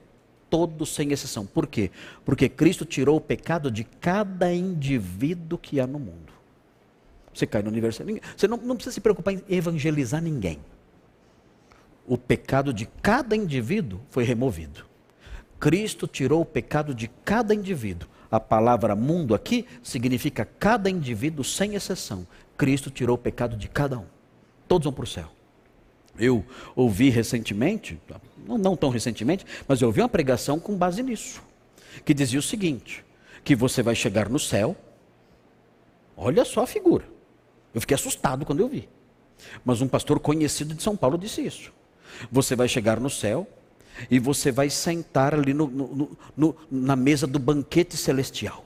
Todos sem exceção. Por quê? Porque Cristo tirou o pecado de cada indivíduo que há no mundo. Você cai no universalismo. Você não, não precisa se preocupar em evangelizar ninguém. O pecado de cada indivíduo foi removido. Cristo tirou o pecado de cada indivíduo. A palavra mundo aqui significa cada indivíduo sem exceção. Cristo tirou o pecado de cada um. Todos vão para o céu. Eu ouvi recentemente, não, tão recentemente, mas eu ouvi uma pregação com base nisso, que dizia o seguinte: que você vai chegar no céu. Olha só a figura. Eu fiquei assustado quando eu vi. Mas um pastor conhecido de São Paulo disse isso. Você vai chegar no céu e você vai sentar ali no, no, no, na mesa do banquete celestial.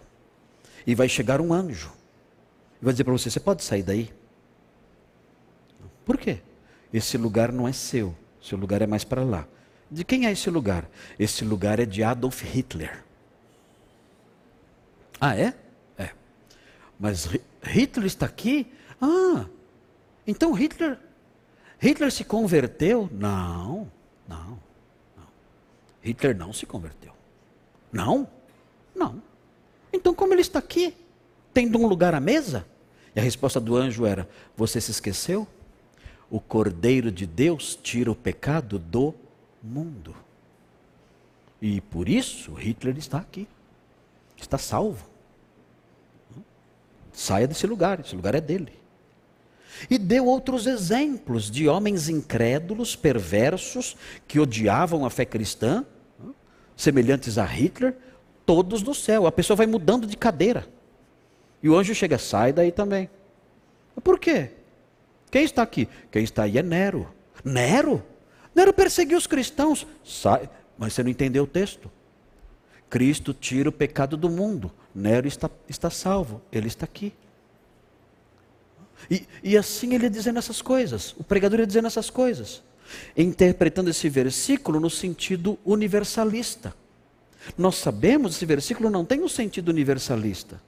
E vai chegar um anjo. E vai dizer para você: você pode sair daí? Por quê? Esse lugar não é seu. Seu lugar é mais para lá. De quem é esse lugar? Esse lugar é de Adolf Hitler. Ah, é? É. Mas Hitler está aqui? Ah, então Hitler, Hitler se converteu? Não, não, não. Hitler não se converteu. Não, não. Então como ele está aqui? Tendo um lugar à mesa? E a resposta do anjo era: Você se esqueceu? O Cordeiro de Deus tira o pecado do mundo. E por isso Hitler está aqui. Está salvo. Saia desse lugar, esse lugar é dele. E deu outros exemplos de homens incrédulos, perversos, que odiavam a fé cristã, semelhantes a Hitler, todos no céu. A pessoa vai mudando de cadeira. E o anjo chega, sai daí também. Por quê? Quem está aqui? Quem está aí é Nero. Nero? Nero perseguiu os cristãos. Sai. Mas você não entendeu o texto. Cristo tira o pecado do mundo. Nero está, está salvo. Ele está aqui. E, e assim ele ia dizendo essas coisas. O pregador ia dizendo essas coisas. Interpretando esse versículo no sentido universalista. Nós sabemos esse versículo não tem um sentido universalista.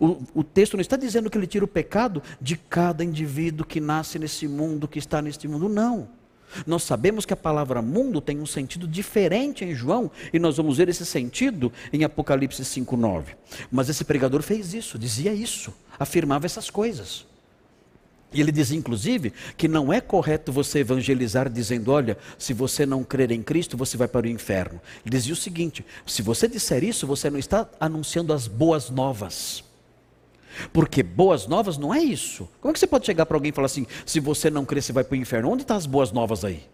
O, o, texto não está dizendo que ele tira o pecado de cada indivíduo que nasce nesse mundo, que está neste mundo, não. Nós sabemos que a palavra mundo tem um sentido diferente em João, e nós vamos ver esse sentido em Apocalipse 5,9. Mas esse pregador fez isso, dizia isso, afirmava essas coisas. E ele diz, inclusive, que não é correto você evangelizar dizendo: olha, se você não crer em Cristo, você vai para o inferno. Ele dizia o seguinte: se você disser isso, você não está anunciando as boas novas. Porque boas novas não é isso. Como é que você pode chegar para alguém e falar assim: se você não crer, você vai para o inferno? Onde estão as boas novas aí?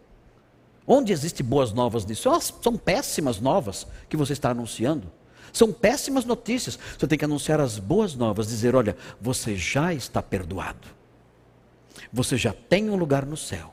Onde existem boas novas nisso? São péssimas novas que você está anunciando. São péssimas notícias. Você tem que anunciar as boas novas, dizer: olha, você já está perdoado. Você já tem um lugar no céu.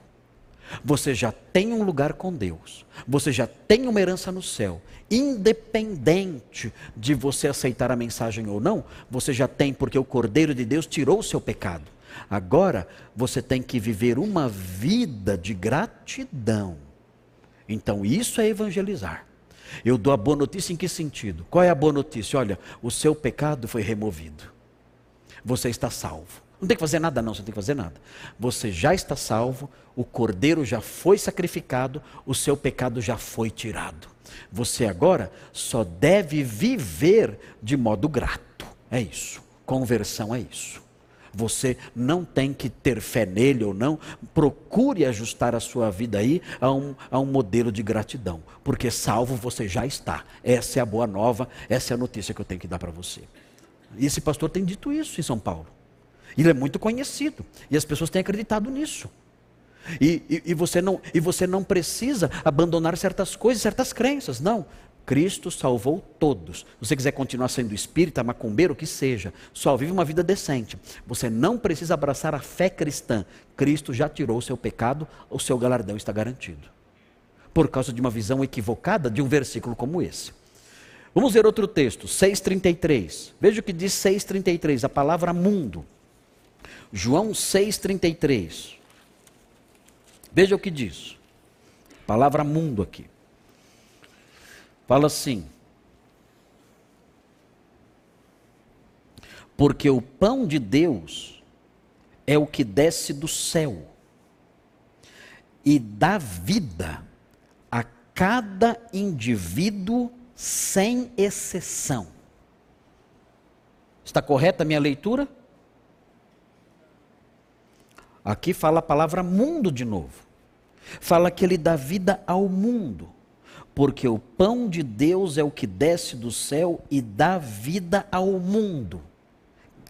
Você já tem um lugar com Deus. Você já tem uma herança no céu. Independente de você aceitar a mensagem ou não, você já tem, porque o Cordeiro de Deus tirou o seu pecado. Agora, você tem que viver uma vida de gratidão. Então, isso é evangelizar. Eu dou a boa notícia em que sentido? Qual é a boa notícia? Olha, o seu pecado foi removido. Você está salvo. Não tem que fazer nada, não, você não tem que fazer nada. Você já está salvo, o cordeiro já foi sacrificado, o seu pecado já foi tirado. Você agora só deve viver de modo grato. É isso. Conversão é isso. Você não tem que ter fé nele ou não, procure ajustar a sua vida aí a um, a um modelo de gratidão, porque salvo você já está. Essa é a boa nova, essa é a notícia que eu tenho que dar para você. E esse pastor tem dito isso em São Paulo. Ele é muito conhecido. E as pessoas têm acreditado nisso. E, e, e, você não, e você não precisa abandonar certas coisas, certas crenças. Não. Cristo salvou todos. Se você quiser continuar sendo espírita, macumbeiro, o que seja, só vive uma vida decente. Você não precisa abraçar a fé cristã. Cristo já tirou o seu pecado, o seu galardão está garantido. Por causa de uma visão equivocada de um versículo como esse. Vamos ver outro texto, 6,33. Veja o que diz 6,33, a palavra mundo. João 6,33. Veja o que diz. Palavra mundo aqui. Fala assim. Porque o pão de Deus é o que desce do céu e dá vida a cada indivíduo sem exceção. Está correta a minha leitura? Aqui fala a palavra mundo de novo. Fala que ele dá vida ao mundo. Porque o pão de Deus é o que desce do céu e dá vida ao mundo.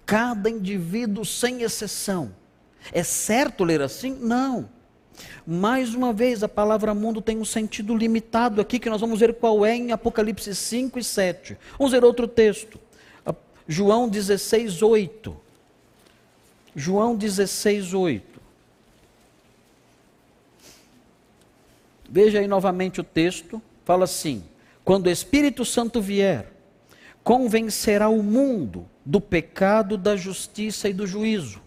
Cada indivíduo sem exceção. É certo ler assim? Não. Mais uma vez, a palavra mundo tem um sentido limitado aqui, que nós vamos ver qual é em Apocalipse 5 e 7. Vamos ver outro texto. João 16, 8. João 16, 8. Veja aí novamente o texto, fala assim: quando o Espírito Santo vier, convencerá o mundo do pecado, da justiça e do juízo.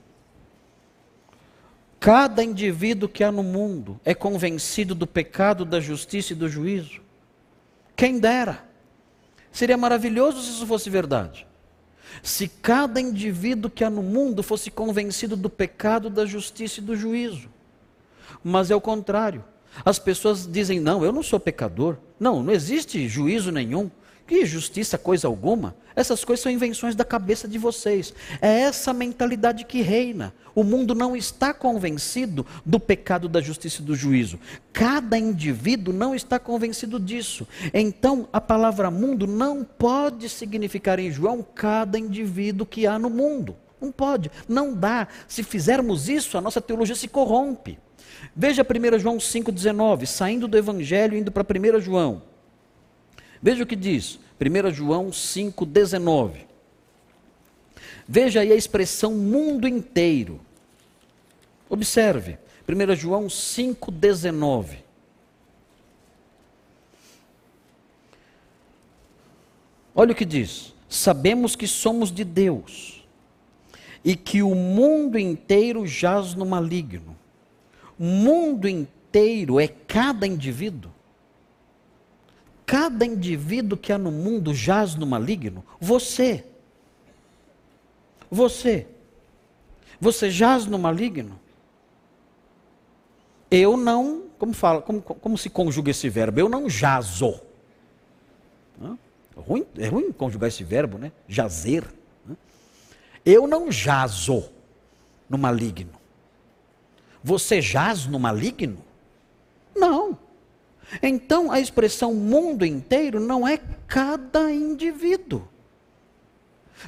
Cada indivíduo que há no mundo é convencido do pecado, da justiça e do juízo. Quem dera. Seria maravilhoso se isso fosse verdade. Se cada indivíduo que há no mundo fosse convencido do pecado, da justiça e do juízo. Mas é o contrário. As pessoas dizem: não, eu não sou pecador. Não, não existe juízo nenhum. Que justiça, coisa alguma. Essas coisas são invenções da cabeça de vocês. É essa mentalidade que reina. O mundo não está convencido do pecado, da justiça e do juízo. Cada indivíduo não está convencido disso. Então, a palavra mundo não pode significar em João cada indivíduo que há no mundo. Não pode, não dá. Se fizermos isso, a nossa teologia se corrompe. Veja 1 João 5,19, saindo do Evangelho, indo para 1 João. Veja o que diz, 1 João 5,19. Veja aí a expressão mundo inteiro. Observe, 1 João 5,19. Olha o que diz: Sabemos que somos de Deus e que o mundo inteiro jaz no maligno mundo inteiro é cada indivíduo? Cada indivíduo que há no mundo jaz no maligno? Você. Você. Você jaz no maligno? Eu não, como fala, como, como se conjuga esse verbo? Eu não jazo. É ruim, é ruim conjugar esse verbo, né? Jazer. Eu não jazo no maligno. Você jaz no maligno? Não. Então a expressão mundo inteiro não é cada indivíduo.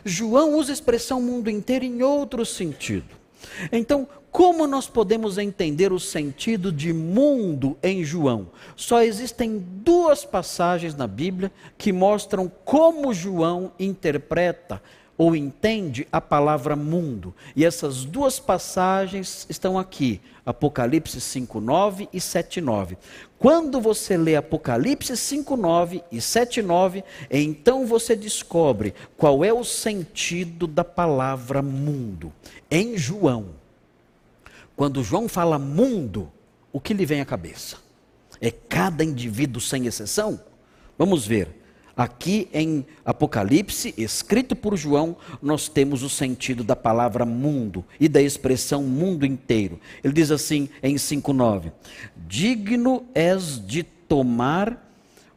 João usa a expressão mundo inteiro em outro sentido. Então, como nós podemos entender o sentido de mundo em João? Só existem duas passagens na Bíblia que mostram como João interpreta ou entende a palavra mundo. E essas duas passagens estão aqui, Apocalipse 5:9 e 7:9. Quando você lê Apocalipse 5:9 e 7:9, então você descobre qual é o sentido da palavra mundo. Em João, quando João fala mundo, o que lhe vem à cabeça? É cada indivíduo sem exceção? Vamos ver. Aqui em Apocalipse, escrito por João, nós temos o sentido da palavra mundo e da expressão mundo inteiro. Ele diz assim em 5:9: Digno és de tomar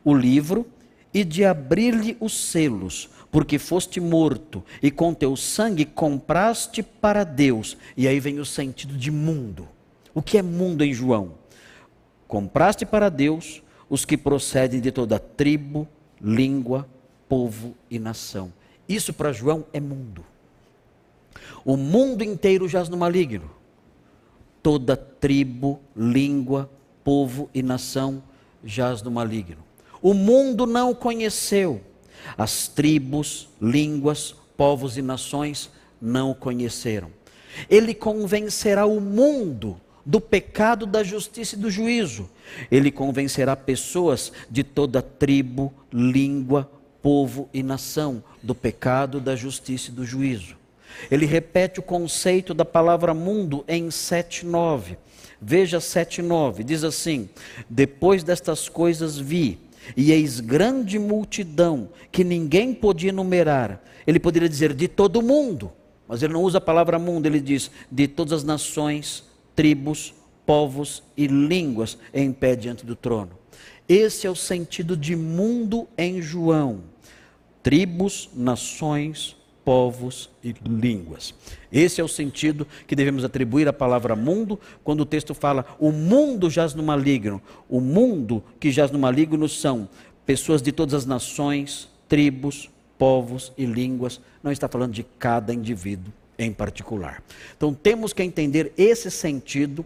o livro e de abrir-lhe os selos, porque foste morto e com teu sangue compraste para Deus. E aí vem o sentido de mundo. O que é mundo em João? Compraste para Deus os que procedem de toda tribo, língua, povo e nação. Isso para João é mundo. O mundo inteiro jaz no maligno. Toda tribo, língua, povo e nação jaz no maligno. O mundo não conheceu. As tribos, línguas, povos e nações não o conheceram. Ele convencerá o mundo do pecado, da justiça e do juízo. Ele convencerá pessoas de toda tribo, língua, povo e nação do pecado, da justiça e do juízo. Ele repete o conceito da palavra mundo em 7:9. Veja 7:9, diz assim: Depois destas coisas vi, e eis grande multidão que ninguém podia numerar. Ele poderia dizer de todo mundo, mas ele não usa a palavra mundo, ele diz de todas as nações, tribos, povos e línguas em pé diante do trono. Esse é o sentido de mundo em João. Tribos, nações, povos e línguas. Esse é o sentido que devemos atribuir à palavra mundo quando o texto fala o mundo jaz no maligno. O mundo que jaz no maligno são pessoas de todas as nações, tribos, povos e línguas. Não está falando de cada indivíduo em particular. Então temos que entender esse sentido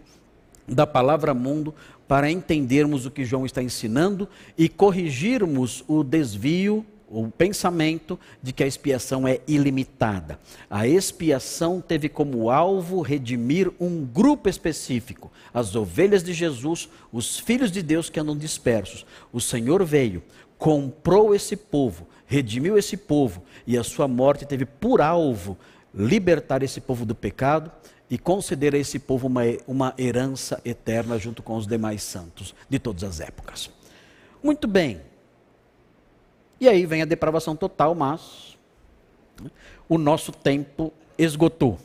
da palavra mundo para entendermos o que João está ensinando e corrigirmos o desvio o pensamento de que a expiação é ilimitada. A expiação teve como alvo redimir um grupo específico, as ovelhas de Jesus, os filhos de Deus que andam dispersos. O Senhor veio, comprou esse povo, redimiu esse povo, e a sua morte teve por alvo libertar esse povo do pecado e conceder a esse povo uma, uma herança eterna junto com os demais santos de todas as épocas. Muito bem. E aí vem a depravação total, mas o nosso tempo esgotou.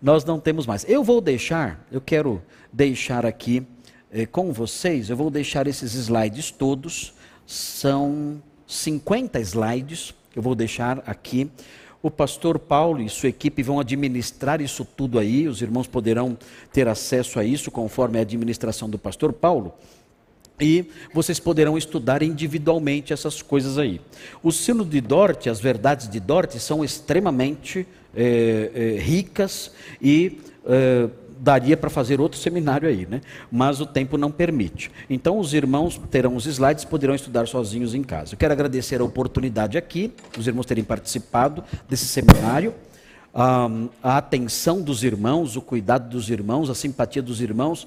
Nós não temos mais. Eu vou deixar, eu quero deixar aqui eh, com vocês, eu vou deixar esses slides todos, são 50 slides, eu vou deixar aqui. O pastor Paulo e sua equipe vão administrar isso tudo aí, os irmãos poderão ter acesso a isso conforme a administração do pastor Paulo e vocês poderão estudar individualmente essas coisas aí. O sino de Dort, as verdades de Dort são extremamente é, é, ricas e é, daria para fazer outro seminário aí, né? Mas o tempo não permite. Então os irmãos terão os slides, poderão estudar sozinhos em casa. Eu quero agradecer a oportunidade aqui, os irmãos terem participado desse seminário a atenção dos irmãos, o cuidado dos irmãos, a simpatia dos irmãos,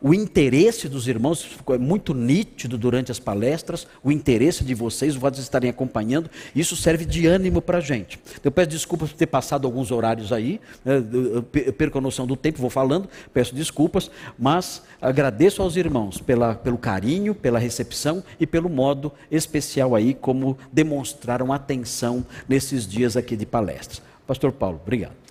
o interesse dos irmãos, ficou muito nítido durante as palestras, o interesse de vocês, de estarem acompanhando, isso serve de ânimo para a gente. Eu peço desculpas por ter passado alguns horários aí, né, eu perco a noção do tempo, vou falando, peço desculpas, mas agradeço aos irmãos pela, pelo carinho, pela recepção e pelo modo especial aí como demonstraram atenção nesses dias aqui de palestras. Pastor Paulo, obrigado.